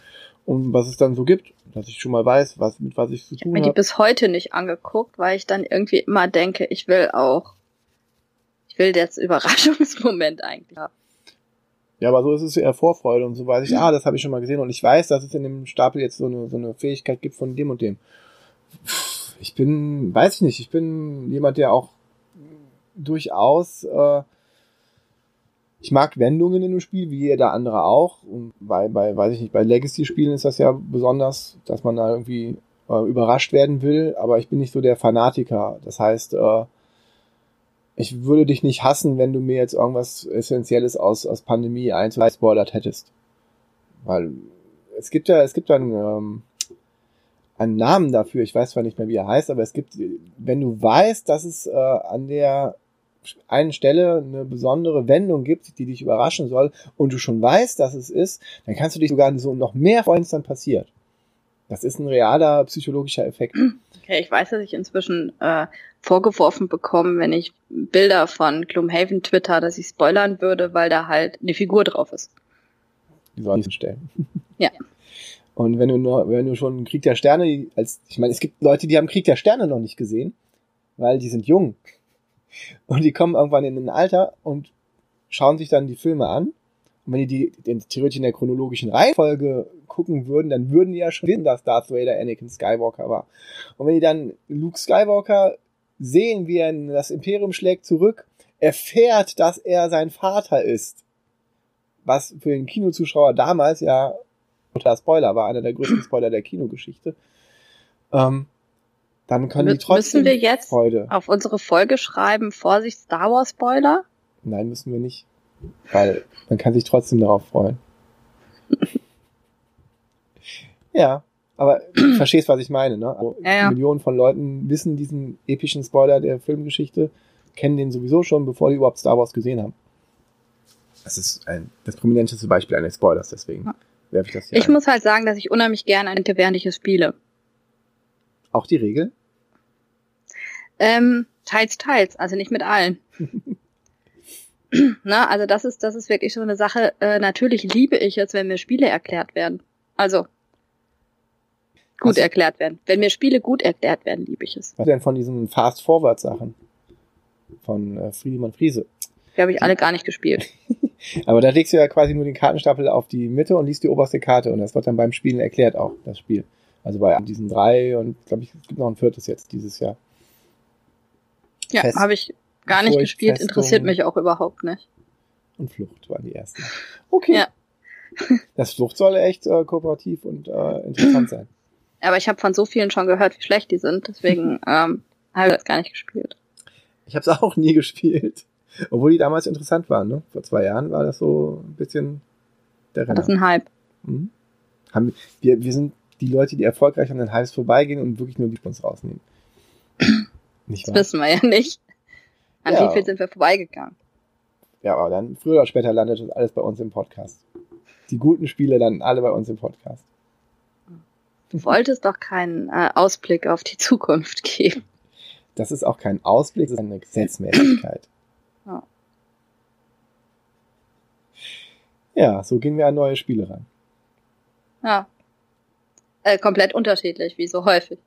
um was es dann so gibt, dass ich schon mal weiß, was mit was ich zu tun habe. Ich habe mir die bis heute nicht angeguckt, weil ich dann irgendwie immer denke, ich will auch, ich will jetzt Überraschungsmoment eigentlich haben. Ja, aber so ist es eher Vorfreude und so weiß ich, ah, das habe ich schon mal gesehen und ich weiß, dass es in dem Stapel jetzt so eine, so eine Fähigkeit gibt von dem und dem. Ich bin, weiß ich nicht, ich bin jemand, der auch durchaus, äh, ich mag Wendungen in dem Spiel, wie jeder andere auch. Und bei, bei, weiß ich nicht, bei Legacy-Spielen ist das ja besonders, dass man da irgendwie äh, überrascht werden will, aber ich bin nicht so der Fanatiker. Das heißt, äh, ich würde dich nicht hassen, wenn du mir jetzt irgendwas Essentielles aus, aus Pandemie 1 gespoilert hättest. Weil es gibt ja, es gibt dann ähm, einen Namen dafür, ich weiß zwar nicht mehr, wie er heißt, aber es gibt, wenn du weißt, dass es äh, an der einen Stelle eine besondere Wendung gibt, die dich überraschen soll, und du schon weißt, dass es ist, dann kannst du dich sogar so noch mehr freuen, es dann passiert. Das ist ein realer psychologischer Effekt. Okay, ich weiß, dass ich inzwischen äh, vorgeworfen bekomme, wenn ich Bilder von Gloomhaven twitter, dass ich spoilern würde, weil da halt eine Figur drauf ist. Die soll nicht stellen. Ja. Und wenn du nur, wenn du schon Krieg der Sterne als, ich meine, es gibt Leute, die haben Krieg der Sterne noch nicht gesehen, weil die sind jung. Und die kommen irgendwann in ein Alter und schauen sich dann die Filme an und wenn die die theoretisch in der chronologischen Reihenfolge gucken würden, dann würden die ja schon wissen, dass Darth Vader Anakin Skywalker war. Und wenn die dann Luke Skywalker sehen, wie er das Imperium schlägt zurück, erfährt, dass er sein Vater ist. Was für den Kinozuschauer damals ja unter Spoiler war, einer der größten Spoiler der Kinogeschichte. Ähm, dann können die trotzdem Müssen wir jetzt Freude. auf unsere Folge schreiben, Vorsicht Star Wars Spoiler? Nein, müssen wir nicht. Weil man kann sich trotzdem darauf freuen. ja, aber du verstehst, was ich meine, ne? Also ja, ja. Millionen von Leuten wissen diesen epischen Spoiler der Filmgeschichte, kennen den sowieso schon, bevor die überhaupt Star Wars gesehen haben. Das ist ein, das prominenteste Beispiel eines Spoilers, deswegen ja. Werfe ich das hier Ich ein. muss halt sagen, dass ich unheimlich gerne ein während ich es spiele. Auch die Regel? Ähm, teils, teils, also nicht mit allen. Na, also das ist, das ist wirklich so eine Sache. Äh, natürlich liebe ich es, wenn mir Spiele erklärt werden. Also gut was? erklärt werden. Wenn mir Spiele gut erklärt werden, liebe ich es. Was denn von diesen Fast-Forward-Sachen? Von äh, Friedemann Friese. Die habe ich alle gar nicht gespielt. Aber da legst du ja quasi nur den Kartenstapel auf die Mitte und liest die oberste Karte und das wird dann beim Spielen erklärt auch, das Spiel. Also bei diesen drei und glaube ich, es gibt noch ein viertes jetzt dieses Jahr. Ja, habe ich Gar nicht gespielt, interessiert mich auch überhaupt nicht. Und Flucht waren die ersten. Okay. Ja. Das Flucht soll echt äh, kooperativ und äh, interessant sein. Aber ich habe von so vielen schon gehört, wie schlecht die sind, deswegen ähm, habe ich das gar nicht gespielt. Ich habe es auch nie gespielt. Obwohl die damals interessant waren, ne? Vor zwei Jahren war das so ein bisschen der Renner. Das ist ein Hype. Mhm. Haben, wir, wir sind die Leute, die erfolgreich an den Hypes vorbeigehen und wirklich nur die Spons rausnehmen. Nicht wahr? Das wissen wir ja nicht. An ja. wie viel sind wir vorbeigegangen? Ja, aber dann früher oder später landet das alles bei uns im Podcast. Die guten Spiele landen alle bei uns im Podcast. Du wolltest doch keinen äh, Ausblick auf die Zukunft geben. Das ist auch kein Ausblick, das ist eine Gesetzmäßigkeit. Ja. ja, so gehen wir an neue Spiele ran. Ja. Äh, komplett unterschiedlich, wie so häufig.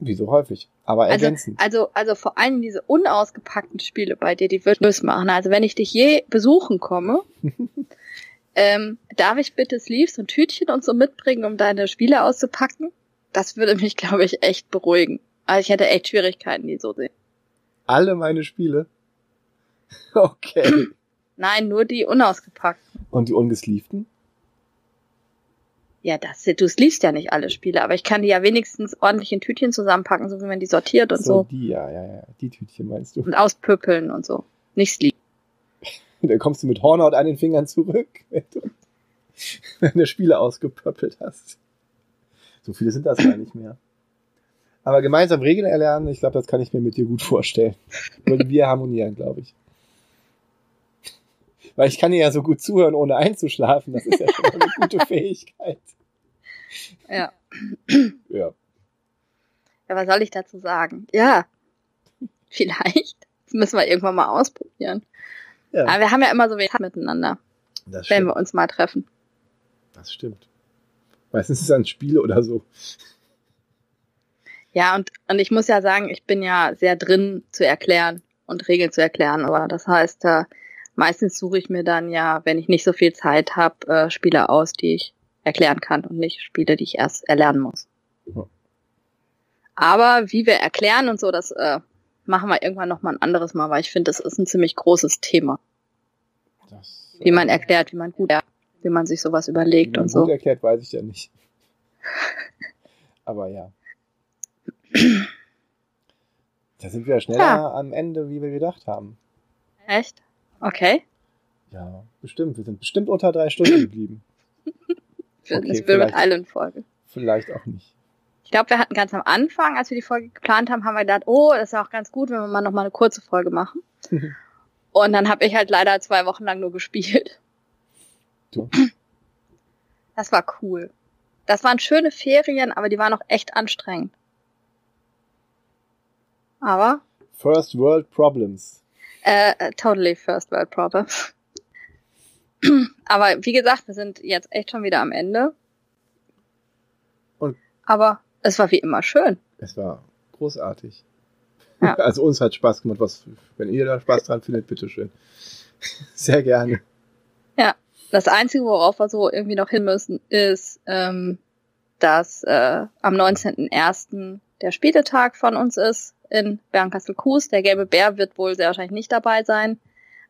Wie so häufig, aber also, ergänzend. Also, also vor allem diese unausgepackten Spiele bei dir, die wird Lust machen. Also wenn ich dich je besuchen komme, ähm, darf ich bitte Sleeves und Tütchen und so mitbringen, um deine Spiele auszupacken? Das würde mich, glaube ich, echt beruhigen. Also ich hätte echt Schwierigkeiten, die so sehen. Alle meine Spiele? Okay. Nein, nur die unausgepackten. Und die ungesleevten? Ja, das, du liest ja nicht alle Spiele, aber ich kann die ja wenigstens ordentlich in Tütchen zusammenpacken, so wie man die sortiert und so. so. Die, ja, ja, ja, die Tütchen meinst du. Und auspöppeln und so. Nicht sleeve. Dann kommst du mit Hornhaut an den Fingern zurück, wenn du deine Spiele ausgepöppelt hast. So viele sind das gar nicht mehr. Aber gemeinsam Regeln erlernen, ich glaube, das kann ich mir mit dir gut vorstellen. Würden wir harmonieren, glaube ich. Weil ich kann dir ja so gut zuhören, ohne einzuschlafen. Das ist ja schon eine gute Fähigkeit. Ja. Ja. Ja, was soll ich dazu sagen? Ja. Vielleicht. Das müssen wir irgendwann mal ausprobieren. Ja. Aber wir haben ja immer so wenig miteinander. Das wenn wir uns mal treffen. Das stimmt. Meistens ist es ein Spiel oder so. Ja, und, und ich muss ja sagen, ich bin ja sehr drin zu erklären und Regeln zu erklären. Aber das heißt, äh, meistens suche ich mir dann ja, wenn ich nicht so viel Zeit habe, äh, Spiele aus, die ich erklären kann und nicht Spiele, die ich erst erlernen muss. Ja. Aber wie wir erklären und so, das äh, machen wir irgendwann noch mal ein anderes Mal, weil ich finde, das ist ein ziemlich großes Thema. Das, wie man erklärt, wie man gut, wie man sich sowas überlegt wie man und so. Gut erklärt, weiß ich ja nicht. Aber ja. Da sind wir ja schneller ja. am Ende, wie wir gedacht haben. Echt? Okay. Ja, bestimmt. Wir sind bestimmt unter drei Stunden geblieben. Für okay, eine Spirit Island Folge. Vielleicht auch nicht. Ich glaube, wir hatten ganz am Anfang, als wir die Folge geplant haben, haben wir gedacht, oh, das ist auch ganz gut, wenn wir mal noch mal eine kurze Folge machen. Und dann habe ich halt leider zwei Wochen lang nur gespielt. Du? Das war cool. Das waren schöne Ferien, aber die waren auch echt anstrengend. Aber? First World Problems. Äh, totally first world problems. Aber wie gesagt, wir sind jetzt echt schon wieder am Ende. Und Aber es war wie immer schön. Es war großartig. Ja. Also uns hat Spaß gemacht. Was, wenn ihr da Spaß dran findet, bitteschön. Sehr gerne. Ja. Das Einzige, worauf wir so irgendwie noch hin müssen, ist, ähm, dass äh, am 19.01. der Spieletag von uns ist in Bernkastel-Kues. Der gelbe Bär wird wohl sehr wahrscheinlich nicht dabei sein.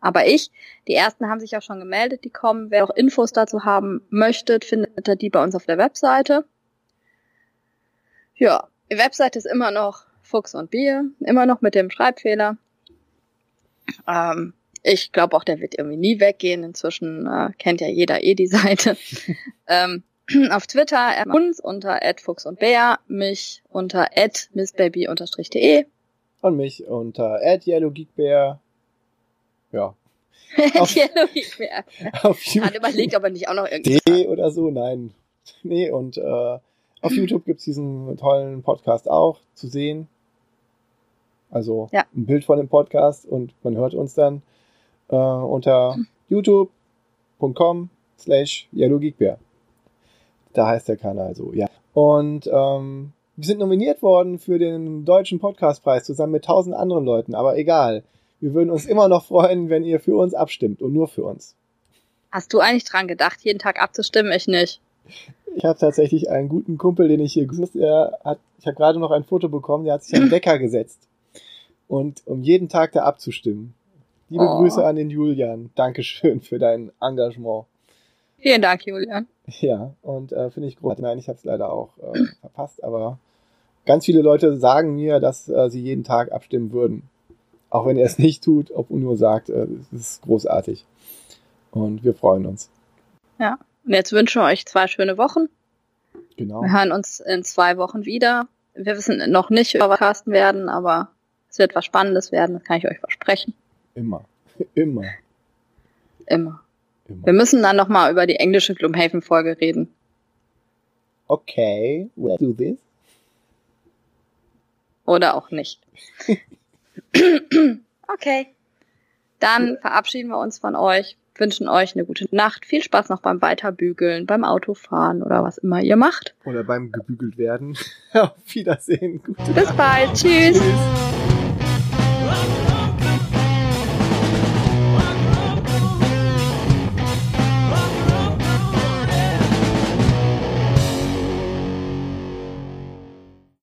Aber ich, die ersten haben sich auch schon gemeldet, die kommen. Wer auch Infos dazu haben möchtet, findet ihr die bei uns auf der Webseite. Ja, die Webseite ist immer noch Fuchs und Bier, immer noch mit dem Schreibfehler. Ähm, ich glaube auch, der wird irgendwie nie weggehen. Inzwischen äh, kennt ja jeder eh die Seite. ähm, auf Twitter uns unter @fuchs und bär, mich unter missbaby_de und mich unter @yellowgeekbär. Ja. auf, Yellowgeekbär. auf YouTube. Hat überlegt, ob er nicht auch noch irgendwie D oder so, nein. Nee, und äh, auf YouTube gibt's diesen tollen Podcast auch zu sehen. Also ja. ein Bild von dem Podcast und man hört uns dann äh, unter youtube.com slash yellowgeekbär. Da heißt der Kanal so, ja. Und ähm, wir sind nominiert worden für den Deutschen Podcastpreis zusammen mit tausend anderen Leuten, aber egal. Wir würden uns immer noch freuen, wenn ihr für uns abstimmt und nur für uns. Hast du eigentlich dran gedacht, jeden Tag abzustimmen? Ich nicht. Ich habe tatsächlich einen guten Kumpel, den ich hier. Der hat, ich habe gerade noch ein Foto bekommen, der hat sich an Wecker gesetzt. Und um jeden Tag da abzustimmen. Liebe oh. Grüße an den Julian. Dankeschön für dein Engagement. Vielen Dank, Julian. Ja, und äh, finde ich groß. Nein, ich habe es leider auch äh, verpasst, aber ganz viele Leute sagen mir, dass äh, sie jeden Tag abstimmen würden. Auch wenn er es nicht tut, ob nur sagt, äh, es ist großartig. Und wir freuen uns. Ja. Und jetzt wünschen wir euch zwei schöne Wochen. Genau. Wir hören uns in zwei Wochen wieder. Wir wissen noch nicht, über was casten werden, aber es wird was Spannendes werden, das kann ich euch versprechen. Immer. Immer. Immer. Immer. Wir müssen dann nochmal über die englische Gloomhaven-Folge reden. Okay, we'll do this. Oder auch nicht. okay. Dann verabschieden wir uns von euch, wünschen euch eine gute Nacht, viel Spaß noch beim Weiterbügeln, beim Autofahren oder was immer ihr macht. Oder beim gebügelt werden. Auf Wiedersehen. Gute Bis bald. Tschüss. Tschüss.